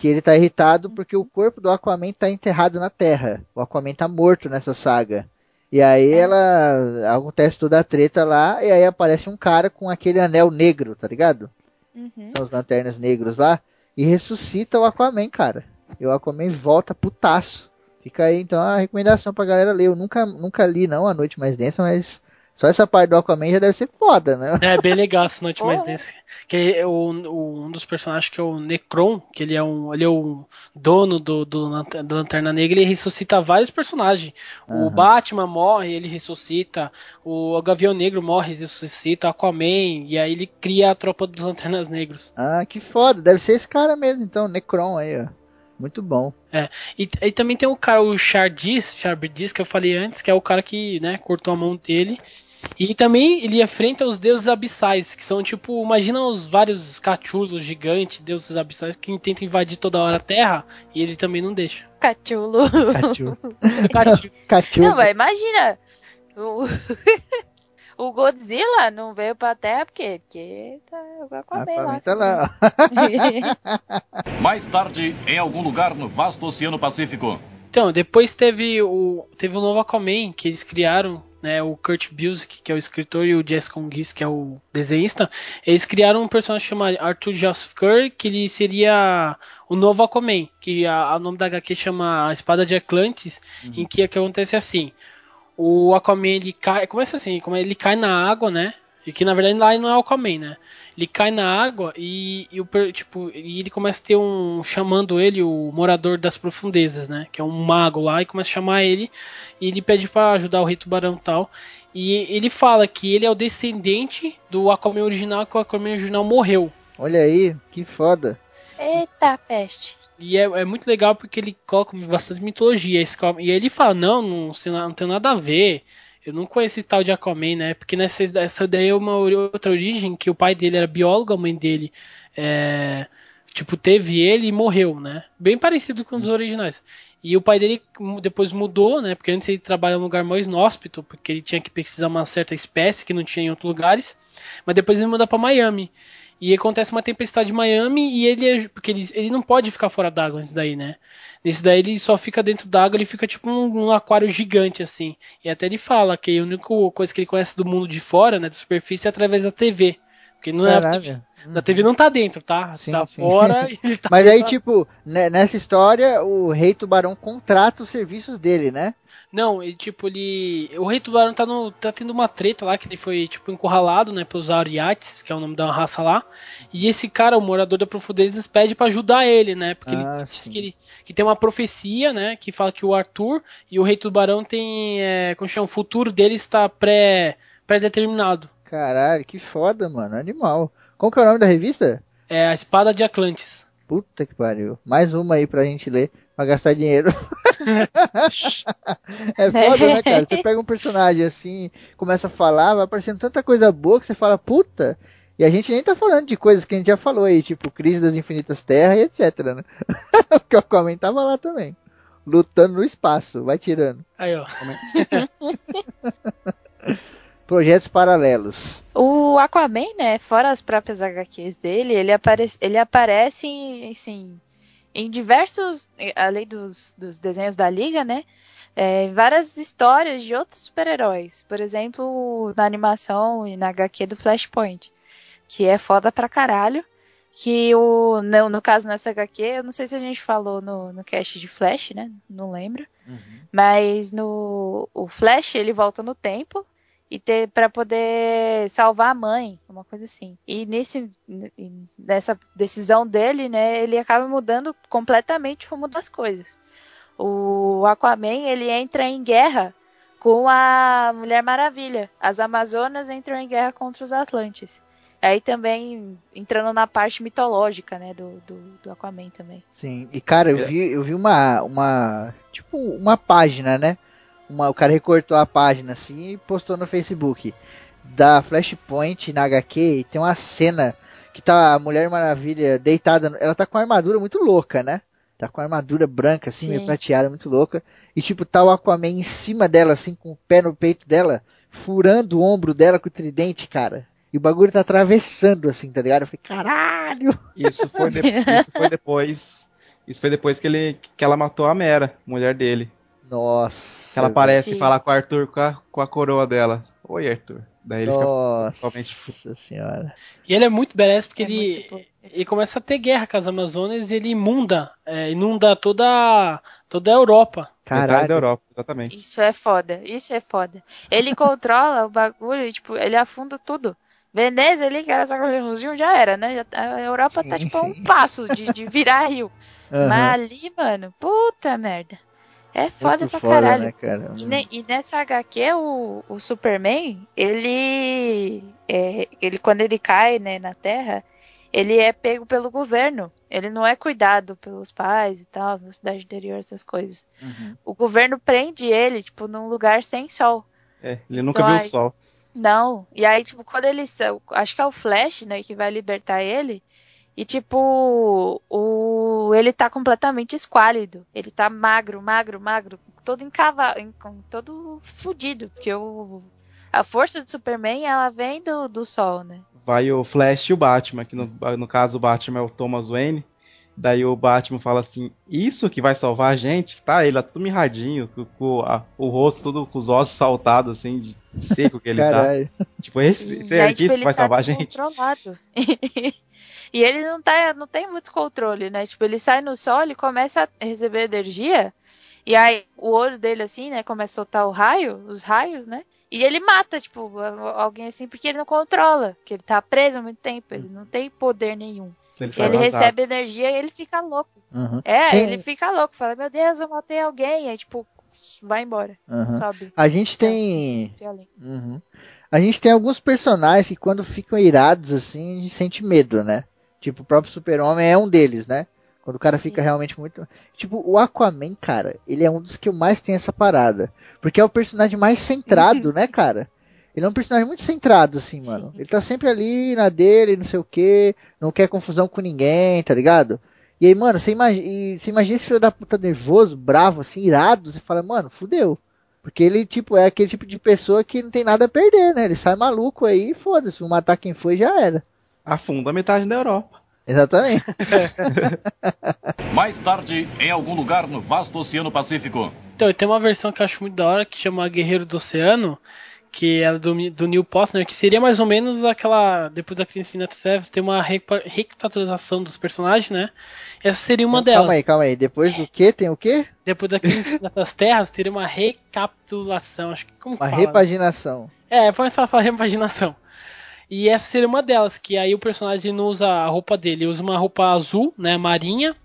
que ele tá irritado porque o corpo do Aquaman tá enterrado na Terra. O Aquaman tá morto nessa saga. E aí ela acontece toda a treta lá e aí aparece um cara com aquele anel negro, tá ligado? Uhum. São os lanternas negros lá e ressuscita o Aquaman, cara. E o Aquaman volta putaço. Fica aí então a recomendação pra galera ler. Eu nunca, nunca li não a Noite Mais Densa, mas só essa parte do Aquaman já deve ser foda, né? É bem legal essa noite mais densa. Que é o, o- um dos personagens que é o Necron, que ele é um, ele é o dono do, do, do Lanterna Negra, ele ressuscita vários personagens. O Aham. Batman morre, ele ressuscita. O Gavião Negro morre, ressuscita. Aquaman, e aí ele cria a tropa dos Lanternas Negros. Ah, que foda. Deve ser esse cara mesmo, então, Necron aí, ó. Muito bom. E, e também tem o cara, o Chardis, Chardis, que eu falei antes, que é o cara que, né, cortou a mão dele. E também ele enfrenta os deuses abissais, que são tipo, imagina os vários cachulos gigantes, deuses abissais, que tentam invadir toda hora a Terra, e ele também não deixa. Cachulo. Cachu. [laughs] Cachu- Cachu. Não, mas imagina. O... [laughs] o Godzilla não veio pra Terra porque, porque tá o Aquaman lá. Aquaman tá lá. [laughs] Mais tarde, em algum lugar no vasto Oceano Pacífico. Então, depois teve o teve o novo Aquaman que eles criaram, né, o Kurt Busiek, que é o escritor, e o Jess Congis, que é o desenhista. Eles criaram um personagem chamado Arthur Joseph Curry, que ele seria o novo Aquaman, que a, o nome da HQ chama A Espada de Atlantis, em que, que acontece assim. O Aquaman ele cai, começa assim, como ele cai na água, né? E que na verdade lá não é o Aquaman, né? Ele cai na água e, e o tipo, e ele começa a ter um chamando ele o morador das profundezas, né? Que é um mago lá e começa a chamar ele e ele pede pra ajudar o rei tubarão e tal. E ele fala que ele é o descendente do Aquaman original, que o Aquaman original morreu. Olha aí, que foda. Eita peste. E é, é muito legal porque ele coloca bastante mitologia. E aí ele fala, não, não, não tem nada a ver. Eu não esse tal de Aquaman, né? Porque nessa essa daí é uma outra origem, que o pai dele era biólogo, a mãe dele é, tipo, teve ele e morreu, né? Bem parecido com os originais. E o pai dele depois mudou, né? Porque antes ele trabalhava num lugar mais inóspito, porque ele tinha que pesquisar uma certa espécie que não tinha em outros lugares. Mas depois ele muda pra Miami. E acontece uma tempestade em Miami e ele é, porque ele, ele não pode ficar fora d'água nesse daí, né? Nesse daí ele só fica dentro d'água, ele fica tipo um, um aquário gigante assim. E até ele fala que a única coisa que ele conhece do mundo de fora, né, da superfície é através da TV. Porque não é a TV, Caralho. na TV não tá dentro, tá? Sim, tá sim. fora [laughs] e tá Mas aí, tipo, né, nessa história, o Rei Tubarão contrata os serviços dele, né? Não, ele tipo, ele. O Rei Tubarão tá, no, tá tendo uma treta lá que ele foi, tipo, encurralado, né, pelos Ariates, que é o nome da raça lá. E esse cara, o morador da profundezas, pede pra ajudar ele, né? Porque Ah, ele diz sim. que, ele, que tem uma profecia, né? Que fala que o Arthur e o Rei Tubarão tem. É, como chama? O futuro dele está pré- pré-determinado. Caralho, que foda, mano. Animal. Qual que é o nome da revista? é a Espada de Atlantis. Puta que pariu. Mais uma aí pra gente ler, pra gastar dinheiro. [laughs] é foda, né, cara? Você pega um personagem assim, começa a falar, vai aparecendo tanta coisa boa que você fala, puta. E a gente nem tá falando de coisas que a gente já falou aí, tipo Crise das Infinitas Terras e etc, né? [laughs] Porque o Aquaman tava lá também. Lutando no espaço, vai tirando. Aí, ó. [laughs] Projetos paralelos. O Aquaman, né, fora as próprias HQs dele, ele aparece, ele aparece em, assim, em diversos, além dos, dos desenhos da Liga, né, é, várias histórias de outros super-heróis. Por exemplo, na animação e na HQ do Flashpoint, que é foda pra caralho. que o. No, no caso nessa HQ, eu não sei se a gente falou no, no cast de Flash, né? Não lembro. Uhum. Mas no o Flash ele volta no tempo e ter para poder salvar a mãe, uma coisa assim. E nesse nessa decisão dele, né, ele acaba mudando completamente o rumo das coisas. O Aquaman, ele entra em guerra com a Mulher Maravilha. As Amazonas entram em guerra contra os Atlantes. Aí também entrando na parte mitológica, né, do, do, do Aquaman também. Sim, e cara, eu vi, eu vi uma, uma, tipo, uma página, né, uma, o cara recortou a página assim e postou no Facebook da Flashpoint na HQ e tem uma cena que tá a Mulher Maravilha deitada, ela tá com uma armadura muito louca, né? Tá com uma armadura branca, assim, meio prateada, muito louca. E tipo, tá o Aquaman em cima dela, assim, com o pé no peito dela, furando o ombro dela com o tridente, cara. E o bagulho tá atravessando, assim, tá ligado? Eu falei, caralho! Isso foi, de- [laughs] isso foi depois. Isso foi depois que, ele, que ela matou a Mera, mulher dele. Nossa. Ela aparece Sim. falar com o Arthur com a, com a coroa dela. Oi, Arthur. Daí ele fica Nossa totalmente senhora. E ele é muito badass porque É ele, ele começa a ter guerra com as Amazonas e ele inunda, é, inunda toda, toda a Europa. metade Caralho. da Europa, exatamente. Isso é foda, isso é foda. Ele [laughs] controla o bagulho, e, tipo, ele afunda tudo. Veneza ali, que era só riozinho, já era, né? Já- a Europa tá, Sim, tipo, a um passo de, de virar rio. [laughs] Aham. Mas ali, mano, puta merda. É foda Muito pra foda, caralho. né, cara? E, ne- e nessa HQ, o, o Superman, ele, é, ele. Quando ele cai né, na Terra, ele é pego pelo governo. Ele não é cuidado pelos pais e tal, na cidade interior, essas coisas. Uhum. O governo prende ele, tipo, num lugar sem sol. É, ele nunca Então, viu aí- o sol. Não. E aí, tipo, quando ele. Acho que é o Flash, né, que vai libertar ele. E, tipo, o, ele tá completamente esquálido. Ele tá magro, magro, magro. Todo encava, em- com- todo fudido. Porque o, a força do Superman, ela vem do, do sol, né? Vai o Flash e o Batman, que no, no caso o Batman é o Thomas Wayne. Daí o Batman fala assim: Isso que vai salvar a gente? Tá, ele tá tudo mirradinho, com, com a- o rosto tudo com os ossos saltados, assim, de seco que ele tá. Tipo, esse, esse é tipo, que vai tá salvar a gente. [laughs] e ele não, tá, não tem muito controle, né? Tipo, ele sai no sol, ele começa a receber energia, e aí o olho dele, assim, né, começa a soltar o raio, os raios, né? E ele mata, tipo, alguém assim, porque ele não controla, que ele tá preso há muito tempo, ele não tem poder nenhum. Ele, ele recebe energia e ele fica louco. Uhum. É, Tem- ele fica louco, fala, meu Deus, eu matei alguém, aí tipo, vai embora, Uhum. sobe. A gente tem. Uhum. A gente tem alguns personagens que quando ficam irados assim, a gente sente medo, né? Tipo, o próprio Super-Homem é um deles, né? Quando o cara fica Sim. realmente muito. Tipo, o Aquaman, cara, ele é um dos que mais tenho essa parada. Porque é o personagem mais centrado, né, cara? Ele é um personagem muito centrado, assim, mano. Sim. Ele tá sempre ali na dele, não sei o que, não quer confusão com ninguém, tá ligado? E aí, mano, você imagina, você imagina esse filho da puta nervoso, bravo, assim, irado, você fala, mano, fudeu. Porque ele, tipo, é aquele tipo de pessoa que não tem nada a perder, né? Ele sai maluco aí foda-se, vou matar quem foi já era. Afunda metade da Europa. Exatamente. [laughs] Mais tarde, em algum lugar no vasto Oceano Pacífico. Então, e tem uma versão que eu acho muito da hora que chama Guerreiro do Oceano, que é do, do Neil Postner, que seria mais ou menos aquela. Depois da Crise Infinita Seven, tem uma recapitulação dos personagens, né? Essa seria uma delas. calma aí, calma aí. Depois do que tem o quê? Depois da Crise Infinitas Terras, teria uma recapitulação. Acho que como Uma fala, né? repaginação. É, foi mais fácil falar repaginação. E essa seria uma delas, que aí o personagem não usa a roupa dele, ele usa uma roupa azul, né, marinha.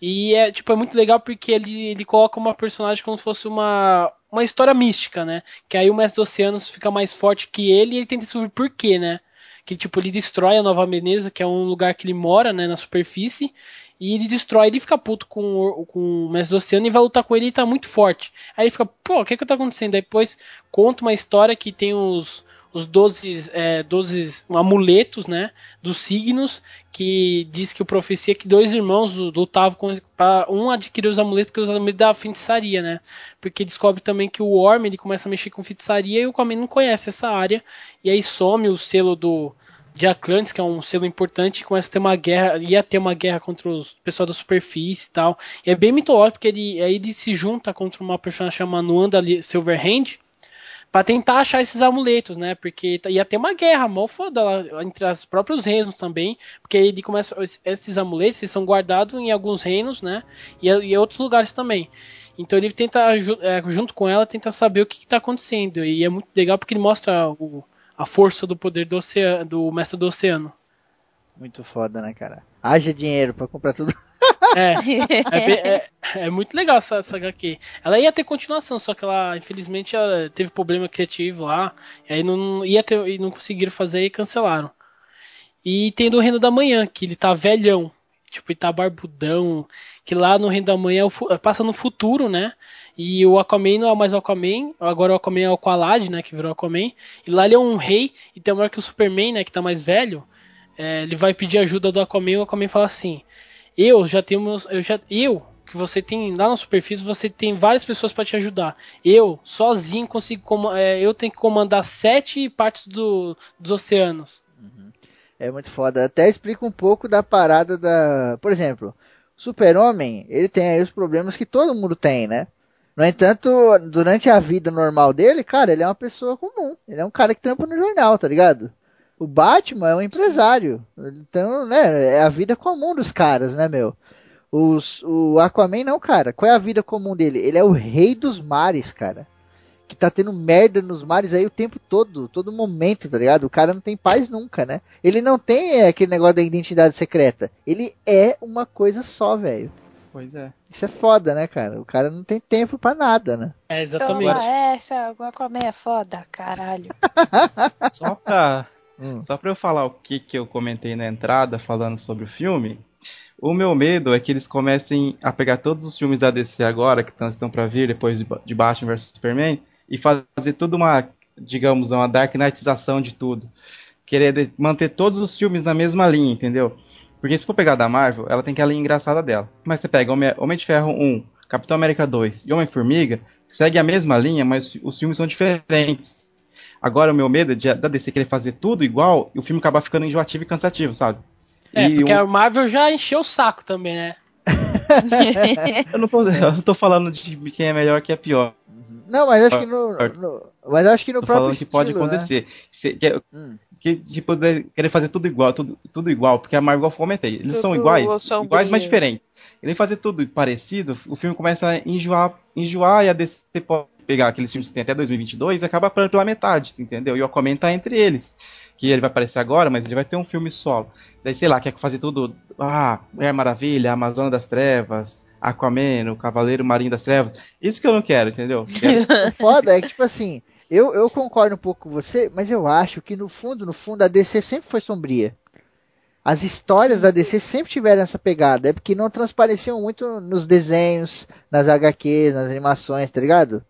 E é, tipo, é muito legal porque ele, ele coloca uma personagem como se fosse uma, uma história mística, né? Que aí o Mestre dos Oceanos fica mais forte que ele e ele tenta descobrir por quê, né? Que tipo, ele destrói a Nova Veneza, que é um lugar que ele mora, né, na superfície. E ele destrói, ele fica puto com, o- com o Mestre do Oceano e vai lutar com ele e tá muito forte. Aí ele fica, pô, o que que tá acontecendo? Aí depois conta uma história que tem os, os 12, é, 12 amuletos, né, dos signos, que diz que o profecia que dois irmãos lutavam com pra um adquirir os amuletos porque os amuletos da feitiçaria, né? Porque descobre também que o Orm ele começa a mexer com feitiçaria e o Aquaman não conhece essa área e aí some o selo do de Atlantis, que é um selo importante, e começa a ter uma guerra, ia ter uma guerra contra os pessoal da superfície e tal. E é bem mitológico porque ele aí ele se junta contra uma personagem chamada Nuanda Silverhand, Pra tentar achar esses amuletos, né? Porque ia ter uma guerra mó foda entre os próprios reinos também. Porque ele começa. Esses amuletos são guardados em alguns reinos, né? E em outros lugares também. Então ele tenta, é, junto com ela, tenta saber o que, está acontecendo. E é muito legal porque ele mostra o, a força do poder do, oceano, do mestre do oceano. Muito foda, né, cara? Haja dinheiro para comprar tudo. [laughs] É, é, [laughs] é, é, muito legal essa, essa HQ. Ela ia ter continuação, só que ela, infelizmente, ela teve problema criativo lá. E aí não ia ter, e não conseguiram fazer e cancelaram. E tem do Reino da Manhã, que ele tá velhão. Tipo, ele tá barbudão. Que lá no Reino da Manhã é passa no futuro, né? E o Aquaman não é mais o Aquaman, agora o Aquaman é o Aqualad, né? Que virou Aquaman. E lá ele é um rei, e tem uma hora que o Superman, né? Que tá mais velho, é, ele vai pedir ajuda do Aquaman e o Aquaman fala assim: Eu já tenho. Eu já. Eu, que você tem lá na superfície, você tem várias pessoas para te ajudar. Eu, sozinho, consigo. É, eu tenho que comandar sete partes do, dos oceanos. Uhum. É muito foda. Até explica um pouco da parada da. Por exemplo, Super-Homem, ele tem aí os problemas que todo mundo tem, né? No entanto, durante a vida normal dele, cara, ele é uma pessoa comum. Ele é um cara que trampa no jornal, tá ligado? O Batman é um empresário. Então, né, é a vida comum dos caras, né, meu? Os, o Aquaman não, cara. Qual é a vida comum dele? Ele é o rei dos mares, cara. Que tá tendo merda nos mares aí o tempo todo, todo momento, tá ligado? O cara não tem paz nunca, né? Ele não tem é, aquele negócio da identidade secreta. Ele é uma coisa só, velho. Pois é. Isso é foda, né, cara? O cara não tem tempo para nada, né? É, exatamente. Toma essa, o Aquaman é foda, caralho. [laughs] Só pra Hum. Só pra eu falar o que, que eu comentei na entrada falando sobre o filme, o meu medo é que eles comecem a pegar todos os filmes da DC agora, que estão para vir depois de Batman vs Superman, e fazer tudo uma, digamos, uma Dark Knightização de tudo. Querer manter todos os filmes na mesma linha, entendeu? Porque se for pegar da Marvel, ela tem aquela linha engraçada dela. Mas você pega Homem, Homem de Ferro 1, Capitão América 2 e Homem-Formiga, segue a mesma linha, mas os filmes são diferentes. Agora, o meu medo é de, da DC querer fazer tudo igual e o filme acabar ficando enjoativo e cansativo, sabe? É, e porque um... a Marvel já encheu o saco também, né? [laughs] eu, não tô, eu não tô falando de quem é melhor quem é pior. Não, mas acho que no, no mas acho que no tô próprio falando que pode né? acontecer. Né? Se, que, hum. que tipo, querer fazer tudo igual, tudo, tudo igual, porque a Marvel, eu comentei, eles tudo são iguais, iguais, mas diferentes. Ele fazer tudo parecido, o filme começa a enjoar, enjoar e a DC pode pegar aqueles filmes que tem até 2022 e acaba pela metade, entendeu? E o Aquaman tá entre eles. Que ele vai aparecer agora, mas ele vai ter um filme solo. Daí, sei lá, quer fazer tudo. Ah, Mulher Maravilha, Amazônia das Trevas, Aquaman, o Cavaleiro Marinho das Trevas. Isso que eu não quero, entendeu? [laughs] Quero... o foda é que, tipo assim, eu, eu concordo um pouco com você, mas eu acho que no fundo, no fundo, a DC sempre foi sombria. As histórias da DC sempre tiveram essa pegada, é porque não transpareciam muito nos desenhos, nas HQs, nas animações, tá ligado?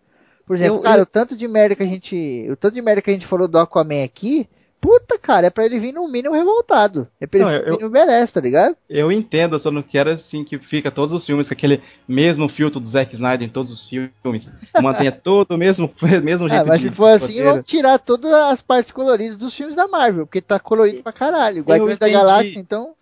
Por exemplo, eu, cara, eu... o tanto de merda que a gente. O tanto de merda que a gente falou do Aquaman aqui. Puta, cara, é pra ele vir no mínimo revoltado. É pra ele não, vir no merece, tá ligado? Eu entendo, eu só não quero assim que fica todos os filmes com aquele mesmo filtro do Zack Snyder em todos os filmes. [laughs] Mantenha todo o mesmo, [laughs] mesmo jeito ah, mas se for assim, vão tirar todas as partes coloridas dos filmes da Marvel, porque tá colorido pra caralho. Guardiões da Galáxia, então.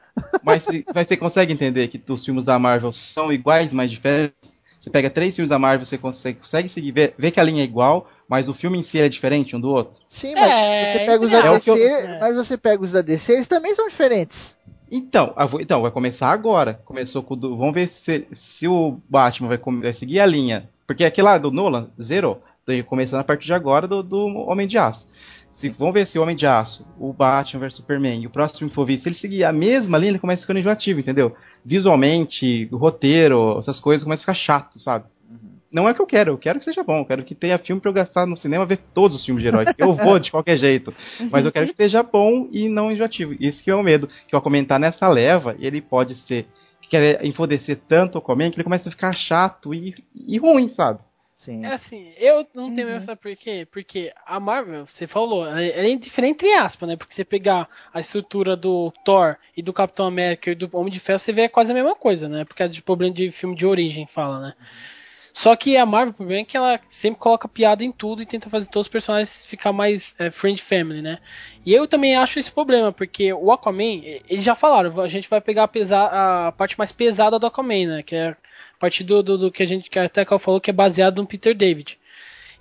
Mas, mas você consegue entender que os filmes da Marvel são iguais, mas diferentes? Você pega três filmes da Marvel, você consegue, consegue seguir, ver, ver que a linha é igual, mas o filme em si é diferente um do outro. Sim, mas é, você pega os da DC, eu... mas você pega os da DC, eles também são diferentes. Então, então vai começar agora. Começou com o Vamos ver se, se o Batman vai, vai seguir a linha. Porque aqui lá do Nolan zerou. Começando a partir de agora do, do Homem de Aço. Se, vamos ver se o Homem de Aço, o Batman vs Superman e o próximo filme for vir, se ele seguir a mesma linha, ele começa ficando enjoativo, entendeu? Visualmente, o roteiro, essas coisas começam a ficar chato, sabe? Uhum. Não é o que eu quero, eu quero que seja bom, eu quero que tenha filme pra eu gastar no cinema ver todos os filmes de heróis. Eu vou de qualquer jeito. Mas eu quero que seja bom e não enjoativo. Isso que é o medo. Que eu comentar nessa leva, ele pode ser. Querer enfodecer tanto o Aquaman que ele começa a ficar chato e, e ruim, sabe? Sim. É assim, eu não tenho uhum. medo, sabe por quê? Porque a Marvel, você falou, ela é diferente entre aspas, né? Porque você pegar a estrutura do Thor e do Capitão América e do Homem de Ferro, você vê quase a mesma coisa, né? Porque é de problema de filme de origem, fala, né? Uhum. Só que a Marvel, o problema é que ela sempre coloca piada em tudo e tenta fazer todos os personagens ficar mais é, friend family, né? E eu também acho esse problema, porque o Aquaman, eles já falaram, a gente vai pegar a, pesar, a parte mais pesada do Aquaman, né? Que é a partir do, do, do, que a gente que até que falou que é baseado no Peter David.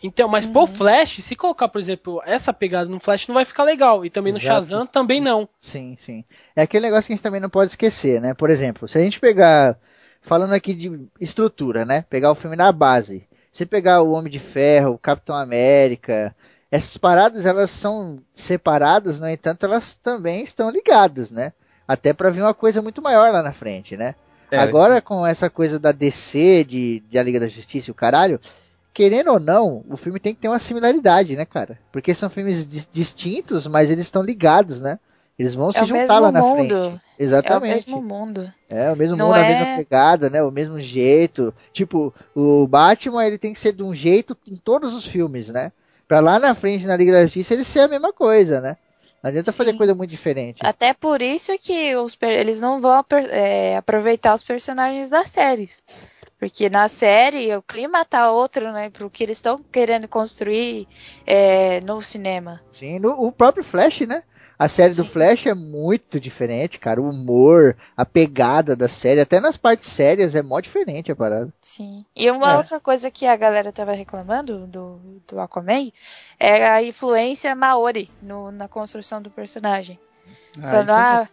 Então, mas pro Flash, se colocar, por exemplo, essa pegada no Flash, não vai ficar legal. E também no Exato. Shazam também não. Sim, sim. É aquele negócio que a gente também não pode esquecer, né? Por exemplo, se a gente pegar, falando aqui de estrutura, né? Pegar o filme na base. Se pegar o Homem de Ferro, o Capitão América, essas paradas elas são separadas, no entanto, elas também estão ligadas, né? Até pra vir uma coisa muito maior lá na frente, né? É, Agora com essa coisa da DC, de, de a Liga da Justiça e o caralho, querendo ou não, o filme tem que ter uma similaridade, né, cara? Porque são filmes dis- distintos, mas eles estão ligados, né? Eles vão se É o juntar lá na mundo. frente. É o Exatamente. mesmo mundo. É, o mesmo Não mundo, a é- mesma pegada, né? O mesmo jeito. Tipo, o Batman, ele tem que ser de um jeito em todos os filmes, né? Pra lá na frente, na Liga da Justiça, ele ser a mesma coisa, né? Não adianta fazer Sim. coisa muito diferente. Até por isso que os eles não vão é, aproveitar os personagens das séries. Porque na série o clima tá outro, né? Pro que eles estão querendo construir é, no cinema. Sim, no, o próprio Flash, né? A série do Sim. Flash é muito diferente, cara. O humor, a pegada da série, até nas partes sérias é mó diferente a parada. Sim. E uma É. outra coisa que a galera tava reclamando do, do Aquaman é a influência Maori no- na construção do personagem. Falando, ah,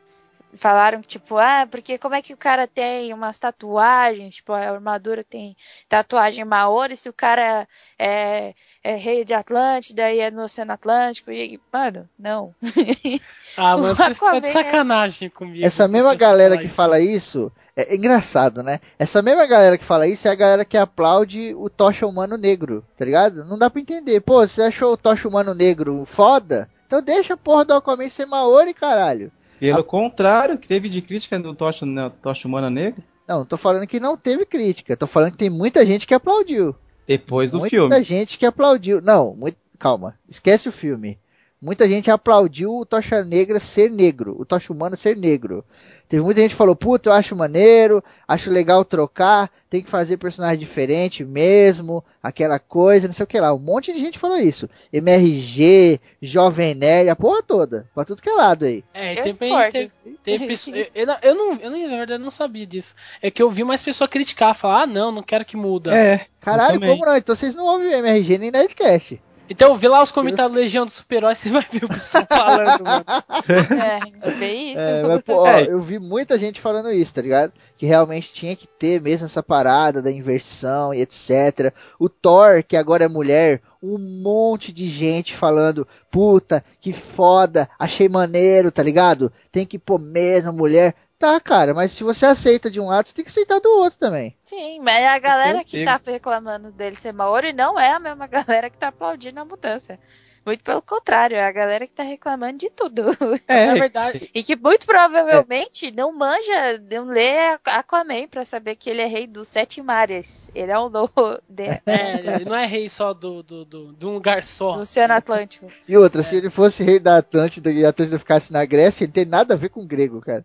falaram que, tipo, ah, porque como é que o cara tem umas tatuagens, tipo, a armadura tem tatuagem Maori, se o cara é, é rei de Atlântida e é no Oceano Atlântico, e, mano, não. [laughs] Ah, mano, O você está de é- sacanagem comigo. Essa mesma galera que fala isso, é engraçado, né? Essa mesma galera que fala isso é a galera que aplaude o Tocha Humano Negro, tá ligado? Não dá pra entender. Pô, você achou o Tocha Humano Negro foda? Então deixa a porra do Aquaman ser Maori, caralho. Pelo contrário, que teve de crítica do Tocha, né, Tocha Humana Negra, Não, não tô falando que não teve crítica. Tô falando que tem muita gente que aplaudiu. Depois do Muita filme. gente que aplaudiu. Não, muito... calma. Esquece o filme. Muita gente aplaudiu o Tocha Negra ser negro, o Tocha Humano ser negro. Teve muita gente que falou, puta, eu acho maneiro, acho legal trocar, tem que fazer personagem diferente mesmo, aquela coisa, não sei o que lá. Um monte de gente falou isso. MRG, Jovem Nerd, a porra toda. Pra tudo que é lado aí. É, Eu tem, discordo. teve, teve [laughs] pessoa- eu, eu não, eu não, eu nem- na verdade não sabia disso. É que eu vi mais pessoa criticar, falar, ah não, não quero que muda. É, Caralho, também. como não? Então vocês não ouvem o MRG nem Nerdcast. Então vê lá os comentários do Legião do Super-Herói, você vai ver o pessoal falando, mano. [laughs] É, bem isso. É, mas, pô, ó, É. eu vi muita gente falando isso, tá ligado? Que realmente tinha que ter mesmo essa parada da inversão e etc. O Thor, que agora é mulher, um monte de gente falando, puta, que foda, achei maneiro, tá ligado? Tem que pôr mesmo a mulher. Tá, cara, mas se você aceita de um lado, você tem que aceitar do outro também. Sim, mas a galera que tá reclamando dele ser Maori não é a mesma [laughs] galera que tá aplaudindo a mudança. Muito pelo contrário, é a galera que tá reclamando de tudo. [laughs] É, Na verdade, E que muito provavelmente não manja, não lê Aquaman pra saber que ele é rei dos sete mares. Ele é o novo [laughs] de, é, ele não é rei só do, do, do, de um lugar só. do Oceano Atlântico. E outra, se ele fosse rei da Atlântida e a Atlântida ficasse na Grécia, ele tem nada a ver com grego, cara.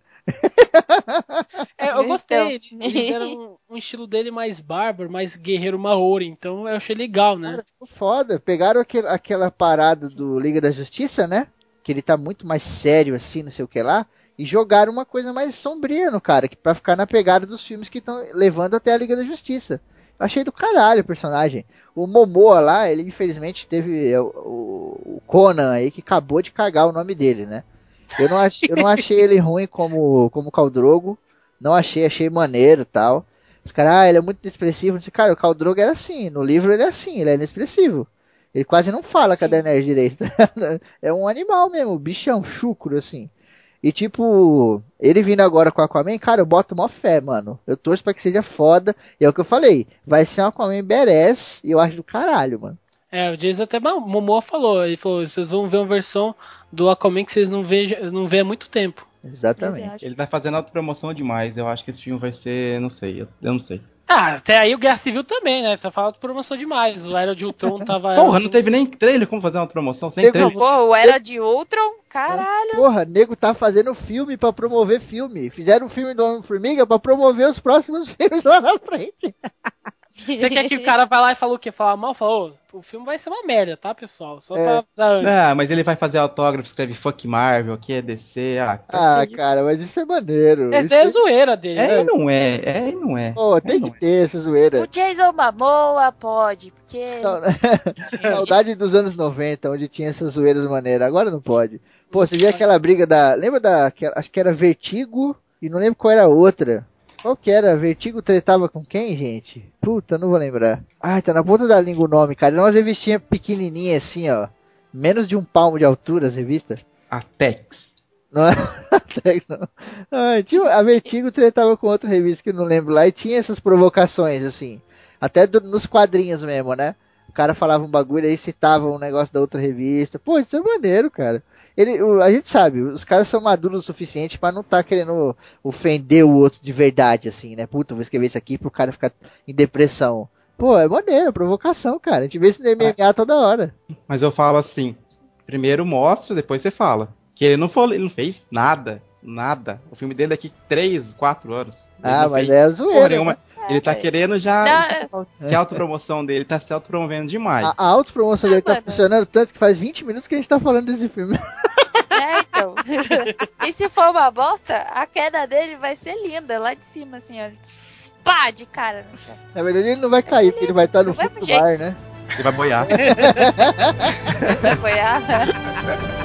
É, eu Então. gostei, eles fizeram um, um estilo dele mais bárbaro, mais guerreiro Maori, então eu achei legal, né? Cara, ficou foda. Pegaram aquele- aquela parada do Liga da Justiça, né? Que ele tá muito mais sério assim, não sei o que lá. E jogaram uma coisa mais sombria no cara, que pra ficar na pegada dos filmes que estão levando até a Liga da Justiça. Eu achei do caralho o personagem. O Momoa lá, ele infelizmente teve é, o, o Conan aí que acabou de cagar o nome dele, né? Eu não, ach, eu não achei ele ruim como, como Caldrogo. Não achei, achei maneiro e tal. Os caras, ah, ele é muito disse, Cara, o Caldrogo era assim. No livro ele é assim, ele é inexpressivo. Ele quase não fala com a Daenerys direito. [laughs] é um animal mesmo, bichão, chucro, assim. E tipo, ele vindo agora com o Aquaman, cara, eu boto mó fé, mano. Eu torço pra que seja foda. E é o que eu falei, vai ser um Aquaman badass e eu acho do caralho, mano. É, o Jason até o Momoa falou, ele falou, vocês vão ver uma versão do Aquaman que vocês não veem, não vê há muito tempo. Exatamente. Ele tá fazendo autopromoção demais. Eu acho que esse filme vai ser. Não sei, eu, eu não sei. Ah, até aí o Guerra Civil também, né? Você fala de promoção demais. O Era de Ultron tava. Porra, não teve nem trailer como fazer uma autopromoção? Nem Teve trailer. Pô, o Era de Ultron, caralho. Porra, nego tá fazendo filme pra promover filme. Fizeram um filme do Homem-Formiga pra promover os próximos [laughs] filmes lá na frente. Você quer que o cara vá lá e fale o quê? Falar mal? Falou, o filme vai ser uma merda, tá, pessoal? Só É. pra avisar antes. Ah, mas ele vai fazer autógrafo, escreve Fuck Marvel, aqui é DC. Ah, Ah, que isso? cara, mas isso é maneiro. Essa é a tem- zoeira dele. É e não é, é não é. Pô, tem É, que não é. ter essa zoeira. O Jason Momoa pode, porque... Sau- [laughs] Saudade dos anos 90, onde tinha essas zoeiras maneiras. Agora não pode. Pô, você viu aquela briga da. Lembra da. que- Acho que era Vertigo e não lembro qual era a outra. Qual que era? Vertigo tretava com quem, gente? Puta, não vou lembrar. Ai, tá na ponta da língua o nome, cara. Era umas revistinhas pequenininhas assim, ó. Menos de um palmo de altura as revistas. A Tex. Não é [laughs] Tex, não. Ah, tinha, a Vertigo tretava com outra revista que eu não lembro lá e tinha essas provocações, assim. Até do- nos quadrinhos mesmo, né? O cara falava um bagulho aí citava um negócio da outra revista. Pô, isso é maneiro, cara. Ele, o- a gente sabe, os caras são maduros o suficiente pra não tá querendo ofender o outro de verdade, assim, né? Puta, vou escrever isso aqui pro cara ficar em depressão. Pô, é maneiro, provocação, cara. A gente vê isso no MMA toda hora. Mas eu falo assim: primeiro mostra, depois você fala. Que ele não, foi, ele não fez nada. Nada. O filme dele é daqui 3, 4 anos. Ele Ah, mas fez é zoeira. né? Ele tá É. querendo já. Não, Que a autopromoção dele tá se autopromovendo demais. A, a autopromoção dele Ah, tá mano. funcionando tanto que faz 20 minutos que a gente tá falando desse filme. [laughs] E se for uma bosta, a queda dele vai ser linda, lá de cima, assim, ó. Pá, de cara no chão. Na verdade, ele não vai cair, porque ele vai estar no Do fundo do jeito. mar, né? Ele vai boiar. [laughs] Vai apoiar. [laughs]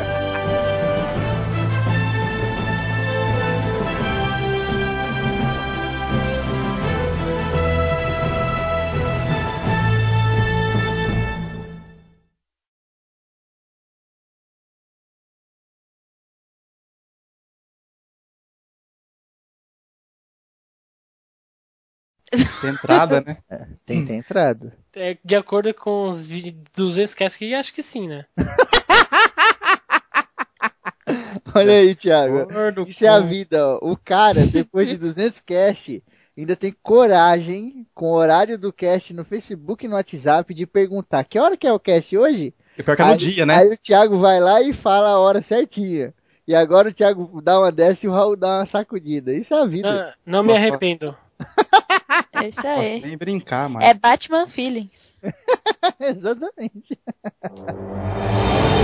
Tem entrada, né? [laughs] Tem, tem entrada. É, de acordo com os vi- 200 casts que acho que sim, né? [laughs] Olha aí, Thiago. Gordo Isso é a vida, ó. O cara, depois de 200 cast, ainda tem coragem, com o horário do cast no Facebook e no WhatsApp, de perguntar que hora que é o cast hoje? E pior que é no aí, dia, né? Aí o Thiago vai lá e fala a hora certinha. E agora o Thiago dá uma dessa e o Raul dá uma sacudida. Isso é a vida. Não, não me arrependo. É isso Posso aí. nem brincar, mas. É Batman Feelings. [laughs] Exatamente. [laughs]